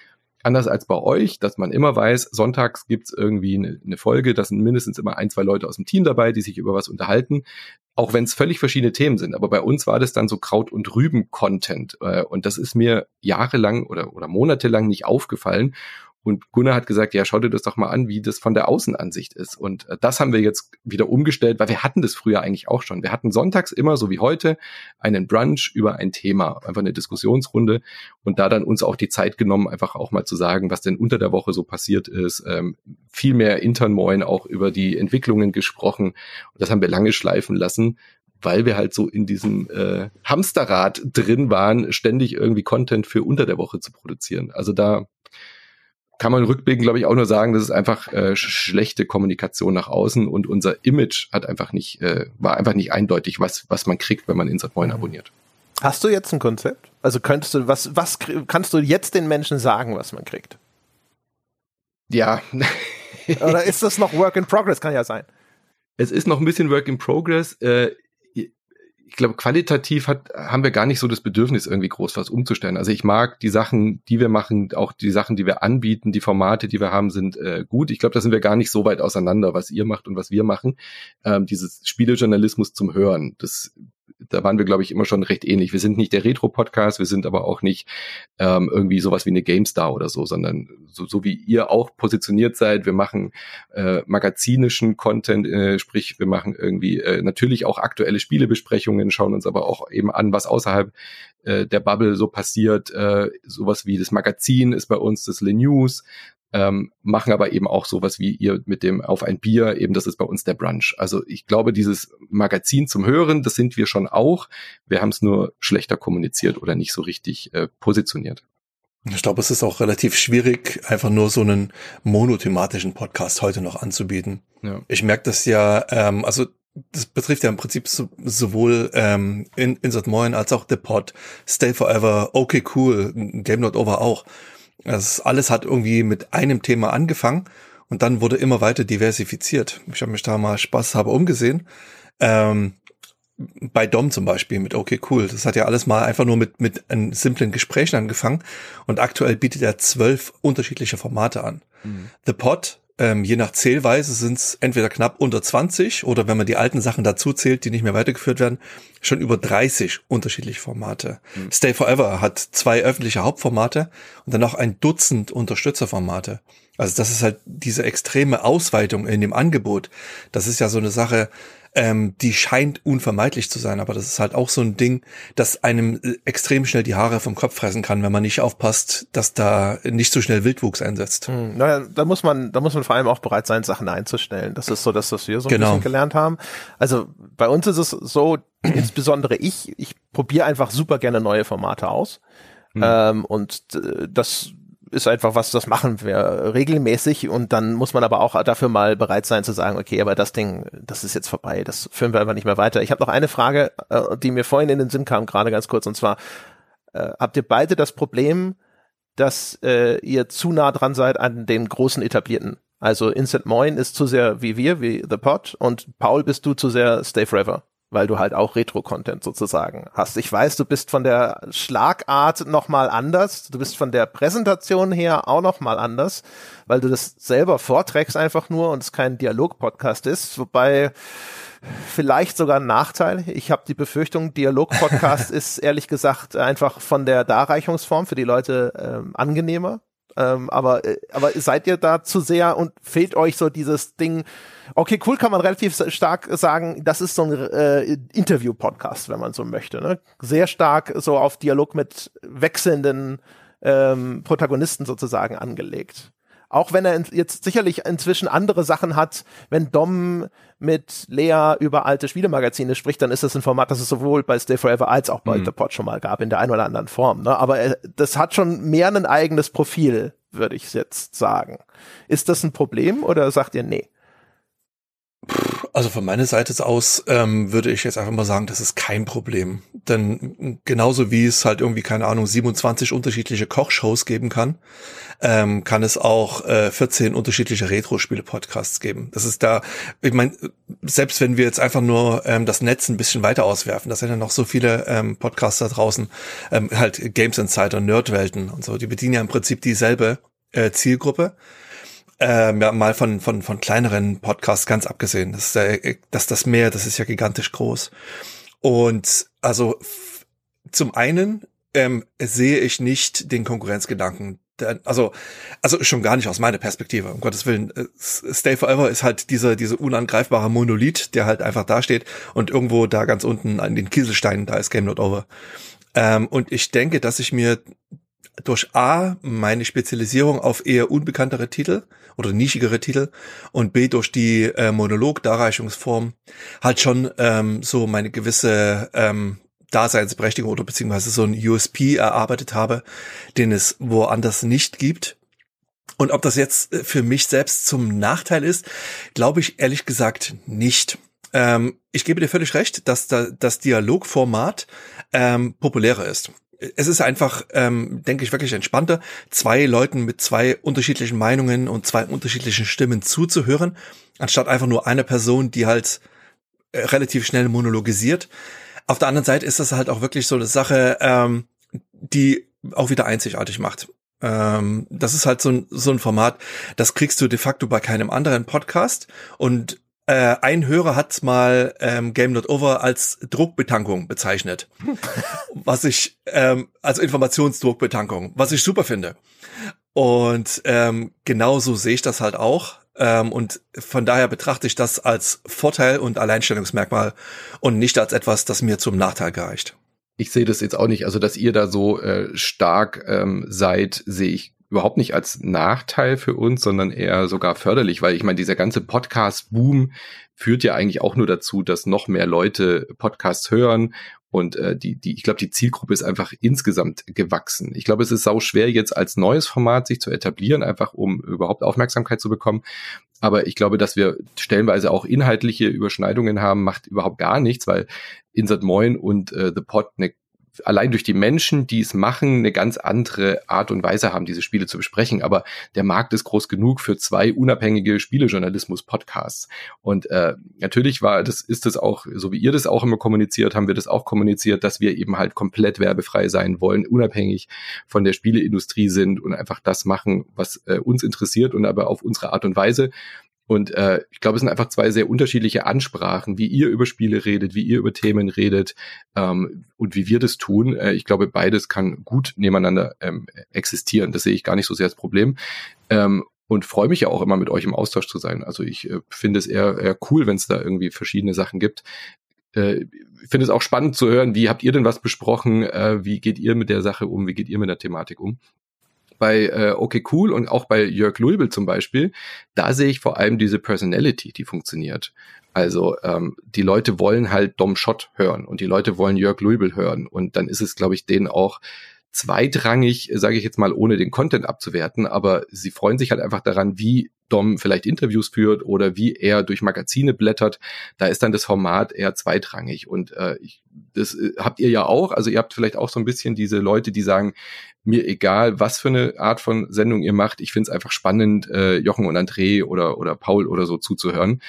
S2: anders als bei euch, dass man immer weiß, sonntags gibt's irgendwie eine, eine, Folge, da sind mindestens immer ein, zwei Leute aus dem Team dabei, die sich über was unterhalten, auch wenn es völlig verschiedene Themen sind. Aber bei uns war das dann so Kraut- und Rüben-Content. Äh, und das ist mir jahrelang oder, oder monatelang nicht aufgefallen. Und Gunnar hat gesagt, ja, schau dir das doch mal an, wie das von der Außenansicht ist. Und äh, das haben wir jetzt wieder umgestellt, weil wir hatten das früher eigentlich auch schon. Wir hatten sonntags immer, so wie heute, einen Brunch über ein Thema, einfach eine Diskussionsrunde und da dann uns auch die Zeit genommen, einfach auch mal zu sagen, was denn unter der Woche so passiert ist. Ähm, viel mehr intern moin auch über die Entwicklungen gesprochen. Und das haben wir lange schleifen lassen, weil wir halt so in diesem äh, Hamsterrad drin waren, ständig irgendwie Content für unter der Woche zu produzieren. Also da kann man rückblickend, glaube ich, auch nur sagen, das ist einfach äh, schlechte Kommunikation nach außen und unser Image hat einfach nicht, äh, war einfach nicht eindeutig, was, was man kriegt, wenn man Insert Moin abonniert.
S1: Hast du jetzt ein Konzept? Also könntest du, was, was kannst du jetzt den Menschen sagen, was man kriegt?
S2: Ja.
S1: Oder ist das noch Work in Progress? Kann ja sein.
S2: Es ist noch ein bisschen Work in Progress. Äh, ich glaube, qualitativ hat, haben wir gar nicht so das Bedürfnis, irgendwie groß was umzustellen. Also ich mag die Sachen, die wir machen, auch die Sachen, die wir anbieten, die Formate, die wir haben, sind äh, gut. Ich glaube, da sind wir gar nicht so weit auseinander, was ihr macht und was wir machen. Ähm, dieses Spielejournalismus zum Hören, das da waren wir, glaube ich, immer schon recht ähnlich. Wir sind nicht der Retro-Podcast, wir sind aber auch nicht ähm, irgendwie sowas wie eine GameStar oder so, sondern so, so wie ihr auch positioniert seid. Wir machen äh, magazinischen Content, äh, sprich, wir machen irgendwie äh, natürlich auch aktuelle Spielebesprechungen, schauen uns aber auch eben an, was außerhalb äh, der Bubble so passiert. Äh, sowas wie das Magazin ist bei uns das Le News ähm, machen aber eben auch sowas wie ihr mit dem auf ein Bier, eben das ist bei uns der Brunch. Also ich glaube, dieses Magazin zum Hören, das sind wir schon auch. Wir haben es nur schlechter kommuniziert oder nicht so richtig äh, positioniert.
S3: Ich glaube, es ist auch relativ schwierig, einfach nur so einen monothematischen Podcast heute noch anzubieten. Ja. Ich merke das ja, ähm, also das betrifft ja im Prinzip so, sowohl ähm, in, Insert Moin als auch The Pod, Stay Forever, Okay Cool, Game Not Over auch. Das alles hat irgendwie mit einem Thema angefangen und dann wurde immer weiter diversifiziert. Ich habe mich da mal Spaß habe umgesehen. Ähm, bei Dom zum Beispiel mit Okay Cool. Das hat ja alles mal einfach nur mit, mit einem simplen Gesprächen angefangen und aktuell bietet er zwölf unterschiedliche Formate an. Mhm. The Pod ähm, je nach Zählweise sind es entweder knapp unter 20 oder wenn man die alten Sachen dazu zählt, die nicht mehr weitergeführt werden, schon über 30 unterschiedliche Formate. Mhm. Stay Forever hat zwei öffentliche Hauptformate und dann noch ein Dutzend Unterstützerformate. Also das ist halt diese extreme Ausweitung in dem Angebot. Das ist ja so eine Sache, ähm, die scheint unvermeidlich zu sein, aber das ist halt auch so ein Ding, das einem äh, extrem schnell die Haare vom Kopf fressen kann, wenn man nicht aufpasst, dass da nicht so schnell Wildwuchs einsetzt.
S1: Hm, naja, da muss man, da muss man vor allem auch bereit sein, Sachen einzustellen. Das ist so das, was wir so ein genau. bisschen gelernt haben. Also bei uns ist es so, insbesondere ich, ich probiere einfach super gerne neue Formate aus. Hm. Ähm, und äh, das ist einfach was, das machen wir regelmäßig und dann muss man aber auch dafür mal bereit sein zu sagen, okay, aber das Ding, das ist jetzt vorbei, das führen wir einfach nicht mehr weiter. Ich habe noch eine Frage, äh, die mir vorhin in den Sinn kam, gerade ganz kurz, und zwar, äh, habt ihr beide das Problem, dass äh, ihr zu nah dran seid an den großen etablierten? Also Instant Moin ist zu sehr wie wir, wie The Pod und Paul bist du zu sehr Stay Forever weil du halt auch Retro-Content sozusagen hast. Ich weiß, du bist von der Schlagart nochmal anders, du bist von der Präsentation her auch nochmal anders, weil du das selber vorträgst einfach nur und es kein Dialog-Podcast ist, wobei vielleicht sogar ein Nachteil. Ich habe die Befürchtung, Dialog-Podcast ist ehrlich gesagt einfach von der Darreichungsform für die Leute ähm, angenehmer. Ähm, aber, äh, aber seid ihr da zu sehr und fehlt euch so dieses Ding, okay, cool kann man relativ stark sagen, das ist so ein äh, Interview-Podcast, wenn man so möchte. Ne? Sehr stark so auf Dialog mit wechselnden ähm, Protagonisten sozusagen angelegt. Auch wenn er jetzt sicherlich inzwischen andere Sachen hat, wenn Dom mit Lea über alte Spielemagazine spricht, dann ist das ein Format, das es sowohl bei Stay Forever als auch bei mhm. The Pod schon mal gab, in der einen oder anderen Form. Ne? Aber er, das hat schon mehr ein eigenes Profil, würde ich jetzt sagen. Ist das ein Problem oder sagt ihr nee?
S3: Also von meiner Seite aus ähm, würde ich jetzt einfach mal sagen, das ist kein Problem. Denn genauso wie es halt irgendwie, keine Ahnung, 27 unterschiedliche Kochshows geben kann, ähm, kann es auch äh, 14 unterschiedliche Retro-Spiele-Podcasts geben. Das ist da, ich meine, selbst wenn wir jetzt einfach nur ähm, das Netz ein bisschen weiter auswerfen, da sind ja noch so viele ähm, Podcasts da draußen, ähm, halt Games Insider, Nerdwelten und so, die bedienen ja im Prinzip dieselbe äh, Zielgruppe ähm, ja, mal von, von, von kleineren Podcasts ganz abgesehen. Das ist ja, das, das Meer, das ist ja gigantisch groß. Und also zum einen ähm, sehe ich nicht den Konkurrenzgedanken, also, also schon gar nicht aus meiner Perspektive, um Gottes Willen. Äh, Stay Forever ist halt dieser, diese unangreifbare Monolith, der halt einfach da steht und irgendwo da ganz unten an den Kieselsteinen, da ist Game Not Over. Ähm, und ich denke, dass ich mir durch A, meine Spezialisierung auf eher unbekanntere Titel oder nischigere Titel und B, durch die äh, Monolog-Darreichungsform halt schon ähm, so meine gewisse ähm, Daseinsberechtigung oder beziehungsweise so ein USP erarbeitet habe, den es woanders nicht gibt. Und ob das jetzt äh, für mich selbst zum Nachteil ist, glaube ich ehrlich gesagt nicht. Ähm, ich gebe dir völlig recht, dass da, das Dialogformat ähm, populärer ist es ist einfach, ähm, denke ich, wirklich entspannter, zwei Leuten mit zwei unterschiedlichen Meinungen und zwei unterschiedlichen Stimmen zuzuhören, anstatt einfach nur einer Person, die halt äh, relativ schnell monologisiert. Auf der anderen Seite ist das halt auch wirklich so eine Sache, ähm, die auch wieder einzigartig macht. Ähm, das ist halt so ein, so ein Format, das kriegst du de facto bei keinem anderen Podcast und äh, ein Hörer hat mal ähm, Game Not Over als Druckbetankung bezeichnet. was ich, ähm, also Informationsdruckbetankung, was ich super finde. Und ähm, genauso sehe ich das halt auch. Ähm, und von daher betrachte ich das als Vorteil und Alleinstellungsmerkmal und nicht als etwas, das mir zum Nachteil gereicht.
S2: Ich sehe das jetzt auch nicht. Also, dass ihr da so äh, stark ähm, seid, sehe ich überhaupt nicht als Nachteil für uns, sondern eher sogar förderlich, weil ich meine, dieser ganze Podcast-Boom führt ja eigentlich auch nur dazu, dass noch mehr Leute Podcasts hören und äh, die, die, ich glaube, die Zielgruppe ist einfach insgesamt gewachsen. Ich glaube, es ist sau schwer, jetzt als neues Format sich zu etablieren, einfach um überhaupt Aufmerksamkeit zu bekommen. Aber ich glaube, dass wir stellenweise auch inhaltliche Überschneidungen haben, macht überhaupt gar nichts, weil Insert Moin und äh, The Pod eine allein durch die Menschen, die es machen, eine ganz andere Art und Weise haben, diese Spiele zu besprechen. Aber der Markt ist groß genug für zwei unabhängige Spielejournalismus-Podcasts. Und äh, natürlich war das, ist das auch, so wie ihr das auch immer kommuniziert, haben wir das auch kommuniziert, dass wir eben halt komplett werbefrei sein wollen, unabhängig von der Spieleindustrie sind und einfach das machen, was äh, uns interessiert und aber auf unsere Art und Weise. Und äh, ich glaube, es sind einfach zwei sehr unterschiedliche Ansprachen, wie ihr über Spiele redet, wie ihr über Themen redet ähm, und wie wir das tun. Äh, ich glaube, beides kann gut nebeneinander ähm, existieren. Das sehe ich gar nicht so sehr als Problem. Ähm, und freue mich ja auch immer mit euch im Austausch zu sein. Also ich äh, finde es eher, eher cool, wenn es da irgendwie verschiedene Sachen gibt. Äh, ich finde es auch spannend zu hören, wie habt ihr denn was besprochen? Äh, wie geht ihr mit der Sache um? Wie geht ihr mit der Thematik um? Bei äh, Okay Cool und auch bei Jörg Lulbel zum Beispiel, da sehe ich vor allem diese Personality, die funktioniert. Also ähm, die Leute wollen halt Dom Schott hören und die Leute wollen Jörg Lulbel hören und dann ist es, glaube ich, denen auch zweitrangig, sage ich jetzt mal, ohne den Content abzuwerten, aber sie freuen sich halt einfach daran, wie Dom vielleicht Interviews führt oder wie er durch Magazine blättert. Da ist dann das Format eher zweitrangig und äh, ich, das äh, habt ihr ja auch. Also ihr habt vielleicht auch so ein bisschen diese Leute, die sagen, mir egal, was für eine Art von Sendung ihr macht. Ich finde es einfach spannend, äh, Jochen und André oder oder Paul oder so zuzuhören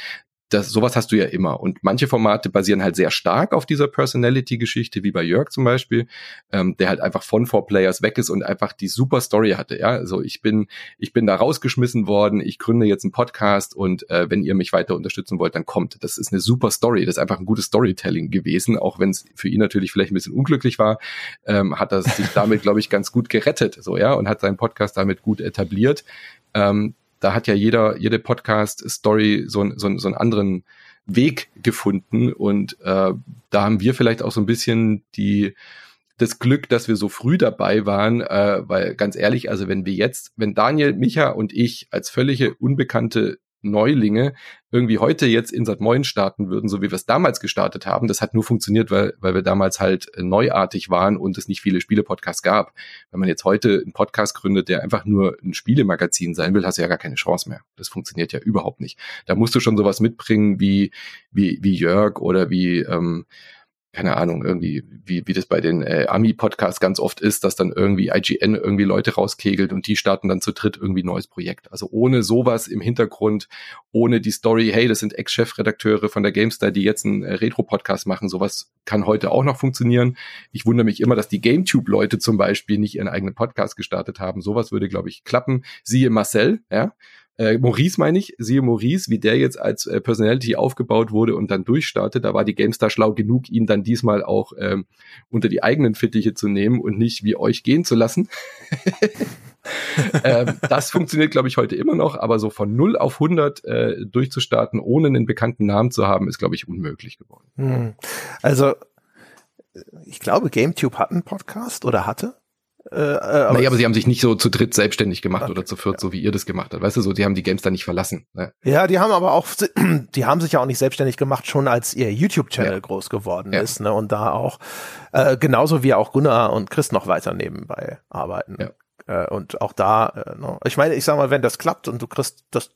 S2: das, sowas hast du ja immer. Und manche Formate basieren halt sehr stark auf dieser Personality-Geschichte, wie bei Jörg zum Beispiel, ähm, der halt einfach von Four Players weg ist und einfach die super Story hatte. Ja, also ich bin, ich bin da rausgeschmissen worden, ich gründe jetzt einen Podcast und äh, wenn ihr mich weiter unterstützen wollt, dann kommt. Das ist eine super Story. Das ist einfach ein gutes Storytelling gewesen, auch wenn es für ihn natürlich vielleicht ein bisschen unglücklich war, ähm, hat er sich damit, glaube ich, ganz gut gerettet, so ja, und hat seinen Podcast damit gut etabliert. Ähm, da hat ja jeder, jede Podcast-Story so, so, so einen anderen Weg gefunden. Und äh, da haben wir vielleicht auch so ein bisschen die das Glück, dass wir so früh dabei waren, äh, weil ganz ehrlich, also wenn wir jetzt, wenn Daniel, Micha und ich als völlige unbekannte Neulinge irgendwie heute jetzt in Sat Moin starten würden, so wie wir es damals gestartet haben. Das hat nur funktioniert, weil, weil wir damals halt äh, neuartig waren und es nicht viele Spiele-Podcasts gab. Wenn man jetzt heute einen Podcast gründet, der einfach nur ein Spielemagazin sein will, hast du ja gar keine Chance mehr. Das funktioniert ja überhaupt nicht. Da musst du schon sowas mitbringen wie, wie, wie Jörg oder wie, ähm, keine Ahnung, irgendwie, wie, wie das bei den äh, Ami-Podcasts ganz oft ist, dass dann irgendwie IGN irgendwie Leute rauskegelt und die starten dann zu dritt irgendwie neues Projekt. Also ohne sowas im Hintergrund, ohne die Story, hey, das sind Ex-Chefredakteure von der GameStar, die jetzt einen äh, Retro-Podcast machen, sowas kann heute auch noch funktionieren. Ich wundere mich immer, dass die GameTube-Leute zum Beispiel nicht ihren eigenen Podcast gestartet haben. Sowas würde, glaube ich, klappen. Siehe Marcel, ja, äh, Maurice meine ich, siehe Maurice, wie der jetzt als äh, Personality aufgebaut wurde und dann durchstartet. Da war die GameStar schlau genug, ihn dann diesmal auch ähm, unter die eigenen Fittiche zu nehmen und nicht wie euch gehen zu lassen. ähm, das funktioniert, glaube ich, heute immer noch, aber so von 0 auf 100 äh, durchzustarten, ohne einen bekannten Namen zu haben, ist, glaube ich, unmöglich geworden. Hm.
S1: Also, ich glaube, GameTube hat einen Podcast oder hatte.
S2: Äh, äh, aber naja, aber sie haben sich nicht so zu dritt selbstständig gemacht okay, oder zu viert, ja. so wie ihr das gemacht habt. Weißt du, so, die haben die Games da nicht verlassen. Ne?
S1: Ja, die haben aber auch, die haben sich ja auch nicht selbstständig gemacht, schon als ihr YouTube-Channel ja. groß geworden ja. ist, ne? Und da auch, äh, genauso wie auch Gunnar und Chris noch weiter nebenbei arbeiten. Ja. Äh, und auch da, äh, ne? ich meine, ich sag mal, wenn das klappt und du kriegst das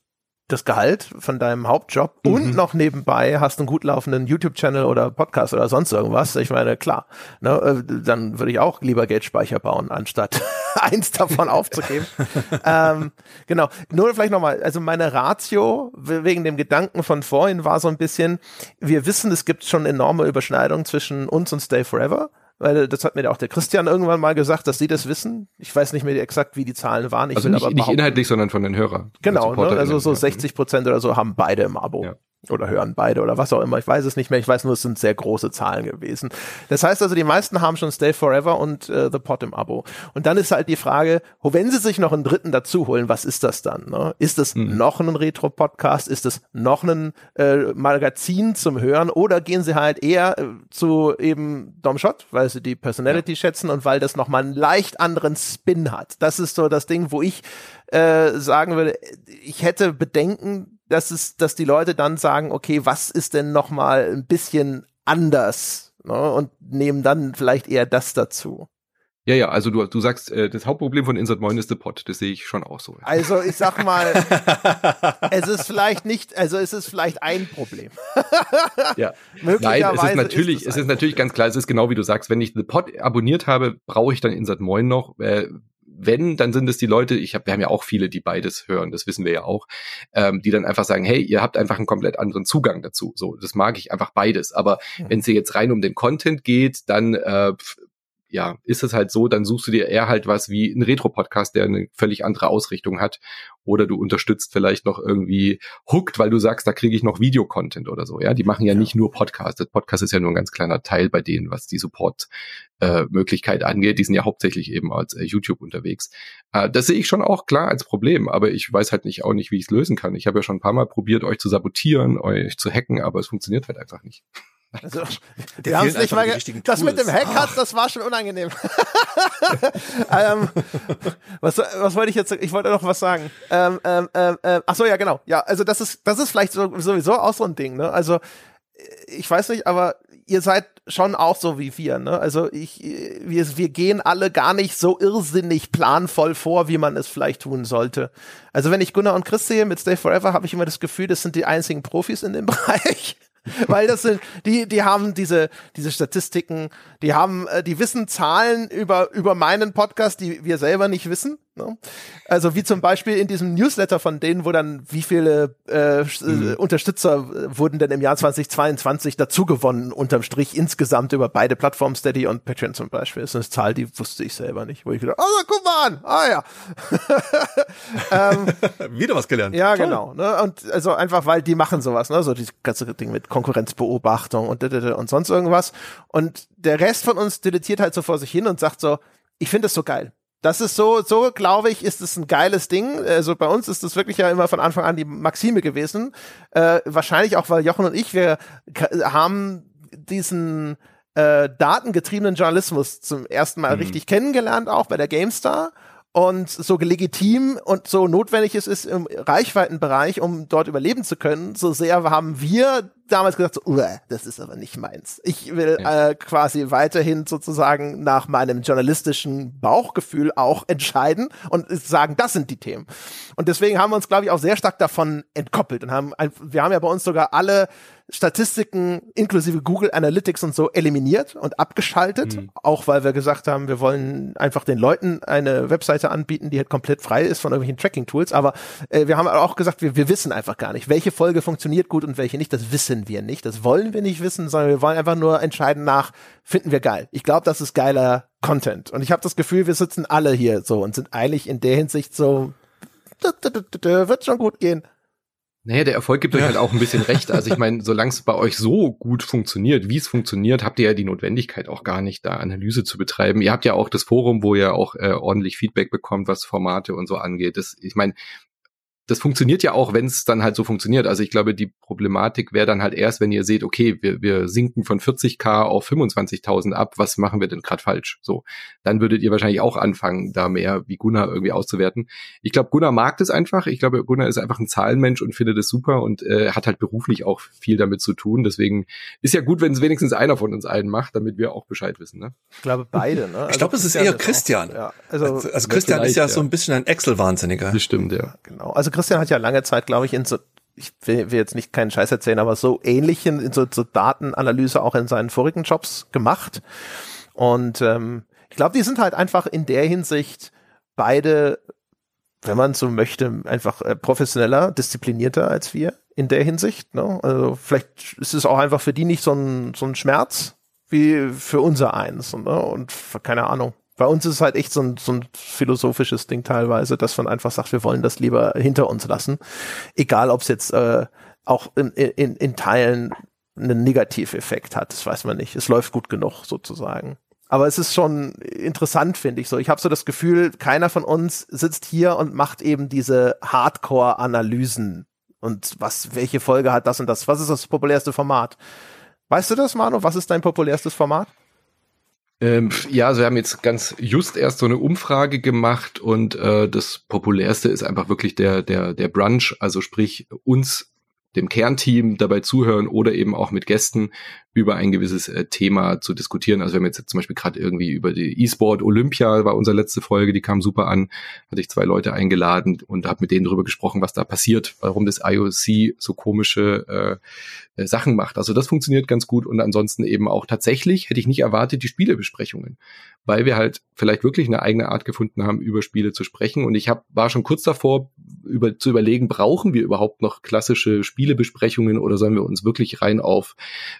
S1: das Gehalt von deinem Hauptjob mhm. und noch nebenbei hast einen gut laufenden YouTube-Channel oder Podcast oder sonst irgendwas, ich meine, klar, ne, äh, dann würde ich auch lieber Geldspeicher bauen, anstatt eins davon aufzugeben. ähm, genau, nur vielleicht nochmal, also meine Ratio wegen dem Gedanken von vorhin war so ein bisschen, wir wissen, es gibt schon enorme Überschneidungen zwischen uns und Stay Forever weil das hat mir auch der Christian irgendwann mal gesagt, dass sie das wissen. Ich weiß nicht mehr exakt, wie die Zahlen waren. Ich
S2: also nicht, nicht inhaltlich, sondern von den Hörern.
S1: Genau, ne? also so 60 Prozent oder so haben beide im Abo. Ja oder hören beide oder was auch immer. Ich weiß es nicht mehr. Ich weiß nur, es sind sehr große Zahlen gewesen. Das heißt also, die meisten haben schon Stay Forever und äh, The Pot im Abo. Und dann ist halt die Frage, wenn sie sich noch einen dritten dazu holen, was ist das dann? Ne? Ist es hm. noch ein Retro-Podcast? Ist es noch ein äh, Magazin zum Hören? Oder gehen sie halt eher äh, zu eben Dom Shot, weil sie die Personality ja. schätzen und weil das nochmal einen leicht anderen Spin hat? Das ist so das Ding, wo ich äh, sagen würde, ich hätte Bedenken, dass es, dass die Leute dann sagen, okay, was ist denn noch mal ein bisschen anders ne? und nehmen dann vielleicht eher das dazu.
S2: Ja, ja, also du, du sagst, äh, das Hauptproblem von Insert Moin ist der Pot, das sehe ich schon auch so.
S1: Also ich sag mal, es ist vielleicht nicht, also es ist vielleicht ein Problem.
S2: ja, nein, es ist natürlich, ist es, es ist natürlich ganz klar, es ist genau wie du sagst, wenn ich The Pot abonniert habe, brauche ich dann Insert Moin noch, äh, wenn, dann sind es die Leute, ich hab, wir haben ja auch viele, die beides hören, das wissen wir ja auch, ähm, die dann einfach sagen, hey, ihr habt einfach einen komplett anderen Zugang dazu. So, das mag ich einfach beides. Aber mhm. wenn es hier jetzt rein um den Content geht, dann äh, ja, ist es halt so, dann suchst du dir eher halt was wie ein Retro-Podcast, der eine völlig andere Ausrichtung hat. Oder du unterstützt vielleicht noch irgendwie Hooked, weil du sagst, da kriege ich noch Videocontent oder so. Ja, die machen ja, ja. nicht nur Podcast. Das Podcast ist ja nur ein ganz kleiner Teil bei denen, was die Support-Möglichkeit äh, angeht. Die sind ja hauptsächlich eben als äh, YouTube unterwegs. Äh, das sehe ich schon auch klar als Problem, aber ich weiß halt nicht auch nicht, wie ich es lösen kann. Ich habe ja schon ein paar Mal probiert, euch zu sabotieren, euch zu hacken, aber es funktioniert halt einfach nicht. Also,
S1: wir haben es nicht mal Das mit dem Hack hat, das war schon unangenehm. ähm, was, was wollte ich jetzt? Ich wollte noch was sagen. Ähm, ähm, ähm, äh, ach so, ja, genau. Ja, also das ist, das ist vielleicht so, sowieso auch so ein Ding. Ne? Also ich weiß nicht, aber ihr seid schon auch so wie wir. Ne? Also ich, wir, wir gehen alle gar nicht so irrsinnig planvoll vor, wie man es vielleicht tun sollte. Also wenn ich Gunnar und Chris sehe mit Stay Forever, habe ich immer das Gefühl, das sind die einzigen Profis in dem Bereich. Weil das sind, die, die haben diese, diese Statistiken, die haben, äh, die wissen Zahlen über, über meinen Podcast, die wir selber nicht wissen. Ne? Also wie zum Beispiel in diesem Newsletter von denen, wo dann wie viele äh, mhm. Unterstützer wurden denn im Jahr 2022 dazu gewonnen, unterm Strich insgesamt über beide Plattformen, Steady und Patreon zum Beispiel. Das ist eine Zahl, die wusste ich selber nicht, wo ich gedacht, oh, guck mal an, ah ja.
S3: ähm, Wieder was gelernt.
S1: Ja, Toll. genau. Ne? Und also einfach, weil die machen sowas, ne? so dieses ganze Ding mit Konkurrenzbeobachtung und und sonst irgendwas. Und der Rest von uns dilettiert halt so vor sich hin und sagt so, ich finde es so geil das ist so, so glaube ich, ist es ein geiles Ding. Also bei uns ist das wirklich ja immer von Anfang an die Maxime gewesen. Äh, wahrscheinlich auch, weil Jochen und ich, wir haben diesen äh, datengetriebenen Journalismus zum ersten Mal mhm. richtig kennengelernt, auch bei der GameStar und so legitim und so notwendig es ist im Reichweitenbereich, um dort überleben zu können, so sehr haben wir damals gesagt, so, das ist aber nicht meins. Ich will ja. äh, quasi weiterhin sozusagen nach meinem journalistischen Bauchgefühl auch entscheiden und sagen, das sind die Themen. Und deswegen haben wir uns, glaube ich, auch sehr stark davon entkoppelt und haben, wir haben ja bei uns sogar alle Statistiken inklusive Google Analytics und so eliminiert und abgeschaltet, mhm. auch weil wir gesagt haben, wir wollen einfach den Leuten eine Webseite anbieten, die halt komplett frei ist von irgendwelchen Tracking-Tools. Aber äh, wir haben auch gesagt, wir, wir wissen einfach gar nicht, welche Folge funktioniert gut und welche nicht. Das wissen wir nicht. Das wollen wir nicht wissen, sondern wir wollen einfach nur entscheiden nach, finden wir geil. Ich glaube, das ist geiler Content. Und ich habe das Gefühl, wir sitzen alle hier so und sind eigentlich in der Hinsicht so, wird schon gut gehen.
S2: Naja, der Erfolg gibt euch
S3: Ja.
S2: halt auch ein bisschen recht. Also ich meine, solange es bei euch so gut funktioniert, wie es funktioniert, habt ihr ja die Notwendigkeit auch gar nicht, da Analyse zu betreiben. Ihr habt ja auch das Forum, wo ihr auch äh, ordentlich Feedback bekommt, was Formate und so angeht. Das, ich meine, das funktioniert ja auch, wenn es dann halt so funktioniert. Also ich glaube, die Problematik wäre dann halt erst, wenn ihr seht, okay, wir, wir sinken von 40k auf 25.000 ab, was machen wir denn gerade falsch? So, dann würdet ihr wahrscheinlich auch anfangen, da mehr wie Gunnar irgendwie auszuwerten. Ich glaube, Gunnar mag das einfach. Ich glaube, Gunnar ist einfach ein Zahlenmensch und findet es super und äh, hat halt beruflich auch viel damit zu tun. Deswegen ist ja gut, wenn es wenigstens einer von uns allen macht, damit wir auch Bescheid wissen. Ne?
S1: Ich glaube beide, ne?
S3: Ich glaube, es ist eher Christian.
S1: Auch, ja, also,
S3: Also, also Christian ist ja,
S2: ja.
S3: so ein bisschen ein Excel-Wahnsinniger.
S2: Das stimmt, ja.
S1: genau. Also Christian hat ja lange Zeit, glaube ich, in so ich will, will jetzt nicht keinen Scheiß erzählen, aber so ähnlichen in so, so Datenanalyse auch in seinen vorigen Jobs gemacht. Und ähm, ich glaube, die sind halt einfach in der Hinsicht beide, wenn man so möchte, einfach äh, professioneller, disziplinierter als wir in der Hinsicht. Ne? Also vielleicht ist es auch einfach für die nicht so ein, so ein Schmerz wie für unser eins. Ne? Und keine Ahnung. Bei uns ist es halt echt so ein, so ein philosophisches Ding teilweise, dass man einfach sagt, wir wollen das lieber hinter uns lassen. Egal, ob es jetzt äh, auch in, in, in Teilen einen Negativeffekt hat, das weiß man nicht. Es läuft gut genug sozusagen. Aber es ist schon interessant, finde ich so. Ich habe so das Gefühl, keiner von uns sitzt hier und macht eben diese Hardcore-Analysen. Und was, welche Folge hat das und das? Was ist das populärste Format? Weißt du das, Manu? Was ist dein populärstes Format?
S2: Ähm, ja, also wir haben jetzt ganz just erst so eine Umfrage gemacht und äh, das populärste ist einfach wirklich der der der Brunch, also sprich uns dem Kernteam dabei zuhören oder eben auch mit Gästen über ein gewisses äh, Thema zu diskutieren. Also wir haben jetzt zum Beispiel gerade irgendwie über die E-Sport Olympia war unsere letzte Folge, die kam super an, hatte ich zwei Leute eingeladen und habe mit denen darüber gesprochen, was da passiert, warum das IOC so komische äh, äh, Sachen macht. Also das funktioniert ganz gut und ansonsten eben auch tatsächlich hätte ich nicht erwartet die Spielebesprechungen, weil wir halt vielleicht wirklich eine eigene Art gefunden haben, über Spiele zu sprechen und ich hab, war schon kurz davor, über, zu überlegen, brauchen wir überhaupt noch klassische Spielebesprechungen oder sollen wir uns wirklich rein auf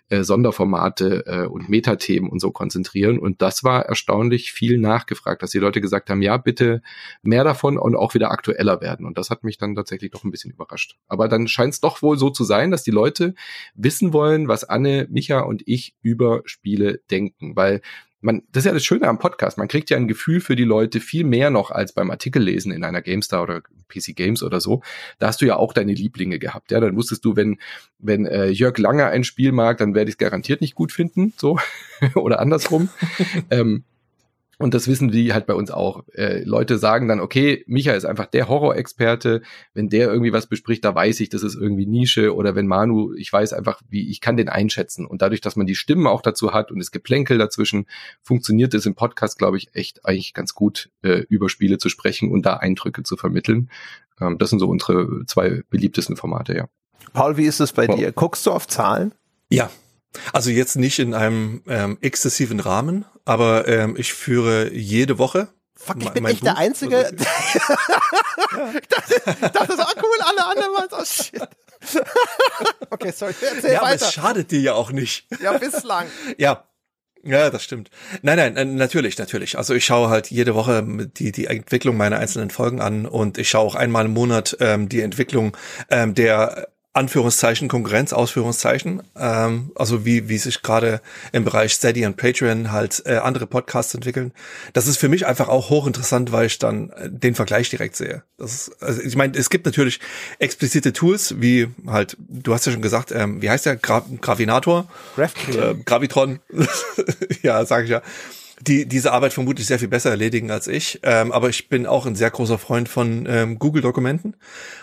S2: äh, Sonderformate äh, und Metathemen und so konzentrieren. Und das war erstaunlich viel nachgefragt, dass die Leute gesagt haben, ja, bitte mehr davon und auch wieder aktueller werden. Und das hat mich dann tatsächlich doch ein bisschen überrascht. Aber dann scheint es doch wohl so zu sein, dass die Leute wissen wollen, was Anne, Micha und ich über Spiele denken. Weil man, das ist ja das Schöne am Podcast. Man kriegt ja ein Gefühl für die Leute viel mehr noch als beim Artikellesen in einer GameStar oder PC Games oder so. Da hast du ja auch deine Lieblinge gehabt. Ja, dann wusstest du, wenn wenn äh, Jörg Langer ein Spiel mag, dann werde ich es garantiert nicht gut finden, so oder andersrum. ähm, und das wissen die halt bei uns auch. Äh, Leute sagen dann, okay, Micha ist einfach der Horrorexperte. Wenn der irgendwie was bespricht, da weiß ich, das ist irgendwie Nische. Oder wenn Manu, ich weiß einfach, wie ich kann den einschätzen. Und dadurch, dass man die Stimmen auch dazu hat und das Geplänkel dazwischen, funktioniert es im Podcast, glaube ich, echt eigentlich ganz gut, äh, über Spiele zu sprechen und da Eindrücke zu vermitteln. Ähm, das sind so unsere zwei beliebtesten Formate, ja.
S1: Paul, wie ist es bei
S2: Wow.
S1: dir? Guckst du auf Zahlen?
S3: Ja. Also jetzt nicht in einem ähm, exzessiven Rahmen, aber ähm, ich führe jede Woche.
S1: Fuck, ich bin echt der
S3: Buch-
S1: Einzige. ich dachte, ich dachte so, ah, cool, alle anderen waren so, oh, shit. okay, sorry, erzähl
S3: Ja, aber
S1: weiter.
S3: es schadet dir ja auch nicht.
S1: Ja, bislang.
S3: Ja. Ja, das stimmt. Nein, nein, äh, natürlich, natürlich. Also ich schaue halt jede Woche die, die Entwicklung meiner einzelnen Folgen an und ich schaue auch einmal im Monat ähm, die Entwicklung ähm, der Anführungszeichen Konkurrenz, Ausführungszeichen, ähm, also wie, wie sich gerade im Bereich Steady und Patreon halt äh, andere Podcasts entwickeln. Das ist für mich einfach auch hochinteressant, weil ich dann äh, den Vergleich direkt sehe. Das ist, also ich meine, es gibt natürlich explizite Tools, wie halt, du hast ja schon gesagt, ähm, wie heißt der? Gra Gravinator? Äh, Gravitron, ja, sage ich ja, die diese Arbeit vermutlich sehr viel besser erledigen als ich. Ähm, aber ich bin auch ein sehr großer Freund von ähm, Google-Dokumenten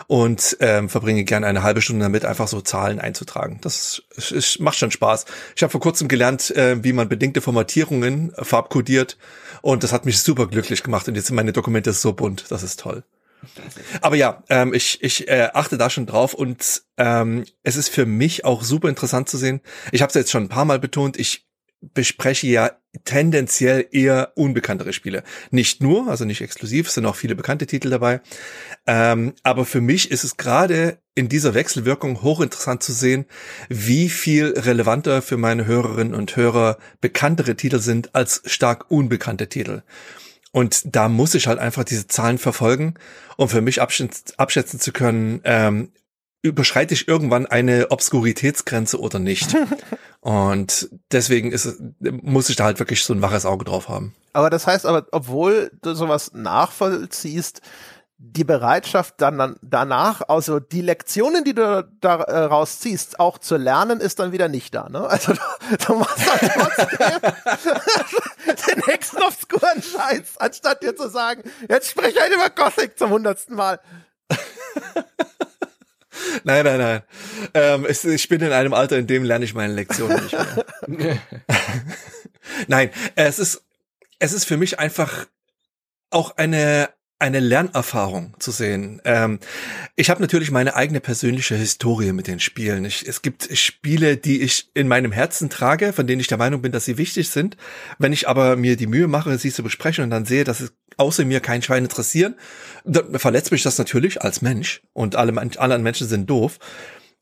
S3: und ähm, verbringe gerne eine halbe Stunde damit, einfach so Zahlen einzutragen. Das ist, ist, macht schon Spaß. Ich habe vor kurzem gelernt, äh, wie man bedingte Formatierungen äh, farbkodiert und das hat mich super glücklich gemacht und jetzt sind meine Dokumente so bunt. Das ist toll. Aber ja, ähm, ich, ich äh, achte da schon drauf und ähm, es ist für mich auch super interessant zu sehen. Ich habe es jetzt schon ein paar Mal betont, ich bespreche ja tendenziell eher unbekanntere Spiele. Nicht nur, also nicht exklusiv, sind auch viele bekannte Titel dabei. Ähm, aber für mich ist es gerade in dieser Wechselwirkung hochinteressant zu sehen, wie viel relevanter für meine Hörerinnen und Hörer bekanntere Titel sind als stark unbekannte Titel. Und da muss ich halt einfach diese Zahlen verfolgen, um für mich abschätzen, abschätzen zu können, ähm, überschreite ich irgendwann eine Obskuritätsgrenze oder nicht. Und deswegen ist, muss ich da halt wirklich so ein waches Auge drauf haben.
S1: Aber das heißt aber, obwohl du sowas nachvollziehst, die Bereitschaft dann danach, also die Lektionen, die du daraus äh, ziehst, auch zu lernen, ist dann wieder nicht da. Ne? Also du, du machst halt trotzdem den nächsten obskuren Scheiß, anstatt dir zu sagen, jetzt spreche ich halt über Gothic zum hundertsten Mal.
S3: Nein, nein, nein. Ähm, ich, bin in einem Alter, in dem lerne ich meine Lektionen nicht mehr. nein, es ist, es ist für mich einfach auch eine eine Lernerfahrung zu sehen. Ähm, ich habe natürlich meine eigene persönliche Historie mit den Spielen. Ich, es gibt Spiele, die ich in meinem Herzen trage, von denen ich der Meinung bin, dass sie wichtig sind. Wenn ich aber mir die Mühe mache, sie zu besprechen und dann sehe, dass es außer mir kein Schwein interessieren, dann verletzt mich das natürlich als Mensch und alle anderen Menschen sind doof.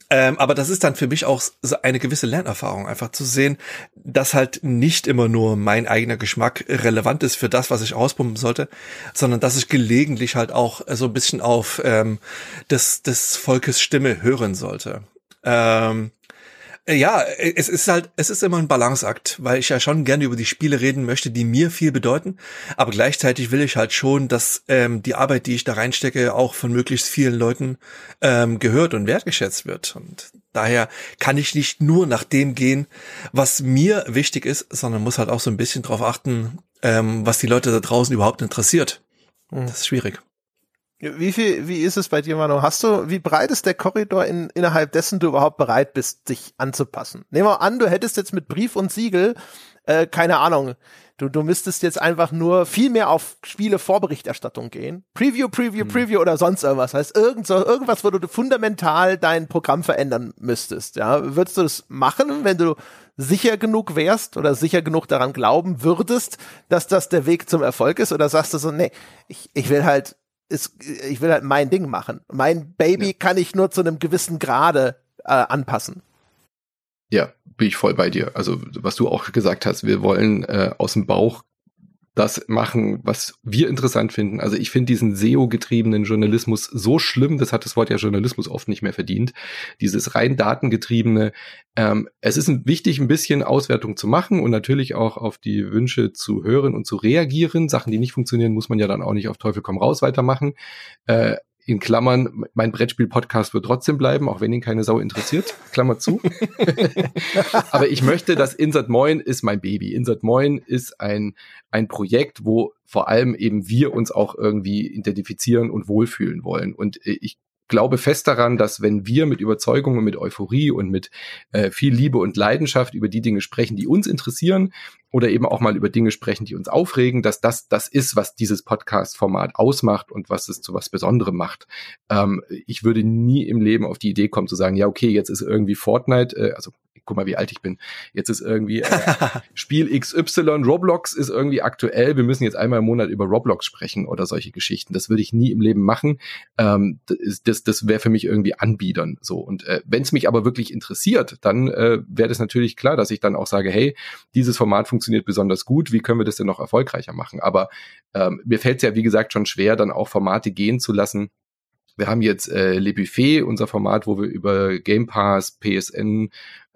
S3: Ähm, aber das ist dann für mich auch so eine gewisse Lernerfahrung, einfach zu sehen, dass halt nicht immer nur mein eigener Geschmack relevant ist für das, was ich auspumpen sollte, sondern dass ich gelegentlich halt auch so ein bisschen auf ähm, des, des Volkes Stimme hören sollte. Ähm, ja, es ist halt, es ist immer ein Balanceakt, weil ich ja schon gerne über die Spiele reden möchte, die mir viel bedeuten, aber gleichzeitig will ich halt schon, dass ähm, die Arbeit, die ich da reinstecke, auch von möglichst vielen Leuten ähm, gehört und wertgeschätzt wird. Und daher kann ich nicht nur nach dem gehen, was mir wichtig ist, sondern muss halt auch so ein bisschen drauf achten, ähm, was die Leute da draußen überhaupt interessiert. Mhm. Das ist schwierig.
S1: Wie viel, wie ist es bei dir, Manu? Hast du, wie breit ist der Korridor in, innerhalb dessen du überhaupt bereit bist, dich anzupassen? Nehmen wir an, du hättest jetzt mit Brief und Siegel, äh, keine Ahnung, du, du müsstest jetzt einfach nur viel mehr auf Spiele Vorberichterstattung gehen. Preview, Preview, hm. Preview oder sonst irgendwas. Heißt irgend so, irgendwas, wo du fundamental dein Programm verändern müsstest. Ja, würdest du das machen, wenn du sicher genug wärst oder sicher genug daran glauben würdest, dass das der Weg zum Erfolg ist? Oder sagst du so, nee, ich, ich will halt ist, ich will halt mein Ding machen. Mein Baby ja. kann ich nur zu einem gewissen Grade äh, anpassen.
S2: Ja, bin ich voll bei dir. Also was du auch gesagt hast, wir wollen äh, aus dem Bauch das machen, was wir interessant finden. Also ich finde diesen SEO-getriebenen Journalismus so schlimm, das hat das Wort ja Journalismus oft nicht mehr verdient. Dieses rein datengetriebene, ähm, es ist wichtig, ein bisschen Auswertung zu machen und natürlich auch auf die Wünsche zu hören und zu reagieren. Sachen, die nicht funktionieren, muss man ja dann auch nicht auf Teufel komm raus weitermachen. Äh, in Klammern, mein Brettspiel-Podcast wird trotzdem bleiben, auch wenn ihn keine Sau interessiert. Klammer zu. Aber ich möchte, dass Insert Moin ist mein Baby. Insert Moin ist ein, ein Projekt, wo vor allem eben wir uns auch irgendwie identifizieren und wohlfühlen wollen. Und äh, ich glaube fest daran, dass wenn wir mit Überzeugung und mit Euphorie und mit äh, viel Liebe und Leidenschaft über die Dinge sprechen, die uns interessieren oder eben auch mal über Dinge sprechen, die uns aufregen, dass das das ist, was dieses Podcast-Format ausmacht und was es zu was Besonderem macht. Ähm, ich würde nie im Leben auf die Idee kommen zu sagen, ja okay, jetzt ist irgendwie Fortnite, äh, also guck mal, wie alt ich bin. Jetzt ist irgendwie äh, Spiel XY, Roblox ist irgendwie aktuell. Wir müssen jetzt einmal im Monat über Roblox sprechen oder solche Geschichten. Das würde ich nie im Leben machen. Ähm, das das wäre für mich irgendwie anbiedern. So und äh, wenn es mich aber wirklich interessiert, dann äh, wäre das natürlich klar, dass ich dann auch sage, hey, dieses Format funktioniert besonders gut. Wie können wir das denn noch erfolgreicher machen? Aber ähm, mir fällt es ja wie gesagt schon schwer, dann auch Formate gehen zu lassen wir haben jetzt äh, Le Buffet, unser Format, wo wir über Game Pass, PSN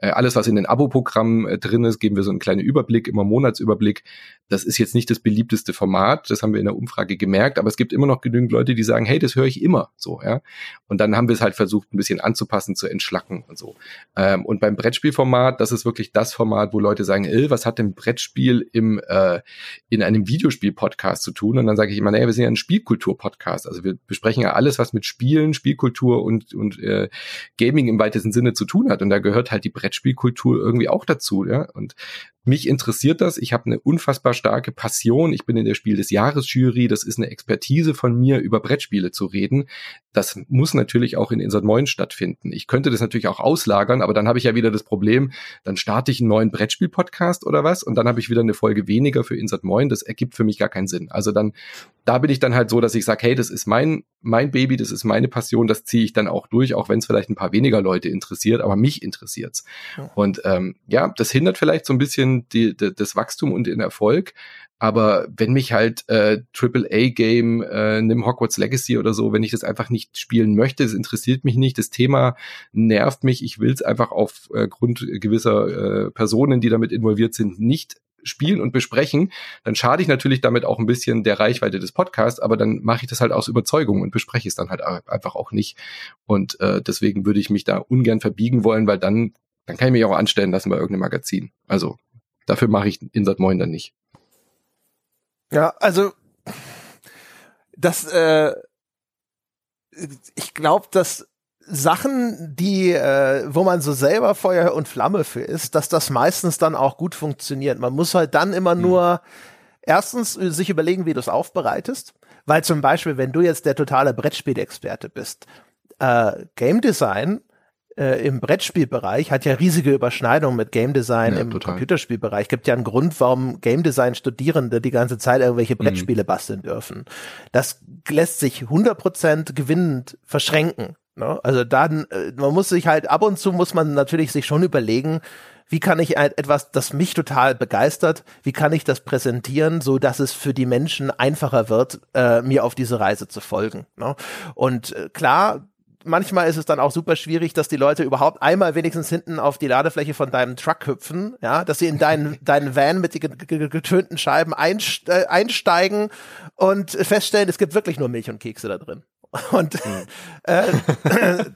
S2: alles, was in den Abo-Programmen äh, drin ist, geben wir so einen kleinen Überblick, immer Monatsüberblick. Das ist jetzt nicht das beliebteste Format, das haben wir in der Umfrage gemerkt, aber es gibt immer noch genügend Leute, die sagen, hey, das höre ich immer so, ja. Und dann haben wir es halt versucht, ein bisschen anzupassen, zu entschlacken und so. Ähm, und beim Brettspielformat, das ist wirklich das Format, wo Leute sagen, ey, was hat denn Brettspiel im äh, in einem Videospiel-Podcast zu tun? Und dann sage ich immer, naja, wir sind ja ein Spielkultur-Podcast. Also wir besprechen ja alles, was mit Spielen, Spielkultur und, und äh, Gaming im weitesten Sinne zu tun hat. Und da gehört halt die Brett Brettspielkultur irgendwie auch dazu. Ja? Und mich interessiert das. Ich habe eine unfassbar starke Passion. Ich bin in der Spiel des Jahres Jury. Das ist eine Expertise von mir, über Brettspiele zu reden. Das muss natürlich auch in Insert Moin stattfinden. Ich könnte das natürlich auch auslagern, aber dann habe ich ja wieder das Problem, dann starte ich einen neuen Brettspiel-Podcast oder was und dann habe ich wieder eine Folge weniger für Insert Moin. Das ergibt für mich gar keinen Sinn. Also dann, da bin ich dann halt so, dass ich sage, hey, das ist mein, mein Baby, das ist meine Passion, das ziehe ich dann auch durch, auch wenn es vielleicht ein paar weniger Leute interessiert, aber mich interessiert's. Ja. Und ähm, ja, das hindert vielleicht so ein bisschen die, die, das Wachstum und den Erfolg. Aber wenn mich halt äh, AAA-Game, äh, nimm Hogwarts Legacy oder so, wenn ich das einfach nicht spielen möchte, es interessiert mich nicht, das Thema nervt mich, ich will es einfach aufgrund äh, gewisser äh, Personen, die damit involviert sind, nicht spielen und besprechen, dann schade ich natürlich damit auch ein bisschen der Reichweite des Podcasts, aber dann mache ich das halt aus Überzeugung und bespreche es dann halt einfach auch nicht. Und äh, deswegen würde ich mich da ungern verbiegen wollen, weil dann, dann kann ich mich auch anstellen lassen bei irgendeinem Magazin. Also dafür mache ich Insert Moin dann nicht.
S1: Ja, also das, äh, ich glaube, dass Sachen, die, äh, wo man so selber Feuer und Flamme für ist, dass das meistens dann auch gut funktioniert. Man muss halt dann immer hm. nur erstens äh, sich überlegen, wie du es aufbereitest. Weil zum Beispiel, wenn du jetzt der totale Brettspielexperte bist, äh, Game Design äh, im Brettspielbereich hat ja riesige Überschneidungen mit Game Design ja, im total. Computerspielbereich. Gibt ja einen Grund, warum Game Design Studierende die ganze Zeit irgendwelche mhm. Brettspiele mhm. basteln dürfen. Das lässt sich 100% gewinnend verschränken. Ne? Also dann, äh, man muss sich halt ab und zu muss man natürlich sich schon überlegen, wie kann ich etwas, das mich total begeistert, wie kann ich das präsentieren, so dass es für die Menschen einfacher wird, äh, mir auf diese Reise zu folgen. Ne? Und äh, klar, manchmal ist es dann auch super schwierig, dass die Leute überhaupt einmal wenigstens hinten auf die Ladefläche von deinem Truck hüpfen, ja, dass sie in deinen, deinen Van mit den getönten Scheiben äh, einsteigen und feststellen, es gibt wirklich nur Milch und Kekse da drin. Und mhm. äh,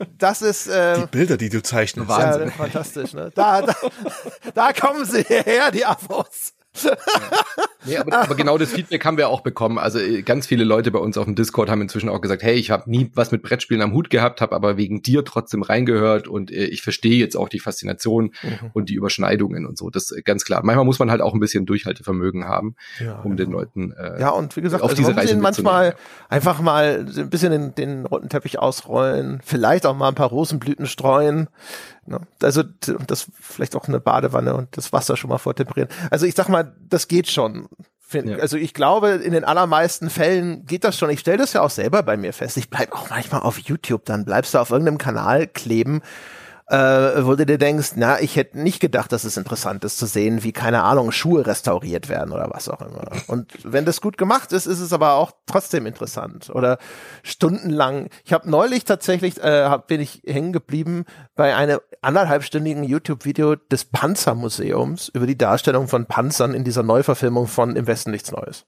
S1: das ist äh,
S3: die Bilder, die du zeichnest.
S1: Wahnsinn. Ja, fantastisch. Ne? Da, da, da kommen sie her, die Abos.
S2: nee, aber, aber, genau das Feedback haben wir auch bekommen. Also äh, ganz viele Leute bei uns auf dem Discord haben inzwischen auch gesagt, hey, ich habe nie was mit Brettspielen am Hut gehabt, habe aber wegen dir trotzdem reingehört und äh, ich verstehe jetzt auch die Faszination mhm. und die Überschneidungen und so. Das ist ganz klar. Manchmal muss man halt auch ein bisschen Durchhaltevermögen haben, ja, um den genau. Leuten
S1: äh, ja und wie gesagt auf also diese Reise manchmal einfach mal ein bisschen den, den roten Teppich ausrollen, vielleicht auch mal ein paar Rosenblüten streuen. Ne? Also das vielleicht auch eine Badewanne und das Wasser schon mal vortemperieren. Also ich sag mal, das geht schon. Ja. Also ich glaube, in den allermeisten Fällen geht das schon. Ich stelle das ja auch selber bei mir fest. Ich bleib auch manchmal auf YouTube, dann bleibst du auf irgendeinem Kanal kleben äh, wo du dir denkst, na, ich hätte nicht gedacht, dass es interessant ist zu sehen, wie, keine Ahnung, Schuhe restauriert werden oder was auch immer. Und wenn das gut gemacht ist, ist es aber auch trotzdem interessant. Oder stundenlang. Ich habe neulich tatsächlich, äh, hab, bin ich hängen geblieben bei einem anderthalbstündigen YouTube-Video des Panzermuseums über die Darstellung von Panzern in dieser Neuverfilmung von Im Westen nichts Neues.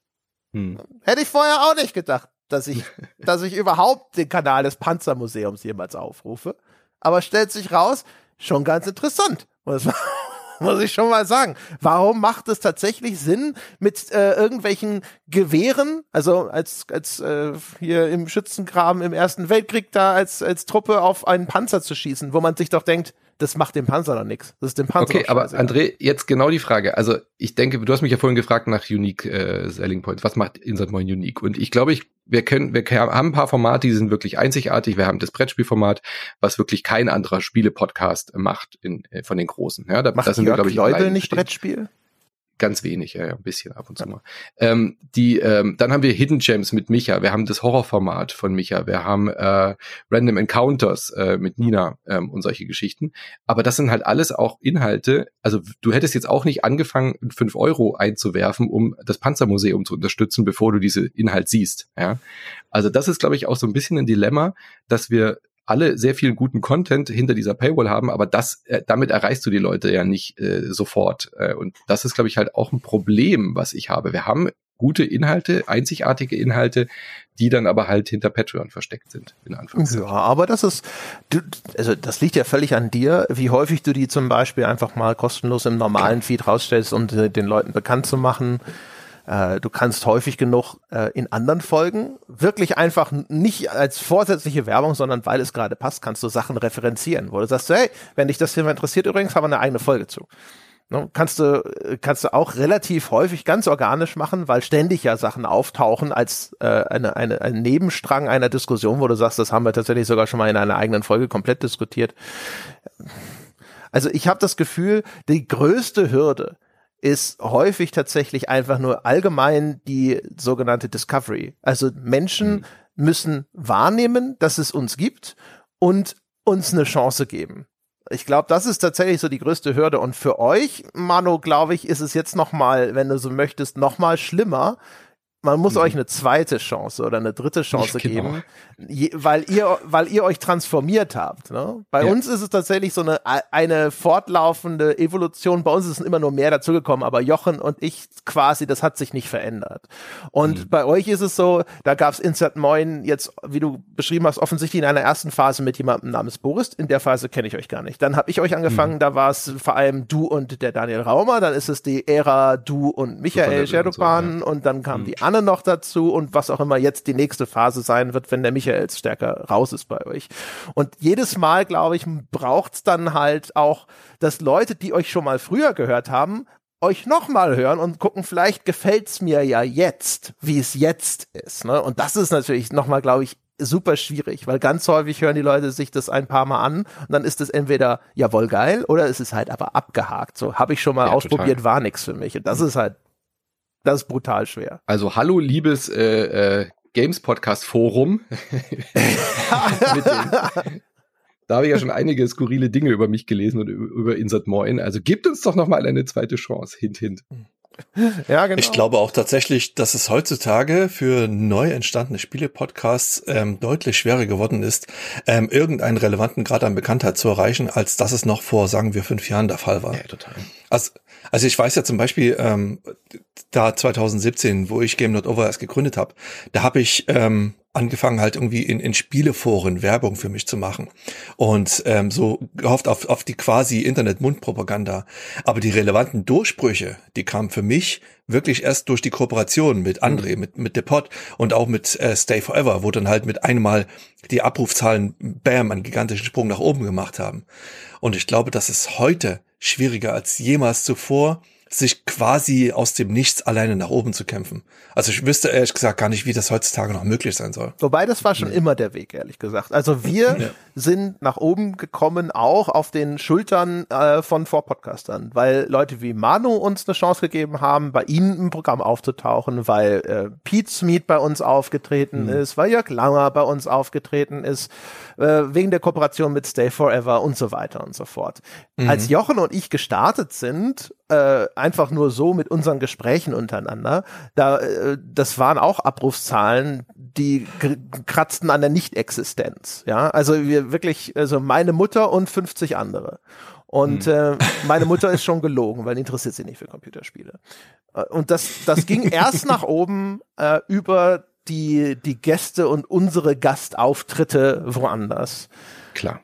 S1: Hm. Hätte ich vorher auch nicht gedacht, dass ich, dass ich überhaupt den Kanal des Panzermuseums jemals aufrufe aber stellt sich raus, schon ganz interessant. Muss, muss ich schon mal sagen. Warum macht es tatsächlich Sinn, mit äh, irgendwelchen Gewehren, also als, als äh, hier im Schützengraben im Ersten Weltkrieg da als, als Truppe auf einen Panzer zu schießen, wo man sich doch denkt, das macht dem Panzer noch nichts. Das ist dem Panzer
S2: Okay, aber André, jetzt genau die Frage. Also ich denke, du hast mich ja vorhin gefragt nach Unique äh, Selling Points. Was macht Insert Moin unique? Und ich glaube, ich, wir können, wir haben ein paar Formate, die sind wirklich einzigartig. Wir haben das Brettspielformat, was wirklich kein anderer Spiele-Podcast macht in, äh, von den großen. Ja,
S1: da, macht das sind glaube ich, Leute nicht Brettspiel?
S2: Ganz wenig, ja, ja, ein bisschen ab und zu mal. Ähm, die, ähm, dann haben wir Hidden Gems mit Micha, wir haben das Horrorformat von Micha, wir haben äh, Random Encounters äh, mit Nina ähm, und solche Geschichten. Aber das sind halt alles auch Inhalte. Also du hättest jetzt auch nicht angefangen, fünf Euro einzuwerfen, um das Panzermuseum zu unterstützen, bevor du diese Inhalt siehst. Ja, also das ist, glaube ich, auch so ein bisschen ein Dilemma, dass wir alle sehr viel guten Content hinter dieser Paywall haben, aber das, äh, damit erreichst du die Leute ja nicht äh, sofort. Äh, und das ist, glaube ich, halt auch ein Problem, was ich habe. Wir haben gute Inhalte, einzigartige Inhalte, die dann aber halt hinter Patreon versteckt sind, in
S1: Anführungszeichen. Ja, aber das ist, du, also das liegt ja völlig an dir, wie häufig du die zum Beispiel einfach mal kostenlos im normalen Feed rausstellst, um den Leuten bekannt zu machen. Äh, du kannst häufig genug äh, in anderen Folgen wirklich einfach nicht als vorsätzliche Werbung, sondern weil es gerade passt, kannst du Sachen referenzieren, wo du sagst, hey, wenn dich das Thema interessiert, übrigens haben wir eine eigene Folge zu. Ne, kannst du kannst du auch relativ häufig ganz organisch machen, weil ständig ja Sachen auftauchen als äh, eine, eine ein Nebenstrang einer Diskussion, wo du sagst, das haben wir tatsächlich sogar schon mal in einer eigenen Folge komplett diskutiert. Also ich habe das Gefühl, die größte Hürde, ist häufig tatsächlich einfach nur allgemein die sogenannte Discovery. Also Menschen mhm. müssen wahrnehmen, dass es uns gibt und uns eine Chance geben. Ich glaube, das ist tatsächlich so die größte Hürde. Und für euch, Manu, glaube ich, ist es jetzt noch mal, wenn du so möchtest, noch mal schlimmer, man muss mhm. euch eine zweite Chance oder eine dritte Chance genau. geben, je, weil ihr, weil ihr euch transformiert habt. Ne? Bei ja. uns ist es tatsächlich so eine, eine fortlaufende Evolution. Bei uns ist immer nur mehr dazugekommen, aber Jochen und ich quasi, das hat sich nicht verändert. Und mhm. bei euch ist es so, da gab es Insert Moin jetzt, wie du beschrieben hast, offensichtlich in einer ersten Phase mit jemandem namens Boris. In der Phase kenne ich euch gar nicht. Dann habe ich euch angefangen, mhm. da war es vor allem du und der Daniel Raumer. Dann ist es die Ära du und Michael Shadowban und, so, ja. und dann kam mhm. die Anne noch dazu und was auch immer jetzt die nächste Phase sein wird, wenn der Michael stärker raus ist bei euch. Und jedes Mal, glaube ich, braucht es dann halt auch, dass Leute, die euch schon mal früher gehört haben, euch nochmal hören und gucken, vielleicht gefällt's mir ja jetzt, wie es jetzt ist. Ne? Und das ist natürlich nochmal, glaube ich, super schwierig, weil ganz häufig hören die Leute sich das ein paar Mal an und dann ist es entweder jawohl geil oder es ist halt aber abgehakt. So habe ich schon mal ja, ausprobiert, total. war nix für mich. Und das ist halt das ist brutal schwer.
S2: Also hallo, liebes äh, äh, Games Podcast Forum. da habe ich ja schon einige skurrile Dinge über mich gelesen und über Insert Moin. Also gebt uns doch noch mal eine zweite Chance. Hint, hint.
S3: Ja, genau. Ich glaube auch tatsächlich, dass es heutzutage für neu entstandene Spiele-Podcasts ähm, deutlich schwerer geworden ist, ähm, irgendeinen relevanten Grad an Bekanntheit zu erreichen, als das es noch vor, sagen wir, fünf Jahren der Fall war. Ja, total. Also, also ich weiß ja zum Beispiel, ähm, da 2017, wo ich Game Not Over erst gegründet habe, da habe ich ähm, angefangen halt irgendwie in, in Spieleforen Werbung für mich zu machen und ähm, so gehofft auf, auf die quasi Internet-Mundpropaganda. Aber die relevanten Durchbrüche, die kamen für mich wirklich erst durch die Kooperation mit André, mhm. mit, mit Depot und auch mit äh, Stay Forever, wo dann halt mit einmal die Abrufzahlen, bam, einen gigantischen Sprung nach oben gemacht haben. Und ich glaube, das ist heute schwieriger als jemals zuvor, sich quasi aus dem Nichts alleine nach oben zu kämpfen. Also ich wüsste ehrlich gesagt gar nicht, wie das heutzutage noch möglich sein soll.
S1: Wobei das war schon nee. immer der Weg, ehrlich gesagt. Also wir ja. sind nach oben gekommen, auch auf den Schultern äh, von Vorpodcastern, weil Leute wie Manu uns eine Chance gegeben haben, bei ihnen im Programm aufzutauchen, weil äh, Pete Smith bei uns aufgetreten mhm. ist, weil Jörg Langer bei uns aufgetreten ist, äh, wegen der Kooperation mit Stay Forever und so weiter und so fort. Mhm. Als Jochen und ich gestartet sind, äh, einfach nur so mit unseren Gesprächen untereinander. Da, äh, das waren auch Abrufszahlen, die kratzten an der Nichtexistenz. Ja, also wir wirklich, also meine Mutter und 50 andere. Und hm. äh, meine Mutter ist schon gelogen, weil interessiert sie nicht für Computerspiele. Äh, und das, das ging erst nach oben äh, über die, die Gäste und unsere Gastauftritte woanders.
S2: Klar.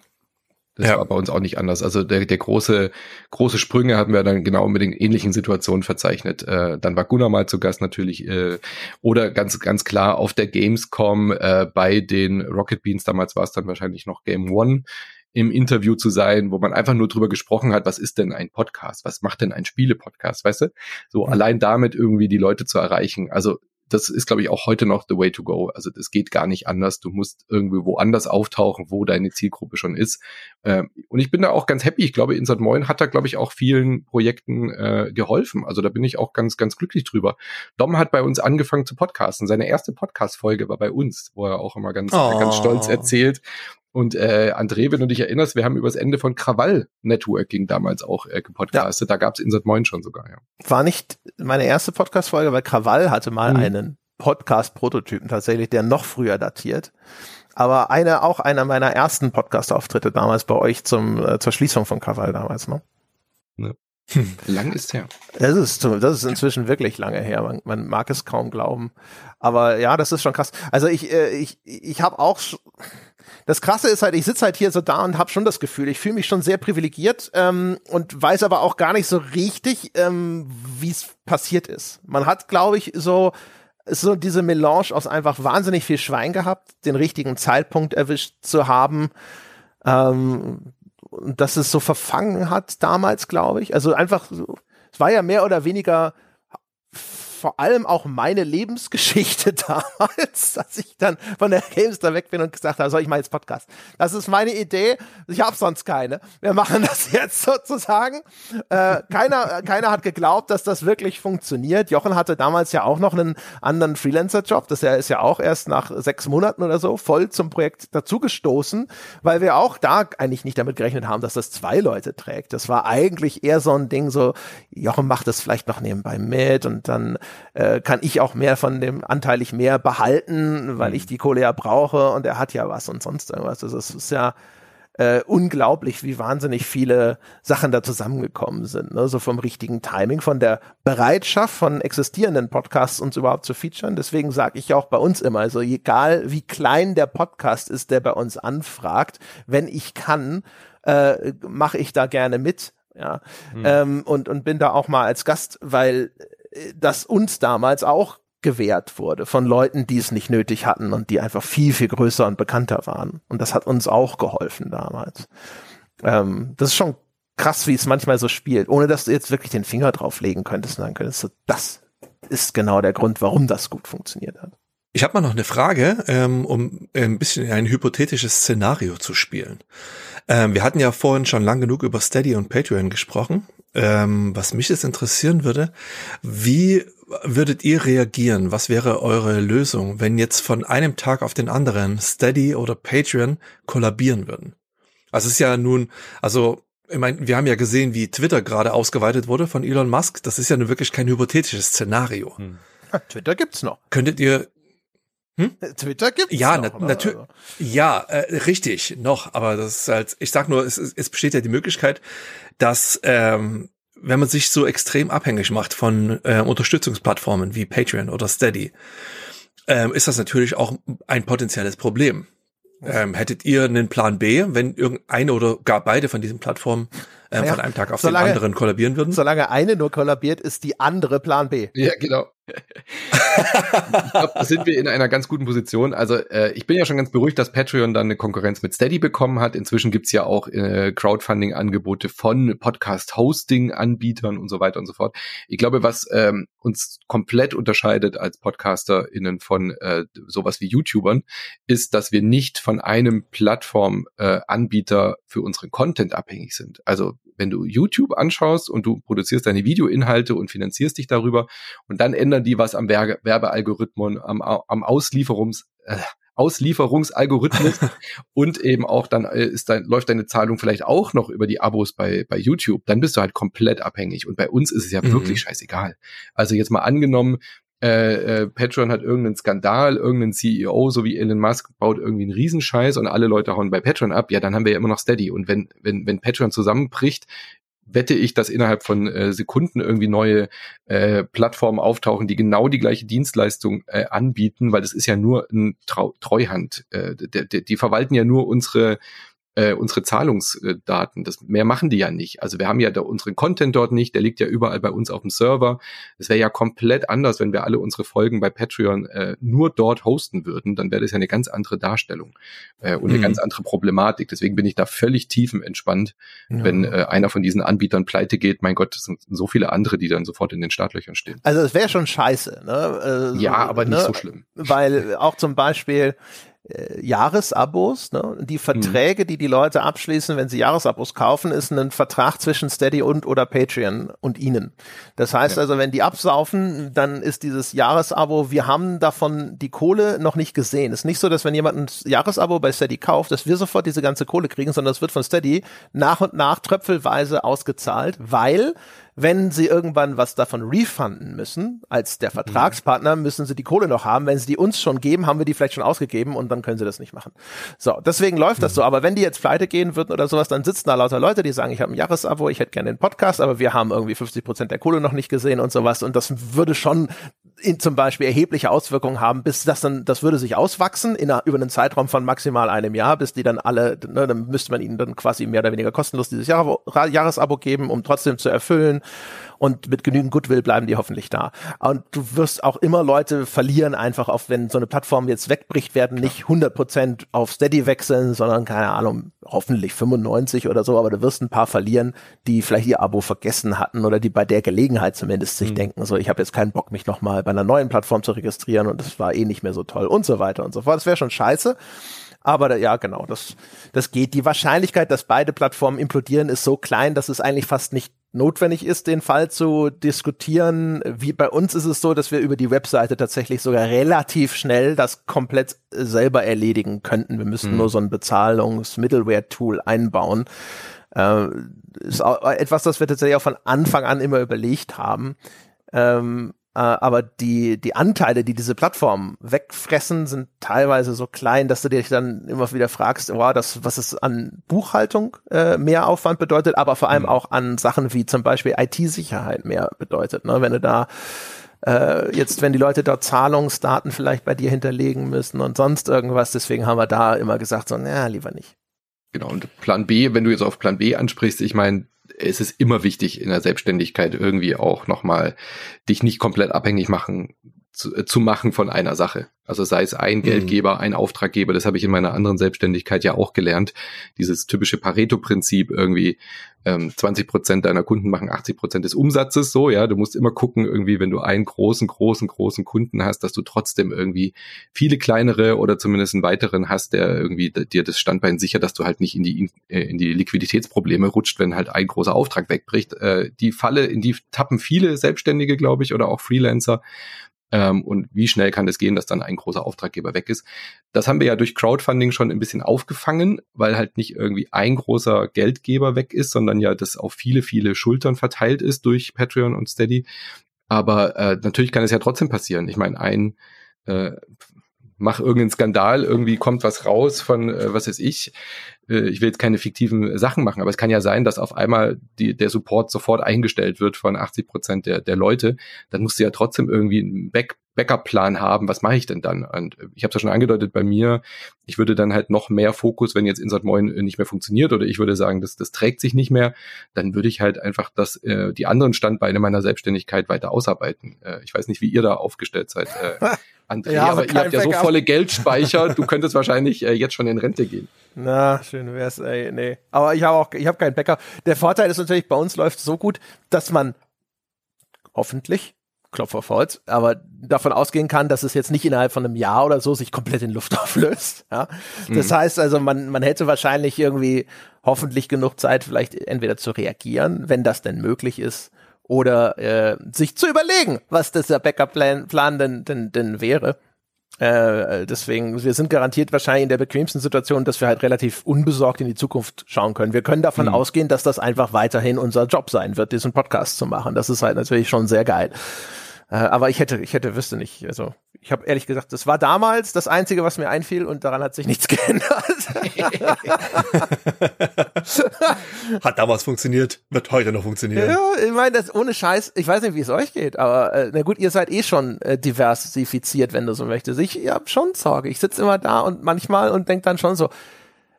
S2: Das ja. war bei uns auch nicht anders. Also der, der große, große Sprünge hatten wir dann genau mit den ähnlichen Situationen verzeichnet. Äh, dann war Gunnar mal zu Gast natürlich. Äh, oder ganz, ganz klar auf der Gamescom äh, bei den Rocket Beans, damals war es dann wahrscheinlich noch Game One, im Interview zu sein, wo man einfach nur drüber gesprochen hat, was ist denn ein Podcast? Was macht denn ein Spiele-Podcast? Weißt du? So mhm. allein damit irgendwie die Leute zu erreichen. Also das ist, glaube ich, auch heute noch the way to go. Also das geht gar nicht anders. Du musst irgendwie woanders auftauchen, wo deine Zielgruppe schon ist. Ähm, und ich bin da auch ganz happy. Ich glaube, Insert Moin hat da, glaube ich, auch vielen Projekten äh, geholfen. Also da bin ich auch ganz, ganz glücklich drüber. Dom hat bei uns angefangen zu podcasten. Seine erste Podcast-Folge war bei uns, wo er auch immer ganz, oh. ganz stolz erzählt. Und äh, André, wenn du dich erinnerst, wir haben übers Ende von Krawall Networking damals auch äh, gepodcastet. Ja. Da gab's Insert Moin schon sogar, ja.
S1: War nicht meine erste Podcast-Folge, weil Krawall hatte mal mhm. einen Podcast-Prototypen tatsächlich, der noch früher datiert. Aber eine, auch einer meiner ersten Podcast-Auftritte damals bei euch zum, äh, zur Schließung von Krawall damals, ne?
S2: ne. Hm. Lang ist her.
S1: Das ist, das ist inzwischen wirklich lange her. Man, man mag es kaum glauben. Aber ja, das ist schon krass. Also ich, äh, ich, ich habe auch das Krasse ist halt, ich sitze halt hier so da und habe schon das Gefühl, ich fühle mich schon sehr privilegiert ähm, und weiß aber auch gar nicht so richtig, ähm, wie es passiert ist. Man hat, glaube ich, so so diese Melange aus einfach wahnsinnig viel Schwein gehabt, den richtigen Zeitpunkt erwischt zu haben, ähm, dass es so verfangen hat damals, glaube ich. Also einfach, es war ja mehr oder weniger vor allem auch meine Lebensgeschichte damals, dass ich dann von der Gamestar weg bin und gesagt habe, soll ich mal jetzt Podcast? Das ist meine Idee. Ich habe sonst keine. Wir machen das jetzt sozusagen. Äh, keiner, keiner hat geglaubt, dass das wirklich funktioniert. Jochen hatte damals ja auch noch einen anderen Freelancer-Job. Das ist ja auch erst nach sechs Monaten oder so voll zum Projekt dazugestoßen, weil wir auch da eigentlich nicht damit gerechnet haben, dass das zwei Leute trägt. Das war eigentlich eher so ein Ding, so Jochen macht das vielleicht noch nebenbei mit und dann äh, kann ich auch mehr von dem anteilig mehr behalten, weil ich mhm. die Kohle ja brauche und er hat ja was und sonst irgendwas. Also es ist ja äh, unglaublich, wie wahnsinnig viele Sachen da zusammengekommen sind. Ne? So vom richtigen Timing, von der Bereitschaft von existierenden Podcasts uns überhaupt zu featuren. Deswegen sage ich auch bei uns immer, also egal wie klein der Podcast ist, der bei uns anfragt, wenn ich kann, äh, mache ich da gerne mit. Ja, hm. ähm, und, und bin da auch mal als Gast, weil das uns damals auch gewährt wurde von Leuten, die es nicht nötig hatten und die einfach viel, viel größer und bekannter waren. Und das hat uns auch geholfen damals. Ähm, das ist schon krass, wie es manchmal so spielt, ohne dass du jetzt wirklich den Finger drauflegen könntest und sagen könntest, das ist genau der Grund, warum das gut funktioniert hat.
S3: Ich habe mal noch eine Frage, ähm, um ein bisschen ein hypothetisches Szenario zu spielen. Ähm, wir hatten ja vorhin schon lang genug über Steady und Patreon gesprochen. Ähm, was mich jetzt interessieren würde, wie würdet ihr reagieren? Was wäre eure Lösung, wenn jetzt von einem Tag auf den anderen Steady oder Patreon kollabieren würden? Also es ist ja nun, also ich meine, wir haben ja gesehen, wie Twitter gerade ausgeweitet wurde von Elon Musk. Das ist ja nun wirklich kein hypothetisches Szenario. Hm.
S1: Twitter gibt's noch.
S3: Könntet ihr
S1: hm? Twitter gibt's
S3: ja,
S1: noch.
S3: Na, natürlich. Also. Ja, äh, richtig, noch. Aber das ist halt, ich sag nur, es, es besteht ja die Möglichkeit, dass ähm, wenn man sich so extrem abhängig macht von äh, Unterstützungsplattformen wie Patreon oder Steady, ähm, ist das natürlich auch ein potenzielles Problem. Ähm, hättet ihr einen Plan B, wenn irgendeine oder gar beide von diesen Plattformen äh, ja, von einem Tag auf solange, den anderen kollabieren würden?
S1: Solange eine nur kollabiert, ist die andere Plan B.
S2: Ja, genau glaube, da sind wir in einer ganz guten Position. Also äh, ich bin ja schon ganz beruhigt, dass Patreon dann eine Konkurrenz mit Steady bekommen hat. Inzwischen gibt's ja auch äh, Crowdfunding-Angebote von Podcast-Hosting-Anbietern und so weiter und so fort. Ich glaube, was ähm, uns komplett unterscheidet als PodcasterInnen von äh, sowas wie YouTubern, ist, dass wir nicht von einem Plattform-Anbieter äh, für unseren Content abhängig sind. Also wenn du YouTube anschaust und du produzierst deine Videoinhalte und finanzierst dich darüber und dann ändern die was am Werbe Werbealgorithmus, am, am Auslieferungs, äh, Auslieferungsalgorithmus und eben auch dann äh, ist dein, läuft deine Zahlung vielleicht auch noch über die Abos bei, bei YouTube, dann bist du halt komplett abhängig. Und bei uns ist es ja mhm. wirklich scheißegal. Also jetzt mal angenommen, äh, äh, Patreon hat irgendeinen Skandal, irgendeinen CEO, so wie Elon Musk, baut irgendwie einen Riesenscheiß und alle Leute hauen bei Patreon ab, ja, dann haben wir ja immer noch Steady. Und wenn, wenn, wenn Patreon zusammenbricht, wette ich, dass innerhalb von äh, Sekunden irgendwie neue äh, Plattformen auftauchen, die genau die gleiche Dienstleistung äh, anbieten, weil das ist ja nur ein Trau Treuhand. Äh, die, die, die verwalten ja nur unsere äh, unsere Zahlungsdaten. Das mehr machen die ja nicht. Also wir haben ja da unseren Content dort nicht, der liegt ja überall bei uns auf dem Server. Es wäre ja komplett anders, wenn wir alle unsere Folgen bei Patreon äh, nur dort hosten würden. Dann wäre das ja eine ganz andere Darstellung äh, und eine mhm. ganz andere Problematik. Deswegen bin ich da völlig tiefenentspannt, ja. wenn äh, einer von diesen Anbietern pleite geht. Mein Gott, es sind so viele andere, die dann sofort in den Startlöchern stehen.
S1: Also es wäre schon scheiße. Ne?
S2: Äh, ja, aber nicht ne? so schlimm.
S1: Weil auch zum Beispiel äh, Jahresabos. Ne? Die Verträge, mhm. die die Leute abschließen, wenn sie Jahresabos kaufen, ist ein Vertrag zwischen Steady und oder Patreon und ihnen. Das heißt ja. also, wenn die absaufen, dann ist dieses Jahresabo, wir haben davon die Kohle noch nicht gesehen. Es ist nicht so, dass wenn jemand ein Jahresabo bei Steady kauft, dass wir sofort diese ganze Kohle kriegen, sondern es wird von Steady nach und nach tröpfelweise ausgezahlt, weil wenn sie irgendwann was davon refunden müssen, als der Vertragspartner, müssen sie die Kohle noch haben. Wenn sie die uns schon geben, haben wir die vielleicht schon ausgegeben und dann können sie das nicht machen. So, deswegen läuft das so. Aber wenn die jetzt pleite gehen würden oder sowas, dann sitzen da lauter Leute, die sagen, ich habe ein Jahresabo, ich hätte gerne den Podcast, aber wir haben irgendwie 50 Prozent der Kohle noch nicht gesehen und sowas. Und das würde schon in, zum Beispiel erhebliche Auswirkungen haben, bis das dann, das würde sich auswachsen in einer, über einen Zeitraum von maximal einem Jahr, bis die dann alle, ne, dann müsste man ihnen dann quasi mehr oder weniger kostenlos dieses Jahr, Jahresabo geben, um trotzdem zu erfüllen und mit genügend Goodwill bleiben die hoffentlich da. Und du wirst auch immer Leute verlieren, einfach auf, wenn so eine Plattform jetzt wegbricht, werden nicht 100% auf Steady wechseln, sondern keine Ahnung, hoffentlich 95 oder so, aber du wirst ein paar verlieren, die vielleicht ihr Abo vergessen hatten oder die bei der Gelegenheit zumindest sich mhm. denken, so ich habe jetzt keinen Bock, mich nochmal bei einer neuen Plattform zu registrieren und das war eh nicht mehr so toll und so weiter und so fort. Das wäre schon scheiße. Aber ja, genau, das, das geht. Die Wahrscheinlichkeit, dass beide Plattformen implodieren, ist so klein, dass es eigentlich fast nicht notwendig ist, den Fall zu diskutieren. Wie bei uns ist es so, dass wir über die Webseite tatsächlich sogar relativ schnell das komplett selber erledigen könnten. Wir müssen hm. nur so ein Bezahlungs-Middleware-Tool einbauen. Äh, ist auch etwas, das wir tatsächlich auch von Anfang an immer überlegt haben. Ähm, äh, aber die, die Anteile, die diese Plattformen wegfressen, sind teilweise so klein, dass du dich dann immer wieder fragst, wow, das, was es an Buchhaltung äh, mehr Aufwand bedeutet, aber vor allem mhm. auch an Sachen wie zum Beispiel IT-Sicherheit mehr bedeutet. Ne? Wenn du da äh, jetzt, wenn die Leute dort Zahlungsdaten vielleicht bei dir hinterlegen müssen und sonst irgendwas, deswegen haben wir da immer gesagt, so, naja, lieber nicht.
S2: Genau, und Plan B, wenn du jetzt auf Plan B ansprichst, ich meine, es ist immer wichtig in der Selbstständigkeit irgendwie auch nochmal dich nicht komplett abhängig machen zu, äh, zu machen von einer Sache. Also sei es ein mhm. Geldgeber, ein Auftraggeber, das habe ich in meiner anderen Selbstständigkeit ja auch gelernt. Dieses typische Pareto-Prinzip irgendwie ähm, 20 Prozent deiner Kunden machen 80 Prozent des Umsatzes. So, ja, du musst immer gucken, irgendwie, wenn du einen großen, großen, großen Kunden hast, dass du trotzdem irgendwie viele kleinere oder zumindest einen weiteren hast, der irgendwie dir das Standbein sichert, dass du halt nicht in die äh, in die Liquiditätsprobleme rutscht, wenn halt ein großer Auftrag wegbricht. Äh, die Falle, in die tappen viele Selbstständige, glaube ich, oder auch Freelancer ähm, und wie schnell kann es gehen, dass dann ein großer Auftraggeber weg ist. Das haben wir ja durch Crowdfunding schon ein bisschen aufgefangen, weil halt nicht irgendwie ein großer Geldgeber weg ist, sondern ja das auf viele, viele Schultern verteilt ist durch Patreon und Steady. Aber äh, natürlich kann es ja trotzdem passieren. Ich meine, ein äh, mach irgendeinen Skandal, irgendwie kommt was raus von, äh, was weiß ich, ich will jetzt keine fiktiven Sachen machen, aber es kann ja sein, dass auf einmal die, der Support sofort eingestellt wird von 80 Prozent der, der Leute. Dann musst du ja trotzdem irgendwie einen Back Backup-Plan haben, was mache ich denn dann? Und ich habe es ja schon angedeutet bei mir, ich würde dann halt noch mehr Fokus, wenn jetzt Insert Moin nicht mehr funktioniert oder ich würde sagen, das, das trägt sich nicht mehr, dann würde ich halt einfach das, äh, die anderen Standbeine meiner Selbstständigkeit weiter ausarbeiten. Äh, ich weiß nicht, wie ihr da aufgestellt seid. Äh, André, ja, aber, ihr habt ja so volle Geldspeicher, du könntest wahrscheinlich äh, jetzt schon in Rente gehen.
S1: Na, schön wär's, ey, nee. Aber ich habe auch, ich habe keinen Bäcker. Der Vorteil ist natürlich, bei uns läuft so gut, dass man hoffentlich Klopf auf Holz, aber davon ausgehen kann, dass es jetzt nicht innerhalb von einem Jahr oder so sich komplett in Luft auflöst. Ja? Das mhm. heißt also, man, man hätte wahrscheinlich irgendwie hoffentlich genug Zeit, vielleicht entweder zu reagieren, wenn das denn möglich ist, oder äh, sich zu überlegen, was dieser Backup-Plan Plan denn, denn, denn wäre. Äh, deswegen, wir sind garantiert wahrscheinlich in der bequemsten Situation, dass wir halt relativ unbesorgt in die Zukunft schauen können. Wir können davon mhm. ausgehen, dass das einfach weiterhin unser Job sein wird, diesen Podcast zu machen. Das ist halt natürlich schon sehr geil. Äh, aber ich hätte, ich hätte, wüsste nicht. Also ich habe ehrlich gesagt, das war damals das Einzige, was mir einfiel und daran hat sich nichts geändert.
S3: hat damals funktioniert, wird heute noch funktionieren.
S1: Ja, ich meine, das ohne Scheiß, ich weiß nicht, wie es euch geht, aber äh, na gut, ihr seid eh schon äh, diversifiziert, wenn du so möchtest. Ich, habe schon Sorge. Ich sitze immer da und manchmal und denk dann schon so,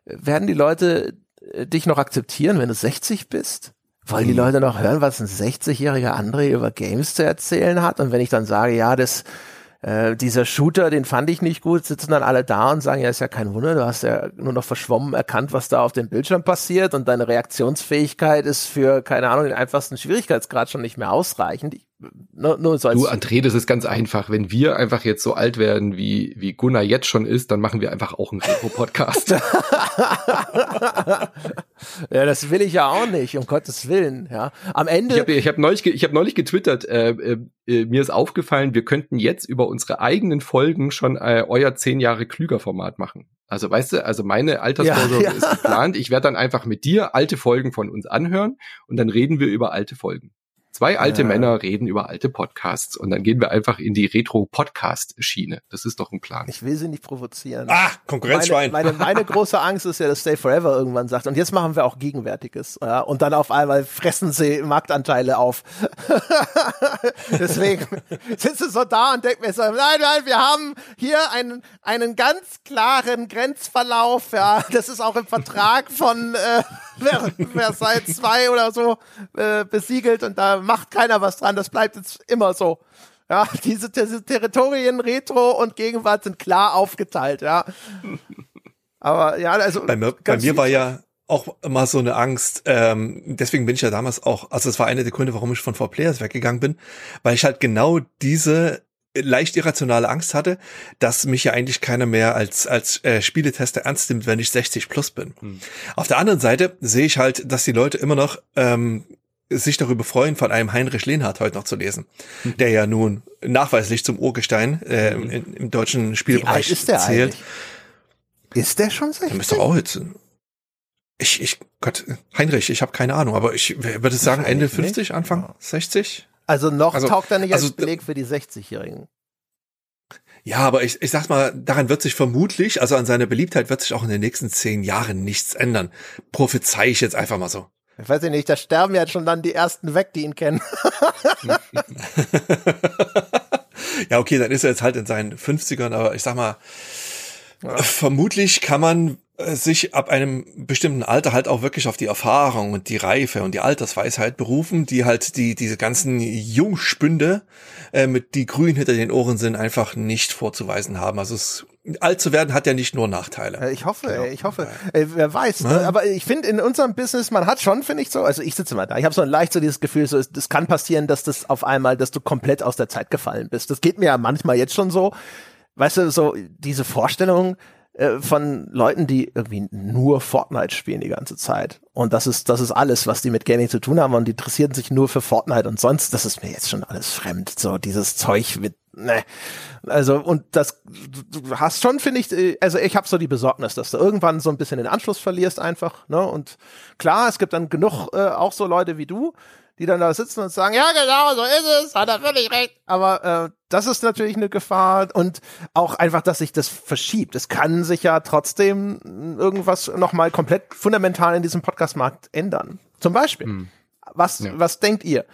S1: werden die Leute äh, dich noch akzeptieren, wenn du 60 bist? Wollen die hm. Leute noch hören, was ein 60-jähriger André über Games zu erzählen hat? Und wenn ich dann sage, ja, das äh, dieser Shooter, den fand ich nicht gut, sitzen dann alle da und sagen, ja, ist ja kein Wunder, du hast ja nur noch verschwommen erkannt, was da auf dem Bildschirm passiert und deine Reaktionsfähigkeit ist für, keine Ahnung, den einfachsten Schwierigkeitsgrad schon nicht mehr ausreichend. Ich,
S2: nur, nur so du, André, das ist ganz einfach. Wenn wir einfach jetzt so alt werden, wie, wie Gunnar jetzt schon ist, dann machen wir einfach auch einen Retro-Podcast.
S1: ja, das will ich ja auch nicht, um Gottes Willen. Ja, am Ende.
S2: Ich habe ich hab neulich, ich hab neulich getwittert. Äh, äh, äh, mir ist aufgefallen, wir könnten jetzt über unsere eigenen Folgen schon äh, euer zehn Jahre klüger Format machen. Also weißt du, also meine Altersvorsorge ja, ja. ist geplant. Ich werde dann einfach mit dir alte Folgen von uns anhören und dann reden wir über alte Folgen. Zwei alte ja. Männer reden über alte Podcasts und dann gehen wir einfach in die Retro-Podcast-Schiene. Das ist doch ein Plan.
S1: Ich will sie nicht provozieren.
S3: Ah, Konkurrenzschwein.
S1: Meine, meine, meine große Angst ist ja, dass Stay Forever irgendwann sagt, und jetzt machen wir auch Gegenwärtiges. Ja, und dann auf einmal fressen sie Marktanteile auf. Deswegen sitze so da und denke mir so, nein, nein, wir haben hier einen, einen ganz klaren Grenzverlauf. Ja, das ist auch im Vertrag von äh, Versailles 2 oder so äh, besiegelt und da macht keiner was dran, das bleibt jetzt immer so. Ja, diese, diese Territorien, Retro und Gegenwart sind klar aufgeteilt, ja. Aber ja, also.
S3: Bei mir, bei mir war ja auch immer so eine Angst, ähm, deswegen bin ich ja damals auch, also es war eine der Gründe, warum ich von 4Players weggegangen bin, weil ich halt genau diese leicht irrationale Angst hatte, dass mich ja eigentlich keiner mehr als als äh, Spieletester ernst nimmt, wenn ich 60 plus bin. Hm. Auf der anderen Seite sehe ich halt, dass die Leute immer noch ähm, sich darüber freuen, von einem Heinrich Lehnhardt heute noch zu lesen, mhm. der ja nun nachweislich zum Urgestein äh, mhm. im, im, deutschen Spielbereich ist der zählt. Eigentlich?
S1: Ist der schon 60?
S3: Der müsste auch jetzt. Ich, ich, Gott, Heinrich, ich habe keine Ahnung, aber ich würde sagen Ende 50, nicht? Anfang ja. 60.
S1: Also noch also, taugt er nicht also, als Beleg für die 60-Jährigen.
S3: Ja, aber ich, ich sag mal, daran wird sich vermutlich, also an seiner Beliebtheit wird sich auch in den nächsten zehn Jahren nichts ändern. Prophezei ich jetzt einfach mal so.
S1: Ich weiß nicht, da sterben ja schon dann die ersten weg, die ihn kennen.
S3: ja, okay, dann ist er jetzt halt in seinen 50ern, aber ich sag mal, ja. vermutlich kann man äh, sich ab einem bestimmten Alter halt auch wirklich auf die Erfahrung und die Reife und die Altersweisheit berufen, die halt die diese ganzen Jungspünde äh, mit die grün hinter den Ohren sind einfach nicht vorzuweisen haben. Also es alt zu werden hat ja nicht nur Nachteile.
S1: Äh, ich hoffe, genau. ich hoffe. Äh, wer weiß. Ja. Aber ich finde in unserem Business, man hat schon, finde ich so, also ich sitze mal da, ich habe so ein leicht so dieses Gefühl, so es kann passieren, dass das auf einmal, dass du komplett aus der Zeit gefallen bist. Das geht mir ja manchmal jetzt schon so. Weißt du, so diese Vorstellung, äh, von Leuten, die irgendwie nur Fortnite spielen die ganze Zeit. Und das ist, das ist alles, was die mit Gaming zu tun haben und die interessieren sich nur für Fortnite und sonst, das ist mir jetzt schon alles fremd. So dieses Zeug mit, ne. Also, und das, du hast schon, finde ich, äh, also ich habe so die Besorgnis, dass du irgendwann so ein bisschen den Anschluss verlierst einfach, ne? Und klar, es gibt dann genug äh, auch so Leute wie du, die dann da sitzen und sagen, ja genau, so ist es, hat er völlig recht. Aber äh, das ist natürlich eine Gefahr und auch einfach, dass sich das verschiebt. Es kann sich ja trotzdem irgendwas nochmal komplett fundamental in diesem Podcastmarkt ändern. Zum Beispiel. Hm. Was, ja. was denkt ihr?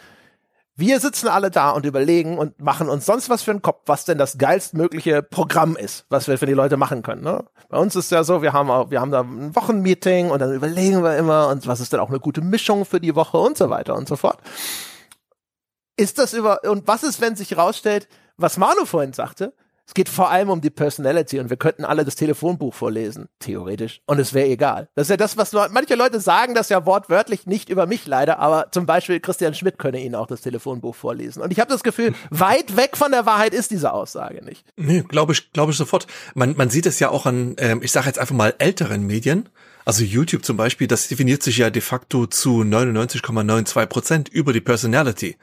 S1: Wir sitzen alle da und überlegen und machen uns sonst was für einen Kopf, was denn das geilstmögliche Programm ist, was wir für die Leute machen können. Ne? Bei uns ist ja so, wir haben auch, wir haben da ein Wochenmeeting und dann überlegen wir immer und was ist denn auch eine gute Mischung für die Woche und so weiter und so fort. Ist das über, und was ist, wenn sich herausstellt, was Manu vorhin sagte, es geht vor allem um die Personality und wir könnten alle das Telefonbuch vorlesen, theoretisch. Und es wäre egal. Das ist ja das, was manche Leute sagen, das ja wortwörtlich nicht über mich leider, aber zum Beispiel Christian Schmidt könne Ihnen auch das Telefonbuch vorlesen. Und ich habe das Gefühl, weit weg von der Wahrheit ist diese Aussage nicht.
S3: Nee, glaube ich, glaube ich sofort. Man, man sieht es ja auch an, ähm, ich sage jetzt einfach mal älteren Medien. Also YouTube zum Beispiel, das definiert sich ja de facto zu 99,92 Prozent über die Personality.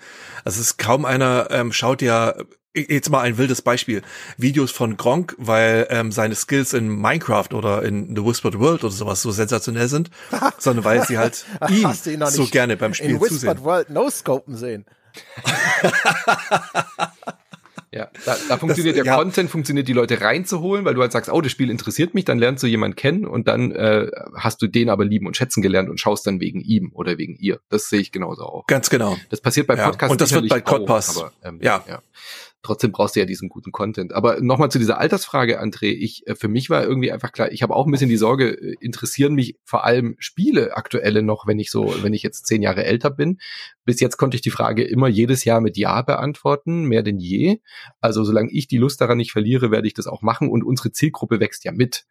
S3: Also es ist kaum einer ähm, schaut ja jetzt mal ein wildes Beispiel. Videos von Gronk, weil ähm, seine Skills in Minecraft oder in The Whispered World oder sowas so sensationell sind, sondern weil sie halt ihn, ihn so gerne beim Spiel in Whispered zusehen.
S1: World No-Scopen sehen.
S2: Ja, da, da funktioniert das, der ja. Content, funktioniert die Leute reinzuholen, weil du halt sagst, oh, das Spiel interessiert mich, dann lernst du jemanden kennen und dann äh, hast du den aber lieben und schätzen gelernt und schaust dann wegen ihm oder wegen ihr. Das sehe ich genauso auch.
S3: Ganz genau.
S2: Das passiert bei Podcasts ja.
S3: Und das wird bei Podcasts.
S2: Ähm, ja. ja trotzdem brauchst du ja diesen guten Content. Aber nochmal zu dieser Altersfrage, André. Ich, äh, für mich war irgendwie einfach klar, ich habe auch ein bisschen die Sorge, äh, interessieren mich vor allem Spiele aktuelle noch, wenn ich so, wenn ich jetzt zehn Jahre älter bin. Bis jetzt konnte ich die Frage immer jedes Jahr mit Ja beantworten, mehr denn je. Also solange ich die Lust daran nicht verliere, werde ich das auch machen und unsere Zielgruppe wächst ja mit.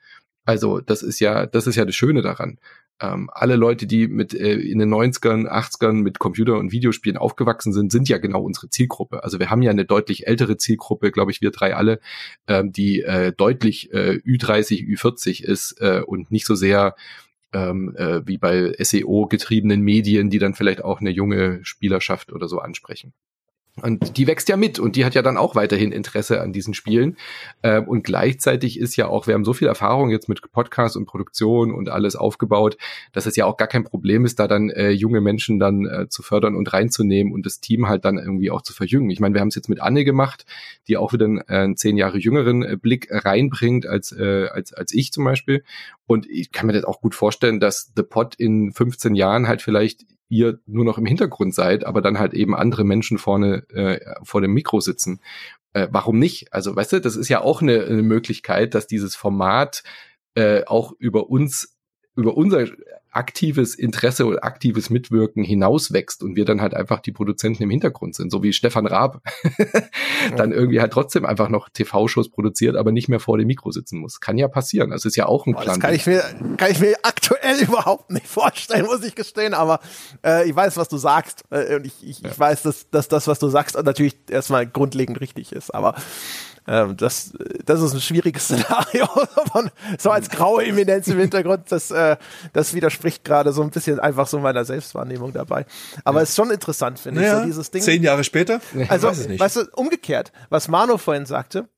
S2: Also das ist ja, das ist ja das Schöne daran ähm, alle Leute, die mit äh, in den 90ern, 80ern mit Computer- und Videospielen aufgewachsen sind, sind ja genau unsere Zielgruppe. Also wir haben ja eine deutlich ältere Zielgruppe, glaube ich, wir drei alle, ähm, die äh, deutlich äh, Ü30, Ü40 ist äh, und nicht so sehr ähm, äh, wie bei SEO getriebenen Medien, die dann vielleicht auch eine junge Spielerschaft oder so ansprechen. Und die wächst ja mit und die hat ja dann auch weiterhin Interesse an diesen Spielen. Ähm, und gleichzeitig ist ja auch, wir haben so viel Erfahrung jetzt mit Podcast und Produktion und alles aufgebaut, dass es ja auch gar kein Problem ist, da dann äh, junge Menschen dann äh, zu fördern und reinzunehmen und das Team halt dann irgendwie auch zu verjüngen. Ich meine, wir haben es jetzt mit Anne gemacht, die auch wieder einen, äh, zehn Jahre jüngeren äh, Blick reinbringt als, äh, als, als ich zum Beispiel. Und ich kann mir das auch gut vorstellen, dass The Pod in 15 Jahren halt vielleicht ihr nur noch im Hintergrund seid, aber dann halt eben andere Menschen vorne äh, vor dem Mikro sitzen. Äh, warum nicht? Also, weißt du, das ist ja auch eine, eine Möglichkeit, dass dieses Format äh, auch über uns, über unser aktives Interesse oder aktives Mitwirken hinauswächst und wir dann halt einfach die Produzenten im Hintergrund sind, so wie Stefan Raab dann irgendwie halt trotzdem einfach noch TV-Shows produziert, aber nicht mehr vor dem Mikro sitzen muss. Kann ja passieren. Das ist ja auch ein Boah, Plan.
S1: Das kann ich mir, kann ich mir aktuell überhaupt nicht vorstellen, muss ich gestehen, aber äh, ich weiß, was du sagst äh, und ich, ich, ja. ich weiß, dass, dass das, was du sagst, natürlich erstmal grundlegend richtig ist, aber ähm, das, das ist ein schwieriges Szenario. so als graue Eminenz im Hintergrund, das, äh, das widerspricht gerade so ein bisschen einfach so meiner Selbstwahrnehmung dabei. Aber es ja. ist schon interessant, finde
S3: naja,
S1: ich, so dieses Ding.
S3: Zehn Jahre später?
S1: Also, weißt du, umgekehrt, was Mano vorhin sagte,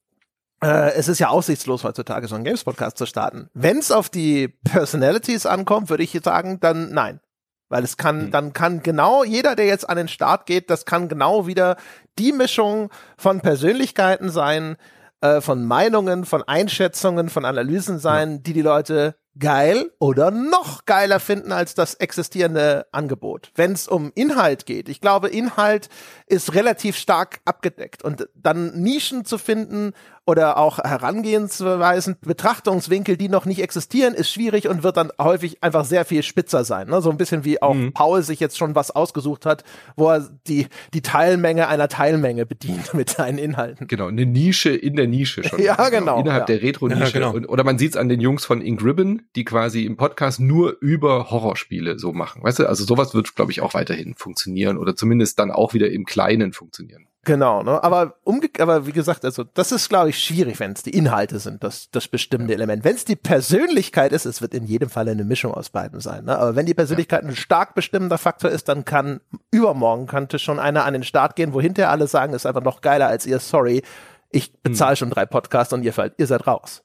S1: äh, es ist ja aussichtslos heutzutage, so einen Games-Podcast zu starten. Wenn es auf die Personalities ankommt, würde ich sagen, dann nein. Weil es kann, mhm. dann kann genau jeder, der jetzt an den Start geht, das kann genau wieder die Mischung von Persönlichkeiten sein, äh, von Meinungen, von Einschätzungen, von Analysen sein, ja. die die Leute geil oder noch geiler finden als das existierende Angebot. Wenn es um Inhalt geht, ich glaube, Inhalt ist relativ stark abgedeckt und dann Nischen zu finden oder auch Herangehensweisen, Betrachtungswinkel, die noch nicht existieren, ist schwierig und wird dann häufig einfach sehr viel spitzer sein. Ne? So ein bisschen wie auch mhm. Paul sich jetzt schon was ausgesucht hat, wo er die, die Teilmenge einer Teilmenge bedient mit seinen Inhalten.
S2: Genau, eine Nische in der Nische schon.
S1: ja, genau.
S2: Innerhalb
S1: ja.
S2: der Retro-Nische. Ja, genau. oder man sieht es an den Jungs von Ingribben, die quasi im Podcast nur über Horrorspiele so machen. Weißt du, also sowas wird, glaube ich, auch weiterhin funktionieren oder zumindest dann auch wieder im Kleinen funktionieren.
S1: Genau, ne? Aber umge aber wie gesagt, also das ist, glaube ich, schwierig, wenn es die Inhalte sind, das, das bestimmte ja. Element. Wenn es die Persönlichkeit ist, es wird in jedem Fall eine Mischung aus beiden sein. Ne? Aber wenn die Persönlichkeit ja. ein stark bestimmender Faktor ist, dann kann übermorgen könnte schon einer an den Start gehen, wo hinterher alle sagen, ist einfach noch geiler als ihr, sorry, ich bezahle hm. schon drei Podcasts und ihr, ihr seid raus.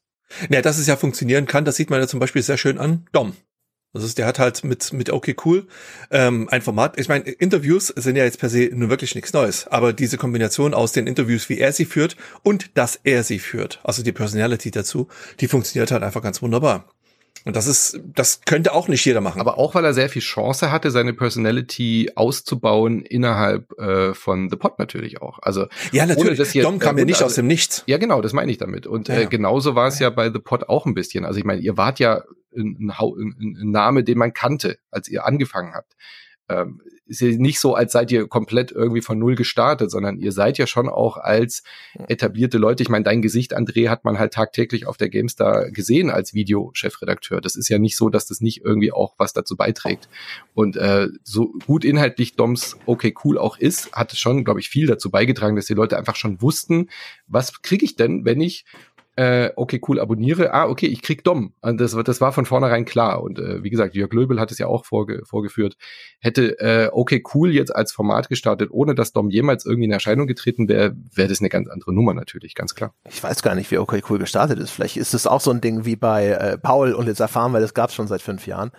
S3: Ja, dass es ja funktionieren kann, das sieht man ja zum Beispiel sehr schön an Dom. Das ist, der hat halt mit, mit okay cool ähm, ein Format. Ich meine, Interviews sind ja jetzt per se nur wirklich nichts Neues, aber diese Kombination aus den Interviews, wie er sie führt und dass er sie führt, also die Personality dazu, die funktioniert halt einfach ganz wunderbar. Und das ist, das könnte auch nicht jeder machen.
S2: Aber auch weil er sehr viel Chance hatte, seine Personality auszubauen innerhalb äh, von The Pot natürlich auch. Also
S3: ja, natürlich. Das hier, Dom kam ja nicht also, aus dem Nichts.
S2: Ja, genau, das meine ich damit. Und ja, äh, genauso war es ja. ja bei The Pot auch ein bisschen. Also ich meine, ihr wart ja ein, ein, ein Name, den man kannte, als ihr angefangen habt. Ähm, ist ja nicht so, als seid ihr komplett irgendwie von null gestartet, sondern ihr seid ja schon auch als etablierte Leute. Ich meine, dein Gesicht, André, hat man halt tagtäglich auf der GameStar gesehen als Videochefredakteur. Das ist ja nicht so, dass das nicht irgendwie auch was dazu beiträgt. Und äh, so gut inhaltlich Doms okay cool auch ist, hat es schon, glaube ich, viel dazu beigetragen, dass die Leute einfach schon wussten, was kriege ich denn, wenn ich äh, okay, cool, abonniere, ah, okay, ich krieg Dom. Und das, das war von vornherein klar. Und äh, wie gesagt, Jörg Löbel hat es ja auch vorge vorgeführt. Hätte äh, okay, cool jetzt als Format gestartet, ohne dass Dom jemals irgendwie in Erscheinung getreten wäre, wäre das eine ganz andere Nummer natürlich, ganz klar.
S1: Ich weiß gar nicht, wie okay, cool gestartet ist. Vielleicht ist es auch so ein Ding wie bei äh, Paul und jetzt erfahren, weil das gab es schon seit fünf Jahren.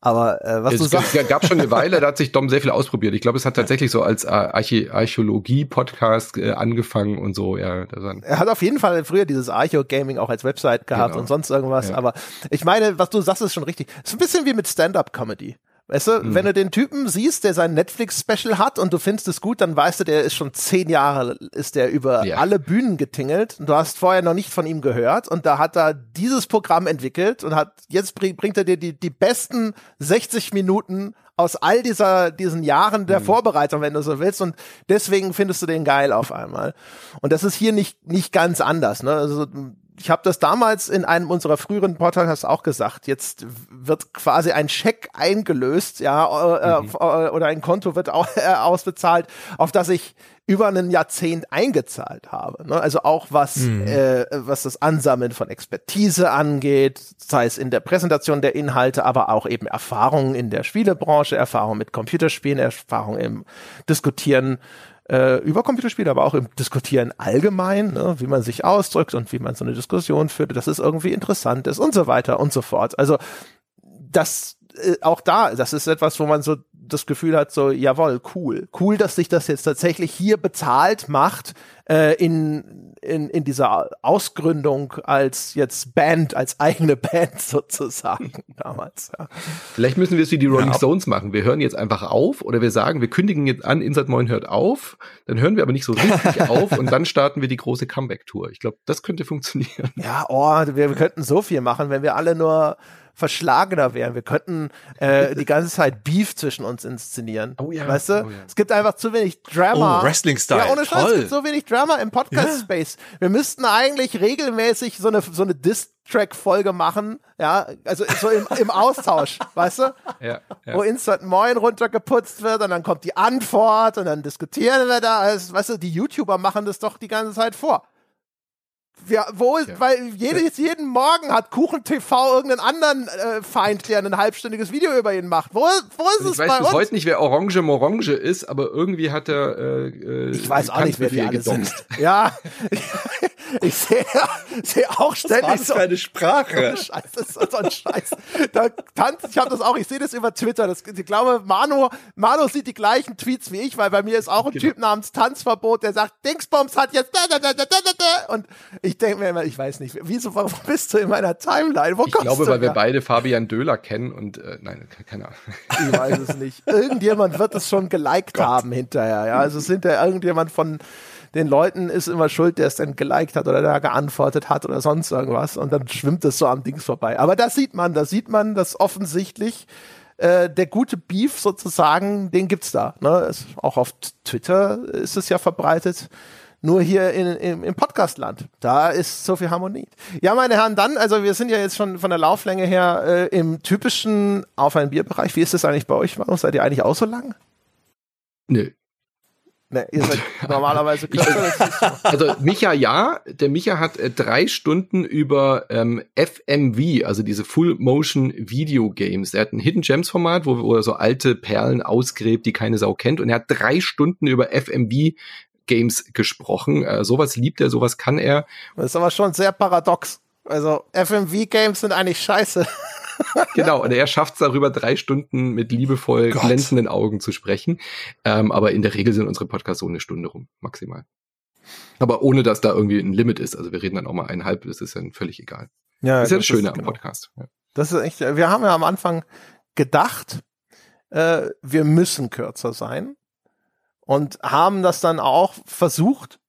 S1: Aber äh, was es du sagst.
S2: Es gab schon eine Weile, da hat sich Dom sehr viel ausprobiert. Ich glaube, es hat tatsächlich so als äh, Archä Archäologie-Podcast äh, angefangen und so. Ja,
S1: er hat auf jeden Fall früher dieses Archeo-Gaming auch als Website gehabt genau. und sonst irgendwas. Ja. Aber ich meine, was du sagst, ist schon richtig. Es ist ein bisschen wie mit Stand-up-Comedy. Weißt du, mhm. wenn du den Typen siehst, der sein Netflix-Special hat und du findest es gut, dann weißt du, der ist schon zehn Jahre, ist der über ja. alle Bühnen getingelt und du hast vorher noch nicht von ihm gehört und da hat er dieses Programm entwickelt und hat, jetzt bring, bringt er dir die, die besten 60 Minuten aus all dieser, diesen Jahren der mhm. Vorbereitung, wenn du so willst und deswegen findest du den geil auf einmal. Und das ist hier nicht, nicht ganz anders, ne? Also, ich habe das damals in einem unserer früheren Podcasts auch gesagt. Jetzt wird quasi ein Scheck eingelöst, ja, äh, mhm. äh, oder ein Konto wird auch, äh, ausbezahlt, auf das ich über ein Jahrzehnt eingezahlt habe. Ne? Also auch was, mhm. äh, was das Ansammeln von Expertise angeht, sei es in der Präsentation der Inhalte, aber auch eben Erfahrungen in der Spielebranche, Erfahrung mit Computerspielen, Erfahrung im Diskutieren äh, über Computerspiele, aber auch im Diskutieren allgemein, ne, wie man sich ausdrückt und wie man so eine Diskussion führt, dass es irgendwie interessant ist und so weiter und so fort. Also das äh, auch da, das ist etwas, wo man so das Gefühl hat, so, jawohl, cool. Cool, dass sich das jetzt tatsächlich hier bezahlt macht, äh, in, in, in dieser Ausgründung als jetzt Band, als eigene Band sozusagen damals. Ja.
S2: Vielleicht müssen wir es wie die Rolling ja. Stones machen. Wir hören jetzt einfach auf oder wir sagen, wir kündigen jetzt an, Insert Moin hört auf, dann hören wir aber nicht so richtig auf und dann starten wir die große Comeback-Tour. Ich glaube, das könnte funktionieren.
S1: Ja, oh, wir, wir könnten so viel machen, wenn wir alle nur verschlagener wären. Wir könnten äh, die ganze Zeit Beef zwischen uns inszenieren. Oh ja. Weißt du? Oh ja. Es gibt einfach zu wenig Drama.
S3: Oh, Wrestling-Style.
S1: Ja, ohne Scheiß, es gibt so wenig Drama im Podcast-Space. Ja. Wir müssten eigentlich regelmäßig so eine, so eine Diss-Track-Folge machen. Ja, also so im, im Austausch, weißt du? Ja, ja. Wo Instant Moin runtergeputzt wird und dann kommt die Antwort und dann diskutieren wir da. Also, weißt du, die YouTuber machen das doch die ganze Zeit vor. Ja, wo, ja. weil jedes, jeden Morgen hat Kuchen TV irgendeinen anderen äh, Feind, der ein halbstündiges Video über ihn macht. Wo, wo ist also es
S2: ich weiß bis heute nicht, wer Orange Morange ist, aber irgendwie hat er. Äh, äh
S1: ich weiß auch nicht, wer die alle sind. Ja, ich sehe seh auch ständig
S3: das
S1: so.
S3: eine Sprache.
S1: Scheiße, das ist so ein Scheiß. Da tanzt, ich habe das auch, ich sehe das über Twitter. Das, ich glaube, Manu, Manu sieht die gleichen Tweets wie ich, weil bei mir ist auch ein genau. Typ namens Tanzverbot, der sagt, Dingsbums hat jetzt da, da, da, da, da, da, und ich denke mir immer, ich weiß nicht, wieso, warum bist du in meiner Timeline? Wo
S2: ich glaube, weil wir beide Fabian Döhler kennen und äh, nein, keine Ahnung.
S1: Ich weiß es nicht. Irgendjemand wird es schon geliked Gott. haben hinterher, ja. Also es sind ja irgendjemand von den Leuten ist immer schuld, der es dann geliked hat oder da geantwortet hat oder sonst irgendwas und dann schwimmt es so am Dings vorbei. Aber da sieht man, da sieht man, dass offensichtlich äh, der gute Beef sozusagen, den gibt's da. Ne? Es, auch auf Twitter ist es ja verbreitet. Nur hier in, im, im Podcastland, da ist so viel Harmonie. Ja, meine Herren, dann, also wir sind ja jetzt schon von der Lauflänge her äh, im typischen Auf ein Bierbereich. Wie ist das eigentlich bei euch? Warum seid ihr eigentlich auch so lang?
S2: Nö.
S1: Ne, ihr seid normalerweise kürzer.
S2: also Micha ja, der Micha hat äh, drei Stunden über ähm, FMV, also diese Full Motion Video Games. Er hat ein Hidden Gems Format, wo, wo er so alte Perlen ausgräbt, die keine Sau kennt. Und er hat drei Stunden über FMV Games gesprochen. Äh, sowas liebt er, sowas kann er.
S1: Das ist aber schon sehr paradox. Also FMV Games sind eigentlich scheiße.
S2: genau, und er schafft es darüber, drei Stunden mit liebevoll Gott. glänzenden Augen zu sprechen. Ähm, aber in der Regel sind unsere Podcasts so eine Stunde rum, maximal. Aber ohne, dass da irgendwie ein Limit ist. Also wir reden dann auch mal eineinhalb, das ist dann völlig egal. Ja, das ist ja das, Schöne ist, am genau. Podcast. Ja.
S1: Das ist echt, wir haben ja am Anfang gedacht, äh, wir müssen kürzer sein und haben das dann auch versucht.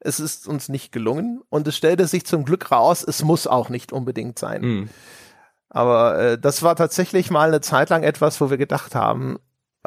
S1: Es ist uns nicht gelungen und es stellte sich zum Glück raus, es muss auch nicht unbedingt sein. Mhm. Aber äh, das war tatsächlich mal eine Zeit lang etwas, wo wir gedacht haben,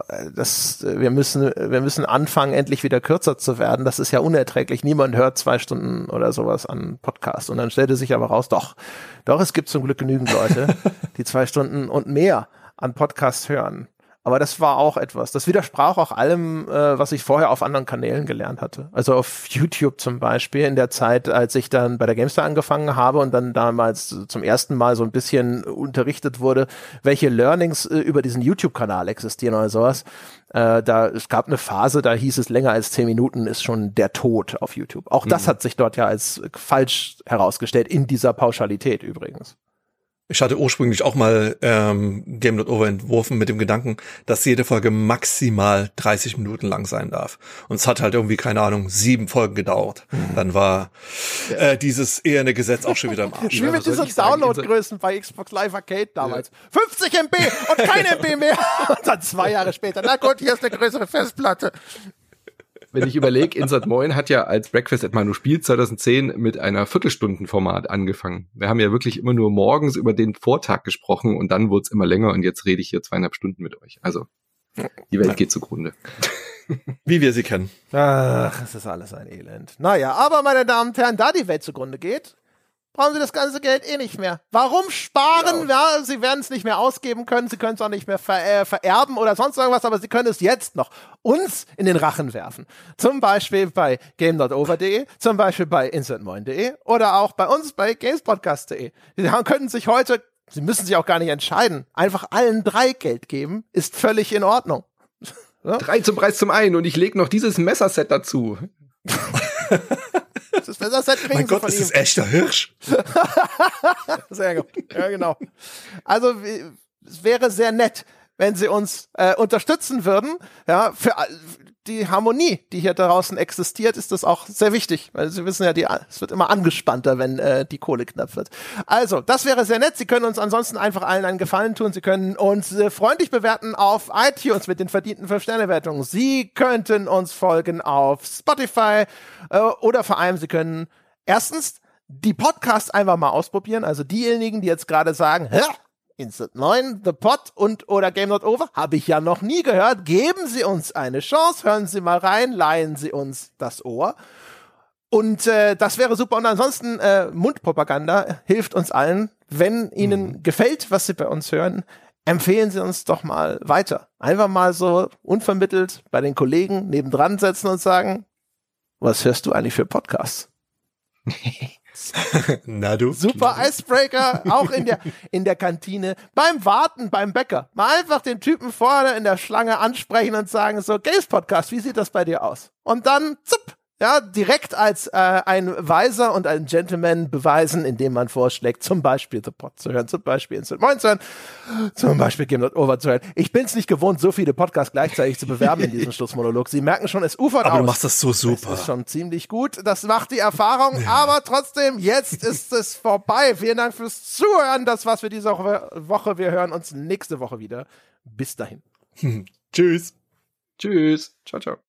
S1: äh, das, äh, wir müssen, wir müssen anfangen, endlich wieder kürzer zu werden. Das ist ja unerträglich. Niemand hört zwei Stunden oder sowas an Podcast. Und dann stellte sich aber raus, doch, doch, es gibt zum Glück genügend Leute, die zwei Stunden und mehr an Podcast hören. Aber das war auch etwas. Das widersprach auch allem, äh, was ich vorher auf anderen Kanälen gelernt hatte. Also auf YouTube zum Beispiel in der Zeit, als ich dann bei der Gamestar angefangen habe und dann damals zum ersten Mal so ein bisschen unterrichtet wurde, welche Learnings äh, über diesen YouTube-Kanal existieren oder sowas. Äh, da es gab eine Phase, da hieß es länger als zehn Minuten ist schon der Tod auf YouTube. Auch das mhm. hat sich dort ja als falsch herausgestellt in dieser Pauschalität übrigens.
S3: Ich hatte ursprünglich auch mal ähm, Game Over entworfen mit dem Gedanken, dass jede Folge maximal 30 Minuten lang sein darf. Und es hat halt irgendwie, keine Ahnung, sieben Folgen gedauert. Mhm. Dann war äh, dieses eherne Gesetz auch schon wieder im
S1: Arsch. Wie mit diesen Downloadgrößen bei Xbox Live Arcade damals. Ja. 50 MB und kein MB mehr. Und dann zwei Jahre später, na gut, hier ist eine größere Festplatte
S2: wenn ich überlege, Insert Moin hat ja als Breakfast at Manu Spiel 2010 mit einer Viertelstundenformat angefangen. Wir haben ja wirklich immer nur morgens über den Vortag gesprochen und dann wurde es immer länger und jetzt rede ich hier zweieinhalb Stunden mit euch. Also, die Welt geht zugrunde.
S3: Wie wir sie kennen.
S1: Ach, es ist alles ein Elend. Naja, aber meine Damen und Herren, da die Welt zugrunde geht, brauchen sie das ganze Geld eh nicht mehr. Warum sparen? Genau. Ja, sie werden es nicht mehr ausgeben können, sie können es auch nicht mehr ver äh, vererben oder sonst irgendwas, aber sie können es jetzt noch uns in den Rachen werfen. Zum Beispiel bei game.over.de, zum Beispiel bei instantmoin.de oder auch bei uns bei gamespodcast.de. Sie können sich heute, sie müssen sich auch gar nicht entscheiden, einfach allen drei Geld geben, ist völlig in Ordnung.
S2: Drei zum Preis zum einen und ich lege noch dieses Messerset dazu.
S3: das Messerset kriegen mein Gott, das ihm. ist echter Hirsch.
S1: sehr gut. Ja, genau. Also es wäre sehr nett, wenn sie uns äh, unterstützen würden. Ja, für die Harmonie, die hier draußen existiert, ist das auch sehr wichtig, weil Sie wissen ja, die, es wird immer angespannter, wenn äh, die Kohle knapp wird. Also, das wäre sehr nett. Sie können uns ansonsten einfach allen einen Gefallen tun. Sie können uns äh, freundlich bewerten auf iTunes mit den verdienten 5-Sterne-Wertungen. Sie könnten uns folgen auf Spotify äh, oder vor allem Sie können erstens die Podcasts einfach mal ausprobieren. Also diejenigen, die jetzt gerade sagen, Hä? Instant 9, The Pot und oder Game Not Over habe ich ja noch nie gehört. Geben Sie uns eine Chance, hören Sie mal rein, leihen Sie uns das Ohr. Und äh, das wäre super. Und ansonsten äh, Mundpropaganda hilft uns allen. Wenn Ihnen mhm. gefällt, was Sie bei uns hören, empfehlen Sie uns doch mal weiter. Einfach mal so unvermittelt bei den Kollegen nebendran setzen und sagen, was hörst du eigentlich für Podcasts?
S3: Na du.
S1: Super Icebreaker, auch in der, in der Kantine. Beim Warten beim Bäcker. Mal einfach den Typen vorne in der Schlange ansprechen und sagen so, Games Podcast, wie sieht das bei dir aus? Und dann, zupp, ja, direkt als äh, ein Weiser und ein Gentleman beweisen, indem man vorschlägt, zum Beispiel The Pod zu hören, zum Beispiel Instant Moin zu hören, zum Beispiel Game Not Over zu hören. Ich bin es nicht gewohnt, so viele Podcasts gleichzeitig zu bewerben in diesem Schlussmonolog. Sie merken schon, es ufert
S3: aber
S1: aus.
S3: Aber du machst das so super.
S1: Das ist schon ziemlich gut. Das macht die Erfahrung. Ja. Aber trotzdem, jetzt ist es vorbei. Vielen Dank fürs Zuhören. Das war's für diese Woche. Wir hören uns nächste Woche wieder. Bis dahin.
S3: Tschüss.
S2: Tschüss. Ciao, ciao.